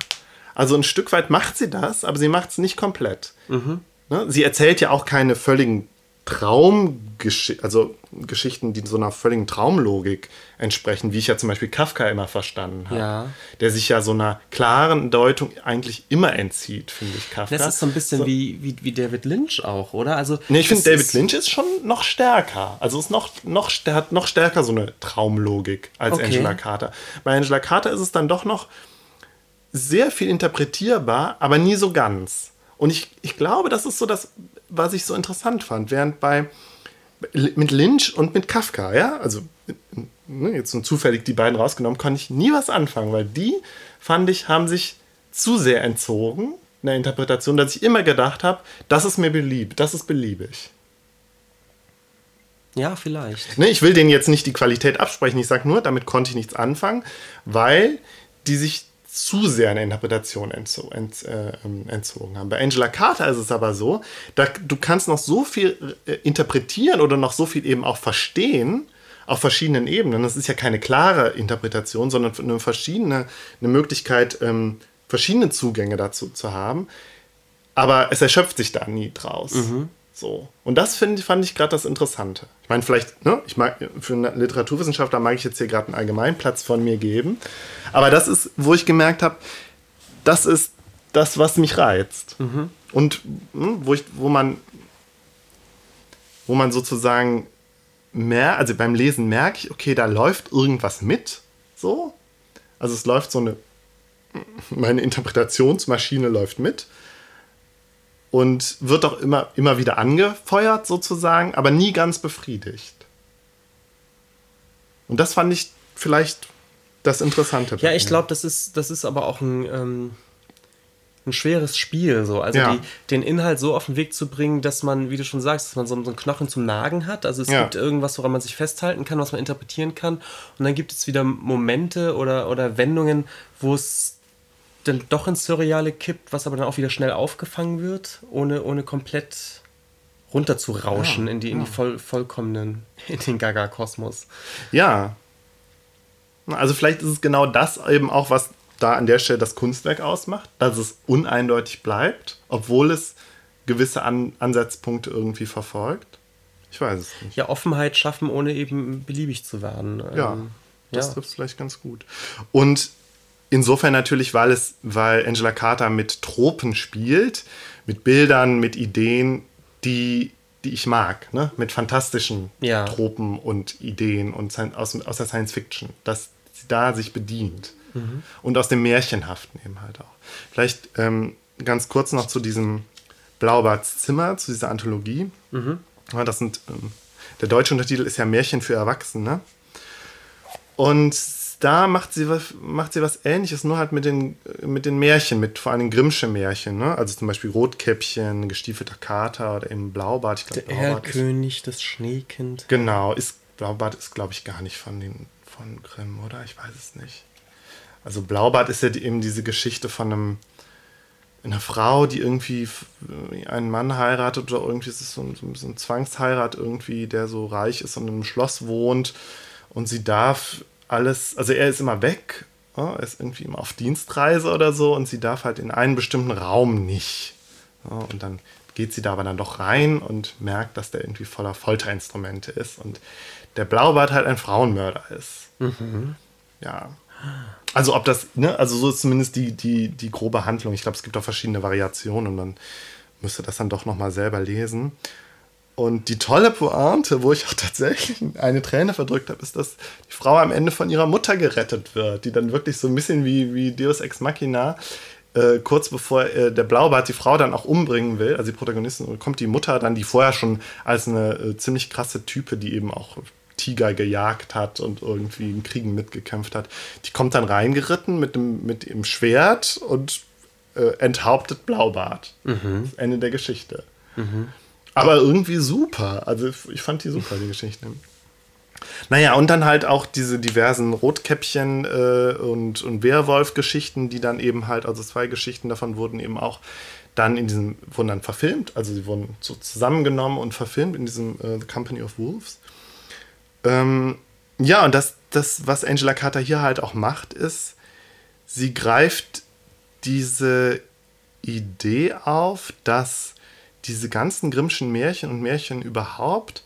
Also ein Stück weit macht sie das, aber sie macht es nicht komplett. Mhm. Ne? Sie erzählt ja auch keine völligen Traumgeschichten, also Geschichten, die so einer völligen Traumlogik entsprechen, wie ich ja zum Beispiel Kafka immer verstanden habe. Ja. Der sich ja so einer klaren Deutung eigentlich immer entzieht, finde ich, Kafka. Das ist so ein bisschen so. wie, wie, wie David Lynch auch, oder? Also, nee, ich finde, David Lynch ist schon noch stärker. Also ist noch, noch, hat noch stärker so eine Traumlogik als okay. Angela Carter. Bei Angela Carter ist es dann doch noch sehr viel interpretierbar, aber nie so ganz. Und ich, ich glaube, das ist so das, was ich so interessant fand. Während bei mit Lynch und mit Kafka, ja, also ne, jetzt so zufällig die beiden rausgenommen, konnte ich nie was anfangen, weil die, fand ich, haben sich zu sehr entzogen in der Interpretation, dass ich immer gedacht habe, das ist mir beliebt, das ist beliebig. Ja, vielleicht. Ne, ich will denen jetzt nicht die Qualität absprechen, ich sage nur, damit konnte ich nichts anfangen, weil die sich zu sehr eine Interpretation entzo ent, äh, ähm, entzogen haben. Bei Angela Carter ist es aber so, da, du kannst noch so viel äh, interpretieren oder noch so viel eben auch verstehen auf verschiedenen Ebenen. Das ist ja keine klare Interpretation, sondern eine verschiedene eine Möglichkeit, ähm, verschiedene Zugänge dazu zu haben. Aber es erschöpft sich da nie draus. Mhm. So. Und das find, fand ich gerade das Interessante. Ich meine, vielleicht, ne, ich mag, für einen Literaturwissenschaftler mag ich jetzt hier gerade einen Allgemeinplatz von mir geben. Aber das ist, wo ich gemerkt habe, das ist das, was mich reizt. Mhm. Und hm, wo, ich, wo man wo man sozusagen mehr, also beim Lesen merke ich, okay, da läuft irgendwas mit. So. Also es läuft so eine, meine Interpretationsmaschine läuft mit und wird auch immer, immer wieder angefeuert sozusagen, aber nie ganz befriedigt. Und das fand ich vielleicht das Interessante. Ja, ich glaube, das ist, das ist aber auch ein, ähm, ein schweres Spiel. So. Also ja. die, den Inhalt so auf den Weg zu bringen, dass man, wie du schon sagst, dass man so, so einen Knochen zum Nagen hat. Also es ja. gibt irgendwas, woran man sich festhalten kann, was man interpretieren kann. Und dann gibt es wieder Momente oder, oder Wendungen, wo es dann doch ins Surreale kippt, was aber dann auch wieder schnell aufgefangen wird, ohne, ohne komplett runterzurauschen ja, in die, in die voll, vollkommenen, in den Gaga-Kosmos. Ja. Also vielleicht ist es genau das eben auch, was da an der Stelle das Kunstwerk ausmacht, dass es uneindeutig bleibt, obwohl es gewisse an Ansatzpunkte irgendwie verfolgt. Ich weiß es nicht. Ja, Offenheit schaffen, ohne eben beliebig zu werden. Ja, ähm, das ja. trifft es vielleicht ganz gut. Und Insofern natürlich, weil es, weil Angela Carter mit Tropen spielt, mit Bildern, mit Ideen, die, die ich mag, ne? mit fantastischen ja. Tropen und Ideen und aus, aus der Science Fiction, dass sie da sich bedient. Mhm. Und aus dem Märchenhaften eben halt auch. Vielleicht ähm, ganz kurz noch zu diesem Blaubarts Zimmer, zu dieser Anthologie. Mhm. Ja, das sind, ähm, der deutsche Untertitel ist ja Märchen für Erwachsene. Und da macht sie was, macht sie was ähnliches, nur halt mit den, mit den Märchen, mit vor allem Grimmsche Märchen, ne? Also zum Beispiel Rotkäppchen, gestiefelter Kater oder eben Blaubart. Ich glaub, Der Blaubart Erlkönig, das Schneekind. Genau, ist, Blaubart ist, glaube ich, gar nicht von, den, von Grimm, oder? Ich weiß es nicht. Also Blaubart ist ja eben diese Geschichte von einem, einer Frau, die irgendwie einen Mann heiratet oder irgendwie ist es so ein, so ein Zwangsheirat irgendwie, der so reich ist und in einem Schloss wohnt und sie darf alles, also er ist immer weg, er ist irgendwie immer auf Dienstreise oder so und sie darf halt in einen bestimmten Raum nicht. Und dann geht sie da aber dann doch rein und merkt, dass der irgendwie voller Folterinstrumente ist und der Blaubart halt ein Frauenmörder ist. Mhm. Ja. Also ob das, ne, also so ist zumindest die, die, die grobe Handlung. Ich glaube, es gibt auch verschiedene Variationen und man müsste das dann doch nochmal selber lesen. Und die tolle Pointe, wo ich auch tatsächlich eine Träne verdrückt habe, ist, dass die Frau am Ende von ihrer Mutter gerettet wird, die dann wirklich so ein bisschen wie, wie Deus Ex Machina, äh, kurz bevor äh, der Blaubart die Frau dann auch umbringen will, also die Protagonistin, kommt die Mutter dann, die vorher schon als eine äh, ziemlich krasse Type, die eben auch Tiger gejagt hat und irgendwie in Kriegen mitgekämpft hat, die kommt dann reingeritten mit dem, mit dem Schwert und äh, enthauptet Blaubart. Mhm. Ende der Geschichte. Mhm. Aber irgendwie super. Also ich fand die super, die Geschichte. Naja, und dann halt auch diese diversen Rotkäppchen äh, und, und Werwolf-Geschichten, die dann eben halt, also zwei Geschichten davon wurden eben auch dann in diesem, wurden dann verfilmt, also sie wurden so zusammengenommen und verfilmt in diesem äh, The Company of Wolves. Ähm, ja, und das, das, was Angela Carter hier halt auch macht, ist, sie greift diese Idee auf, dass diese ganzen Grimmschen Märchen und Märchen überhaupt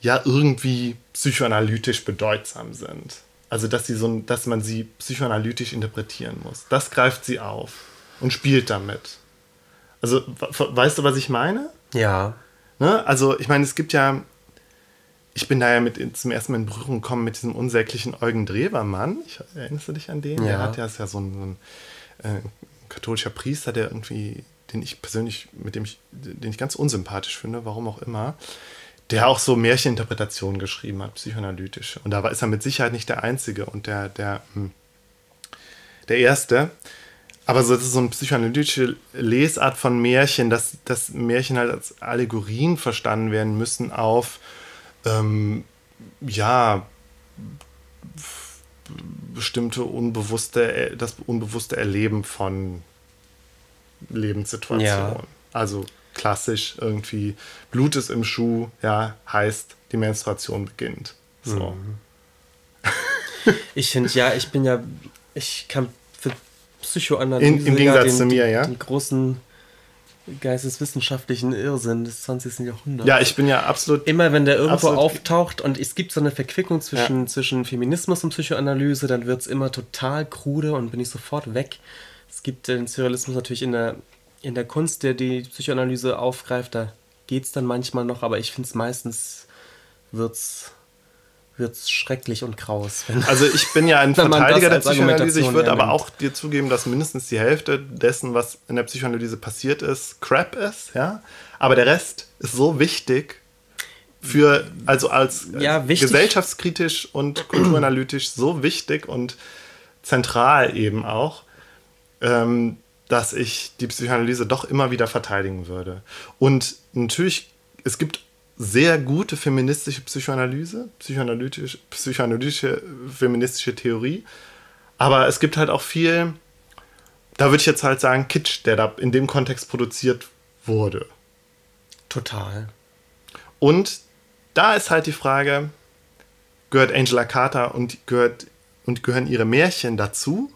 ja irgendwie psychoanalytisch bedeutsam sind. Also dass sie so, dass man sie psychoanalytisch interpretieren muss. Das greift sie auf und spielt damit. Also weißt du, was ich meine? Ja. Ne? Also ich meine, es gibt ja, ich bin da ja mit zum ersten Mal in Berührung gekommen mit diesem unsäglichen Eugen Drewermann. Ich, erinnerst du dich an den? Ja. Der hat ja, ist ja so ein, so ein äh, katholischer Priester, der irgendwie, den ich persönlich, mit dem ich, den ich ganz unsympathisch finde, warum auch immer der auch so Märcheninterpretationen geschrieben hat, psychoanalytisch. Und da ist er mit Sicherheit nicht der Einzige und der, der, hm, der Erste. Aber so, das ist so eine psychoanalytische Lesart von Märchen, dass, dass Märchen halt als Allegorien verstanden werden müssen auf, ähm, ja, bestimmte unbewusste, das unbewusste Erleben von Lebenssituationen. Ja. Also klassisch irgendwie Blut ist im Schuh, ja, heißt, die Menstruation beginnt. So. Mhm. ich finde, ja, ich bin ja, ich kann für Psychoanalyse In, im Gegensatz den, zu mir, ja. Den großen geisteswissenschaftlichen Irrsinn des 20. Jahrhunderts. Ja, ich bin ja absolut. Immer wenn der irgendwo auftaucht und es gibt so eine Verquickung zwischen, ja. zwischen Feminismus und Psychoanalyse, dann wird es immer total krude und bin ich sofort weg. Es gibt den Surrealismus natürlich in der in der Kunst, der die Psychoanalyse aufgreift, da geht es dann manchmal noch, aber ich finde es meistens wird's wird's schrecklich und kraus. also ich bin ja ein Verteidiger der Psychoanalyse. Ich würde aber auch dir zugeben, dass mindestens die Hälfte dessen, was in der Psychoanalyse passiert ist, Crap ist, ja. Aber der Rest ist so wichtig für, also als, ja, gesellschaftskritisch und kulturanalytisch so wichtig und zentral eben auch, ähm, dass ich die Psychoanalyse doch immer wieder verteidigen würde. Und natürlich, es gibt sehr gute feministische Psychoanalyse, psychoanalytische, psychoanalytische feministische Theorie, aber es gibt halt auch viel, da würde ich jetzt halt sagen, Kitsch, der da in dem Kontext produziert wurde. Total. Und da ist halt die Frage, gehört Angela Carter und, gehört, und gehören ihre Märchen dazu?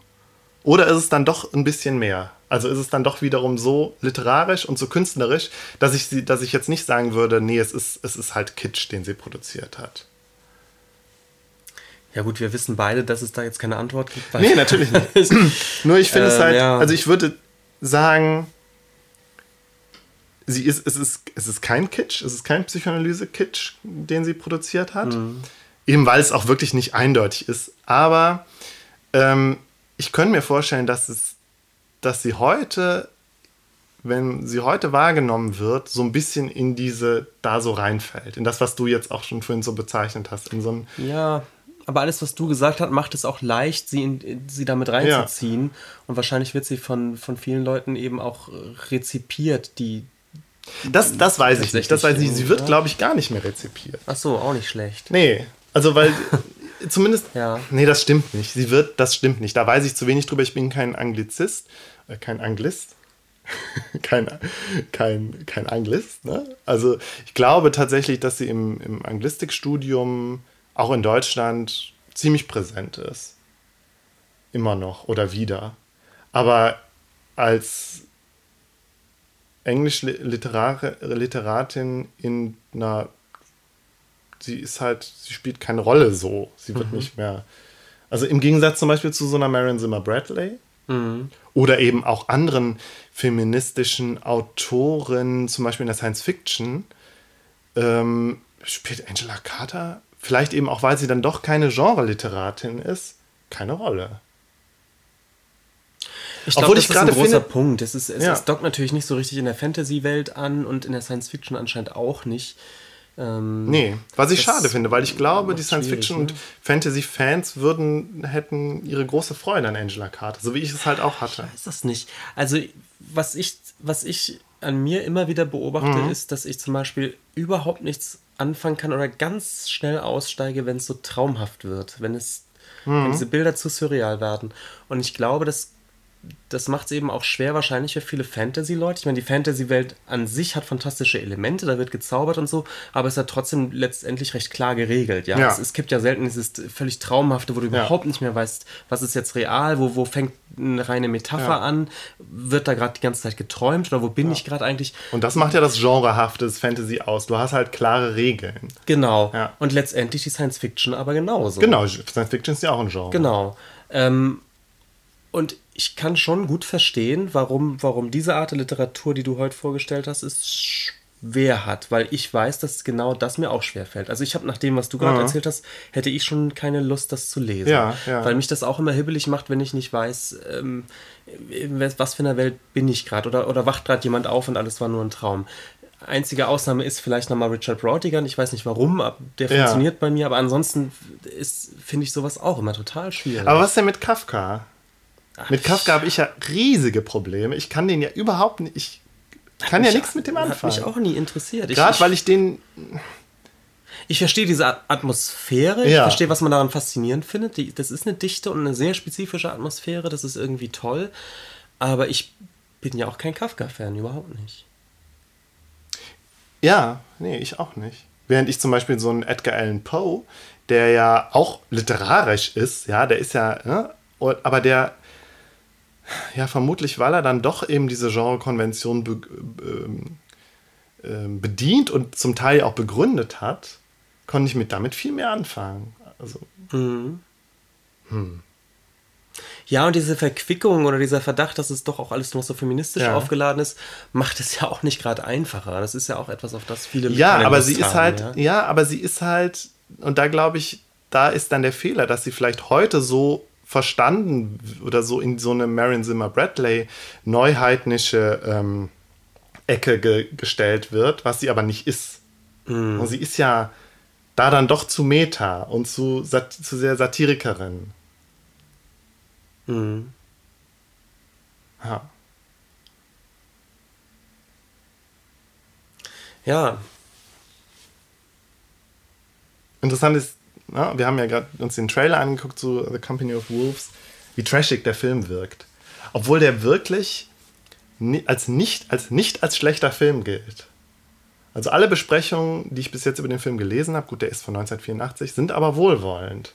Oder ist es dann doch ein bisschen mehr? Also ist es dann doch wiederum so literarisch und so künstlerisch, dass ich, dass ich jetzt nicht sagen würde, nee, es ist, es ist halt Kitsch, den sie produziert hat. Ja gut, wir wissen beide, dass es da jetzt keine Antwort gibt. Nee, natürlich nicht. Nur ich finde äh, es halt, ja. also ich würde sagen, sie ist, es, ist, es ist kein Kitsch, es ist kein Psychoanalyse-Kitsch, den sie produziert hat. Mhm. Eben weil es auch wirklich nicht eindeutig ist. Aber ähm, ich könnte mir vorstellen, dass es dass sie heute, wenn sie heute wahrgenommen wird, so ein bisschen in diese, da so reinfällt. In das, was du jetzt auch schon vorhin so bezeichnet hast. In so ein ja, aber alles, was du gesagt hast, macht es auch leicht, sie, in, sie damit reinzuziehen. Ja. Und wahrscheinlich wird sie von, von vielen Leuten eben auch rezipiert, die. Das, das weiß ich nicht. Das weiß ich nicht. Sie wird, glaube ich, gar nicht mehr rezipiert. Ach so, auch nicht schlecht. Nee. Also, weil zumindest. ja. Nee, das stimmt nicht. Sie wird, das stimmt nicht. Da weiß ich zu wenig drüber. Ich bin kein Anglizist äh, kein Anglist. kein, kein, kein Anglist. Ne? Also ich glaube tatsächlich, dass sie im, im Anglistikstudium auch in Deutschland ziemlich präsent ist. Immer noch oder wieder. Aber als Englisch-Literatin in einer. Sie ist halt, sie spielt keine Rolle so. Sie wird mhm. nicht mehr. Also im Gegensatz zum Beispiel zu so einer Marion Zimmer Bradley, Mhm. Oder eben auch anderen feministischen Autoren, zum Beispiel in der Science Fiction, ähm, spielt Angela Carter, vielleicht eben auch, weil sie dann doch keine Genre-Literatin ist, keine Rolle. Ich glaube, das ich ist ein großer finde, Punkt. Es, ist, es, ja. es dockt natürlich nicht so richtig in der Fantasy-Welt an und in der Science-Fiction anscheinend auch nicht. Ähm, nee, was ich schade finde, weil ich glaube, die Science-Fiction- und ne? Fantasy-Fans würden, hätten ihre große Freude an Angela Carter, so wie ich es halt auch hatte. Ich weiß das nicht. Also, was ich, was ich an mir immer wieder beobachte, mhm. ist, dass ich zum Beispiel überhaupt nichts anfangen kann oder ganz schnell aussteige, wenn es so traumhaft wird, wenn es mhm. wenn diese Bilder zu surreal werden. Und ich glaube, das das macht es eben auch schwer wahrscheinlich für viele Fantasy-Leute. Ich meine, die Fantasy-Welt an sich hat fantastische Elemente, da wird gezaubert und so, aber es ist ja trotzdem letztendlich recht klar geregelt. Ja, ja. Es, es, gibt ja selten dieses völlig Traumhafte, wo du ja. überhaupt nicht mehr weißt, was ist jetzt real, wo, wo fängt eine reine Metapher ja. an, wird da gerade die ganze Zeit geträumt oder wo bin ich gerade eigentlich? Und das macht ja das Genrehafte des Fantasy aus. Du hast halt klare Regeln. Genau. Und letztendlich die Science-Fiction aber genauso. Genau, Science-Fiction ist ja auch ein Genre. Genau. Ähm, und ich kann schon gut verstehen, warum, warum diese Art der Literatur, die du heute vorgestellt hast, es schwer hat, weil ich weiß, dass genau das mir auch schwer fällt. Also ich habe nach dem, was du gerade ja. erzählt hast, hätte ich schon keine Lust, das zu lesen. Ja, ja. Weil mich das auch immer hibbelig macht, wenn ich nicht weiß, ähm, was für eine Welt bin ich gerade oder, oder wacht gerade jemand auf und alles war nur ein Traum. Einzige Ausnahme ist vielleicht nochmal Richard Brautigan. Ich weiß nicht warum, der funktioniert bei mir, aber ansonsten finde ich sowas auch immer total schwierig. Aber was ist denn mit Kafka? Mit Kafka habe ich ja riesige Probleme. Ich kann den ja überhaupt nicht. Ich kann ja nichts mit dem anfangen. Hat mich auch nie interessiert. Gerade weil ich den. Ich verstehe diese Atmosphäre, ich verstehe, was man daran faszinierend findet. das ist eine dichte und eine sehr spezifische Atmosphäre, das ist irgendwie toll. Aber ich bin ja auch kein Kafka-Fan, überhaupt nicht. Ja, nee, ich auch nicht. Während ich zum Beispiel so einen Edgar Allan Poe, der ja auch literarisch ist, ja, der ist ja, ne, aber der ja, vermutlich, weil er dann doch eben diese Genrekonvention be äh, bedient und zum Teil auch begründet hat, konnte ich mit damit viel mehr anfangen. Also. Mhm. Hm. Ja, und diese Verquickung oder dieser Verdacht, dass es doch auch alles noch so feministisch ja. aufgeladen ist, macht es ja auch nicht gerade einfacher. Das ist ja auch etwas, auf das viele Ja, aber sie haben, ist halt, ja? ja, aber sie ist halt, und da glaube ich, da ist dann der Fehler, dass sie vielleicht heute so verstanden oder so in so eine Marion Zimmer Bradley neuheidnische ähm, Ecke ge gestellt wird, was sie aber nicht ist. Mm. Und sie ist ja da dann doch zu Meta und zu, zu sehr Satirikerin. Mm. Ja. Ja. Interessant ist, na, wir haben ja gerade uns den Trailer angeguckt zu The Company of Wolves, wie trashig der Film wirkt. Obwohl der wirklich als nicht als, nicht als schlechter Film gilt. Also alle Besprechungen, die ich bis jetzt über den Film gelesen habe, gut, der ist von 1984, sind aber wohlwollend.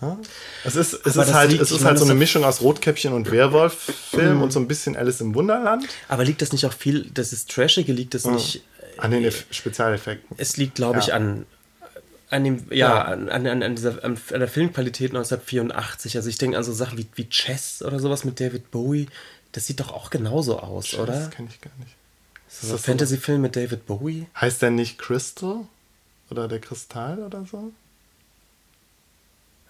Ja? Es ist, es ist halt, liegt, es ist halt so eine Mischung aus Rotkäppchen und Werwolf-Film mhm. und so ein bisschen Alice im Wunderland. Aber liegt das nicht auch viel, das ist Trashige, liegt das nicht. An den Spezialeffekten. Es liegt, glaube ja. ich, an, an dem, ja, ja. An, an, an, dieser, an, der Filmqualität 1984. Also ich denke an so Sachen wie, wie Chess oder sowas mit David Bowie. Das sieht doch auch genauso aus, Chess oder? Das kenne ich gar nicht. So ist ein Fantasy-Film mit David Bowie. Heißt der nicht Crystal? Oder der Kristall oder so?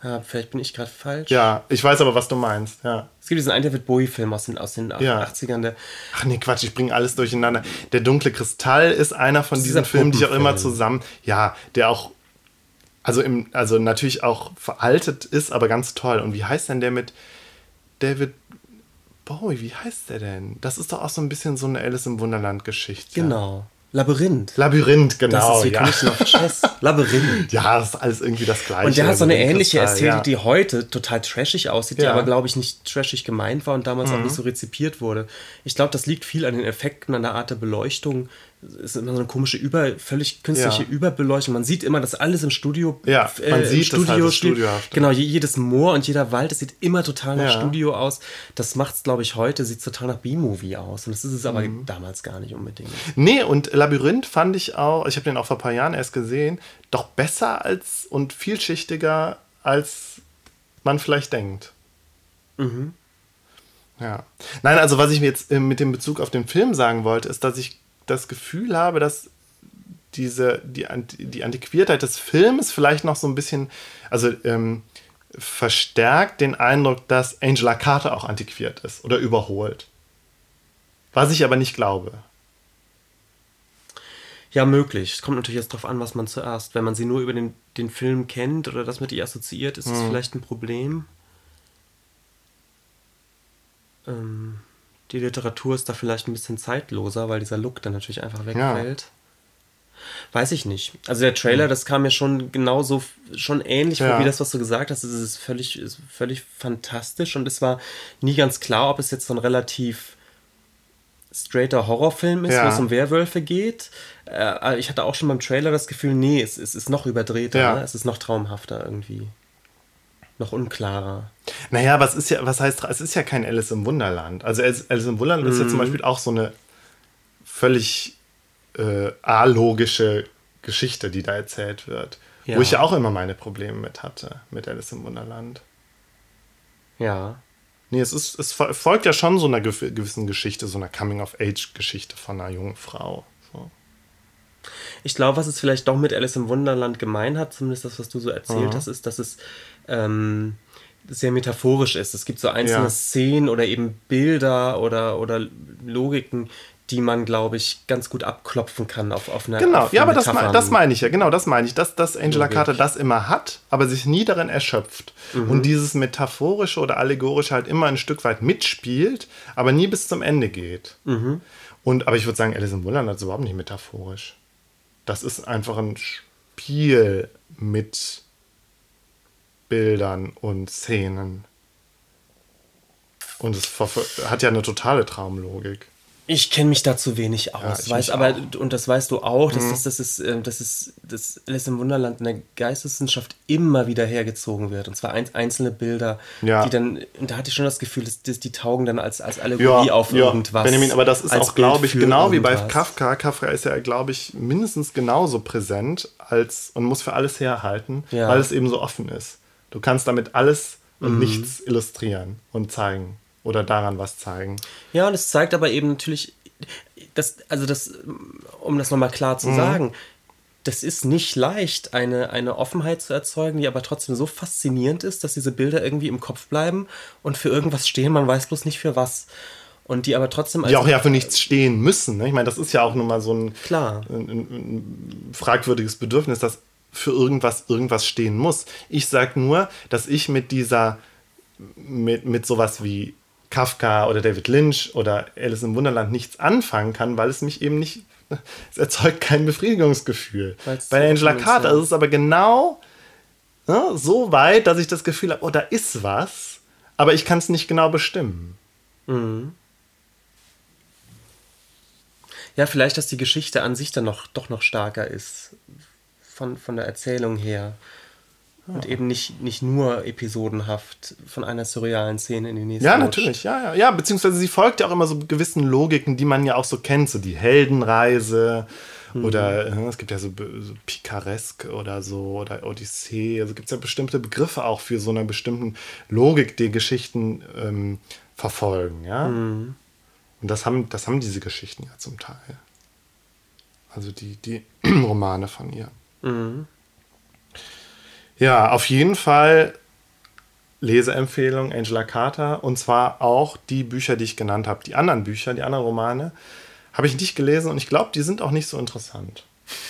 Ja, vielleicht bin ich gerade falsch. Ja, ich weiß aber, was du meinst. Ja. Es gibt diesen einen David Bowie-Film aus den, aus den ja. 80ern. Der Ach nee, Quatsch, ich bringe alles durcheinander. Der dunkle Kristall ist einer von diesen Filmen, die ich auch immer zusammen. Ja, der auch also, im, also natürlich auch veraltet ist, aber ganz toll. Und wie heißt denn der mit David Bowie? Wie heißt der denn? Das ist doch auch so ein bisschen so eine Alice im Wunderland-Geschichte. Genau. Labyrinth. Labyrinth, genau. Das ist, wie ja. ich noch Chess? Labyrinth. Ja, das ist alles irgendwie das Gleiche. Und der hat so eine ähnliche Ästhetik, ja. die heute total trashig aussieht, ja. die aber, glaube ich, nicht trashig gemeint war und damals mhm. auch nicht so rezipiert wurde. Ich glaube, das liegt viel an den Effekten, an der Art der Beleuchtung, ist immer so eine komische über, völlig künstliche ja. Überbeleuchtung. Man sieht immer, dass alles im Studio, ja, man äh, sieht Studio das halt studiohaft. Genau, jedes Moor und jeder Wald, das sieht immer total nach ja. Studio aus. Das macht es, glaube ich, heute, sieht total nach B-Movie aus. Und das ist es aber mhm. damals gar nicht unbedingt. Nee, und Labyrinth fand ich auch, ich habe den auch vor ein paar Jahren erst gesehen, doch besser als und vielschichtiger, als man vielleicht denkt. Mhm. Ja. Nein, also was ich mir jetzt äh, mit dem Bezug auf den Film sagen wollte, ist, dass ich das Gefühl habe, dass diese, die, die Antiquiertheit des Films vielleicht noch so ein bisschen, also ähm, verstärkt den Eindruck, dass Angela Carter auch antiquiert ist oder überholt. Was ich aber nicht glaube. Ja, möglich. Es kommt natürlich jetzt darauf an, was man zuerst. Wenn man sie nur über den, den Film kennt oder das mit ihr assoziiert, ist es hm. vielleicht ein Problem. Ähm, die Literatur ist da vielleicht ein bisschen zeitloser, weil dieser Look dann natürlich einfach wegfällt. Ja. Weiß ich nicht. Also der Trailer, das kam mir schon genauso, schon ähnlich ja. wie das, was du gesagt hast. Es ist völlig, ist völlig fantastisch und es war nie ganz klar, ob es jetzt so ein relativ straighter Horrorfilm ist, ja. wo es um Werwölfe geht. Äh, ich hatte auch schon beim Trailer das Gefühl, nee, es, es ist noch überdrehter, ja. ne? es ist noch traumhafter irgendwie. Noch unklarer. Naja, es ist ja, was heißt, es ist ja kein Alice im Wunderland. Also Alice im Wunderland mhm. ist ja zum mhm. Beispiel auch so eine völlig äh, alogische Geschichte, die da erzählt wird. Ja. Wo ich ja auch immer meine Probleme mit hatte, mit Alice im Wunderland. Ja. Nee, es, ist, es folgt ja schon so einer gewissen Geschichte, so einer Coming-of-Age-Geschichte von einer jungen Frau. So. Ich glaube, was es vielleicht doch mit Alice im Wunderland gemein hat, zumindest das, was du so erzählt mhm. hast, ist, dass es ähm, sehr metaphorisch ist. Es gibt so einzelne ja. Szenen oder eben Bilder oder, oder Logiken, die man, glaube ich, ganz gut abklopfen kann auf, auf eine Genau, auf ja, aber das, das meine ich ja, genau, das meine ich, dass, dass Angela Logik. Carter das immer hat, aber sich nie darin erschöpft. Mhm. Und dieses metaphorische oder allegorische halt immer ein Stück weit mitspielt, aber nie bis zum Ende geht. Mhm. Und, aber ich würde sagen, Alice in Wunderland ist überhaupt nicht metaphorisch. Das ist einfach ein Spiel mit Bildern und Szenen. Und es hat ja eine totale Traumlogik. Ich kenne mich da zu wenig aus, ja, weiß, aber auch. und das weißt du auch, dass mhm. das, das ist, ähm, das ist, das Alice im Wunderland in der Geisteswissenschaft immer wieder hergezogen wird. Und zwar ein, einzelne Bilder, ja. die dann, und da hatte ich schon das Gefühl, dass, dass die taugen dann als, als Allegorie ja, auf irgendwas. Benjamin, aber das ist auch, glaube ich, genau wie bei Kafka. Kafka ist ja, glaube ich, mindestens genauso präsent als und muss für alles herhalten, weil es eben so offen ist. Du kannst damit alles und mhm. nichts illustrieren und zeigen oder daran was zeigen. Ja, und es zeigt aber eben natürlich, das, also das, um das nochmal klar zu mhm. sagen, das ist nicht leicht, eine, eine Offenheit zu erzeugen, die aber trotzdem so faszinierend ist, dass diese Bilder irgendwie im Kopf bleiben und für irgendwas stehen, man weiß bloß nicht für was. Und die aber trotzdem. Die auch ja für nichts stehen müssen. Ne? Ich meine, das ist ja auch nun mal so ein, klar. Ein, ein, ein fragwürdiges Bedürfnis, dass für irgendwas irgendwas stehen muss. Ich sage nur, dass ich mit dieser, mit, mit sowas wie Kafka oder David Lynch oder Alice im Wunderland nichts anfangen kann, weil es mich eben nicht, es erzeugt kein Befriedigungsgefühl. Weil's Bei Angela Carter ist es aber genau ne, so weit, dass ich das Gefühl habe, oh, da ist was, aber ich kann es nicht genau bestimmen. Mhm. Ja, vielleicht, dass die Geschichte an sich dann noch, doch noch stärker ist von, von der Erzählung her. Und eben nicht, nicht nur episodenhaft von einer surrealen Szene in die nächste. Ja, rutscht. natürlich, ja, ja. Ja, beziehungsweise sie folgt ja auch immer so gewissen Logiken, die man ja auch so kennt, so die Heldenreise mhm. oder äh, es gibt ja so, so Picaresque oder so oder Odyssee. Also gibt es ja bestimmte Begriffe auch für so eine bestimmte Logik, die Geschichten ähm, verfolgen, ja. Mhm. Und das haben, das haben diese Geschichten ja zum Teil. Also die, die Romane von ihr. Mhm. Ja, auf jeden Fall Leseempfehlung Angela Carter und zwar auch die Bücher, die ich genannt habe. Die anderen Bücher, die anderen Romane, habe ich nicht gelesen und ich glaube, die sind auch nicht so interessant.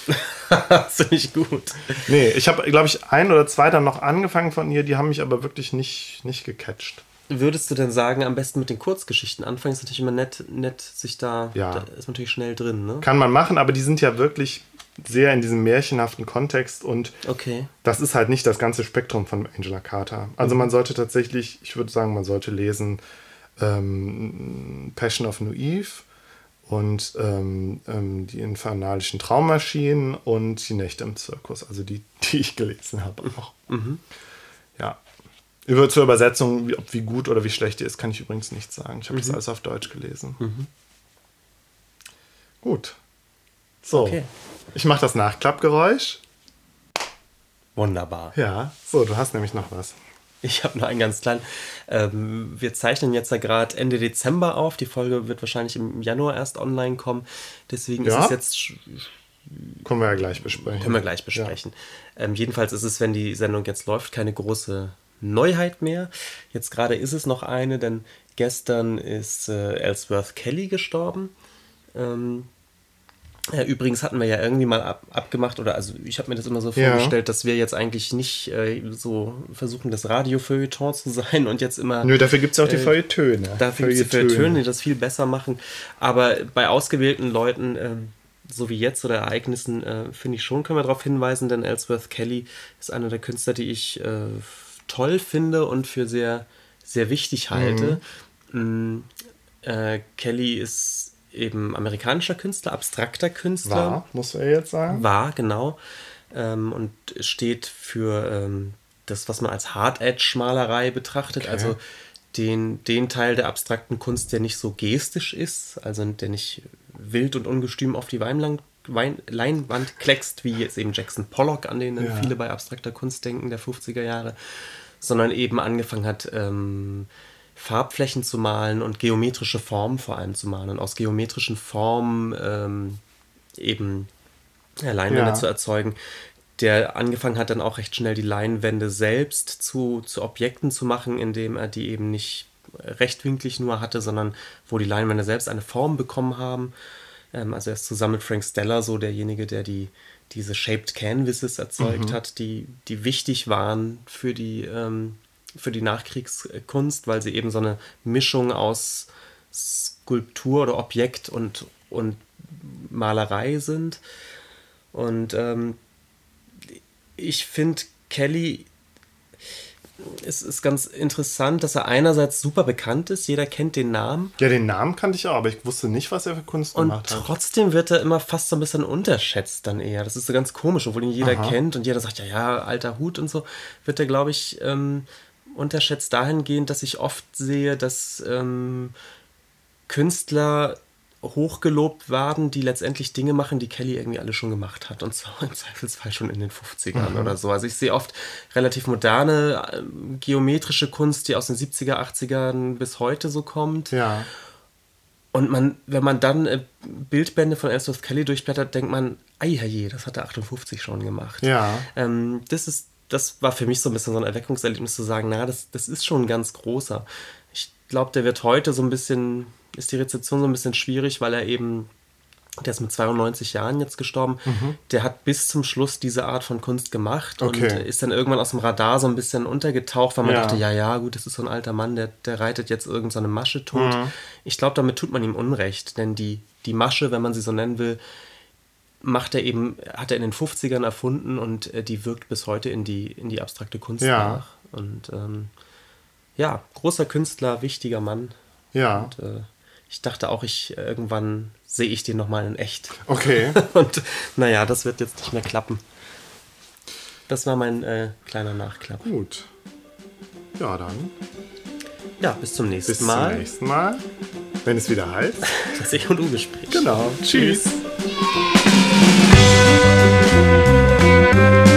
das finde ich gut. Nee, ich habe, glaube ich, ein oder zwei dann noch angefangen von ihr, die haben mich aber wirklich nicht, nicht gecatcht. Würdest du denn sagen, am besten mit den Kurzgeschichten anfangen? Ist natürlich immer nett, nett sich da, ja. da ist man natürlich schnell drin, ne? Kann man machen, aber die sind ja wirklich sehr in diesem märchenhaften Kontext und okay. das ist halt nicht das ganze Spektrum von Angela Carter. Also mhm. man sollte tatsächlich, ich würde sagen, man sollte lesen ähm, Passion of New Eve und ähm, ähm, die infernalischen Traummaschinen und die Nächte im Zirkus, also die, die ich gelesen habe auch. Mhm. Ja. Über zur Übersetzung, wie, ob wie gut oder wie schlecht die ist, kann ich übrigens nicht sagen. Ich habe mhm. das alles auf Deutsch gelesen. Mhm. Gut. So. Okay. Ich mache das Nachklappgeräusch. Wunderbar. Ja, so, du hast nämlich noch was. Ich habe noch einen ganz kleinen. Ähm, wir zeichnen jetzt ja gerade Ende Dezember auf. Die Folge wird wahrscheinlich im Januar erst online kommen. Deswegen ja. ist es jetzt. Können wir ja gleich besprechen. Können wir gleich besprechen. Ja. Ähm, jedenfalls ist es, wenn die Sendung jetzt läuft, keine große Neuheit mehr. Jetzt gerade ist es noch eine, denn gestern ist äh, Ellsworth Kelly gestorben. Ähm, Ja, übrigens hatten wir ja irgendwie mal ab, abgemacht, oder also ich habe mir das immer so vorgestellt, ja. dass wir jetzt eigentlich nicht äh, so versuchen, das Radio-Feuilleton zu sein und jetzt immer. Nö, dafür gibt es auch die äh, Feuilletöne. Dafür gibt es die Feuilletöne, die das viel besser machen. Aber bei ausgewählten Leuten, äh, so wie jetzt oder Ereignissen, äh, finde ich schon, können wir darauf hinweisen, denn Ellsworth Kelly ist einer der Künstler, die ich äh, toll finde und für sehr, sehr wichtig halte. Mhm. Mm, Kelly ist eben amerikanischer Künstler, abstrakter Künstler. War, muss er jetzt sagen. War, genau. Ähm, und steht für ähm, das, was man als Hard-Edge-Malerei betrachtet, okay. also den, den Teil der abstrakten Kunst, der nicht so gestisch ist, also der nicht wild und ungestüm auf die Weinlang Wein Leinwand kleckst, wie jetzt eben Jackson Pollock, an den ja. viele bei abstrakter Kunst denken, der 50er Jahre, sondern eben angefangen hat, ähm, Farbflächen zu malen und geometrische Formen vor allem zu malen und aus geometrischen Formen ähm, eben Leinwände ja. zu erzeugen, der angefangen hat dann auch recht schnell die Leinwände selbst zu, zu Objekten zu machen, indem er die eben nicht rechtwinklig nur hatte, sondern wo die Leinwände selbst eine Form bekommen haben. Ähm, also er ist zusammen mit Frank Stella so derjenige, der die, diese Shaped Canvases erzeugt mhm. hat, die, die wichtig waren für die, ähm, für die Nachkriegskunst, weil sie eben so eine Mischung aus Skulptur oder Objekt und, und Malerei sind. Und ähm, ich finde, Kelly es ist ganz interessant, dass er einerseits super bekannt ist, jeder kennt den Namen. Ja, den Namen kannte ich auch, aber ich wusste nicht, was er für Kunst und gemacht hat. Und trotzdem wird er immer fast so ein bisschen unterschätzt dann eher. Das ist so ganz komisch, obwohl ihn jeder Aha. kennt und jeder sagt, ja, ja, alter Hut und so, wird er, glaube ich, ähm, unterschätzt dahingehend, dass ich oft sehe, dass ähm, Künstler hochgelobt werden, die letztendlich Dinge machen, die Kelly irgendwie alle schon gemacht hat. Und zwar im Zweifelsfall schon in den 50ern mhm. oder so. Also ich sehe oft relativ moderne äh, geometrische Kunst, die aus den 70er, 80ern bis heute so kommt. Ja. Und man, wenn man dann äh, Bildbände von Ellsworth Kelly durchblättert, denkt man, ei je, das hat er 58 schon gemacht. Ja. Ähm, das ist, das war für mich so ein bisschen so ein Erweckungserlebnis zu sagen, na, das, das ist schon ein ganz großer. Ich glaube, der wird heute so ein bisschen ist die Rezeption so ein bisschen schwierig, weil er eben, der ist mit 92 Jahren jetzt gestorben, mhm. der hat bis zum Schluss diese Art von Kunst gemacht okay. und ist dann irgendwann aus dem Radar so ein bisschen untergetaucht, weil man ja. dachte, ja, ja, gut, das ist so ein alter Mann, der, der reitet jetzt irgendeine so Masche tot. Mhm. Ich glaube, damit tut man ihm Unrecht, denn die, die Masche, wenn man sie so nennen will, macht er eben, hat er in den 50ern erfunden und äh, die wirkt bis heute in die, in die abstrakte Kunst ja. nach. Und ähm, ja, großer Künstler, wichtiger Mann. Ja. Und, äh, ich dachte auch, ich irgendwann sehe ich den nochmal in echt. Okay. Und naja, das wird jetzt nicht mehr klappen. Das war mein äh, kleiner Nachklapp. Gut. Ja, dann. Ja, bis zum nächsten bis Mal. Bis zum nächsten Mal. Wenn es wieder heißt. Das Ich und U-Gespräch. Genau. Tschüss. Tschüss. Thank you.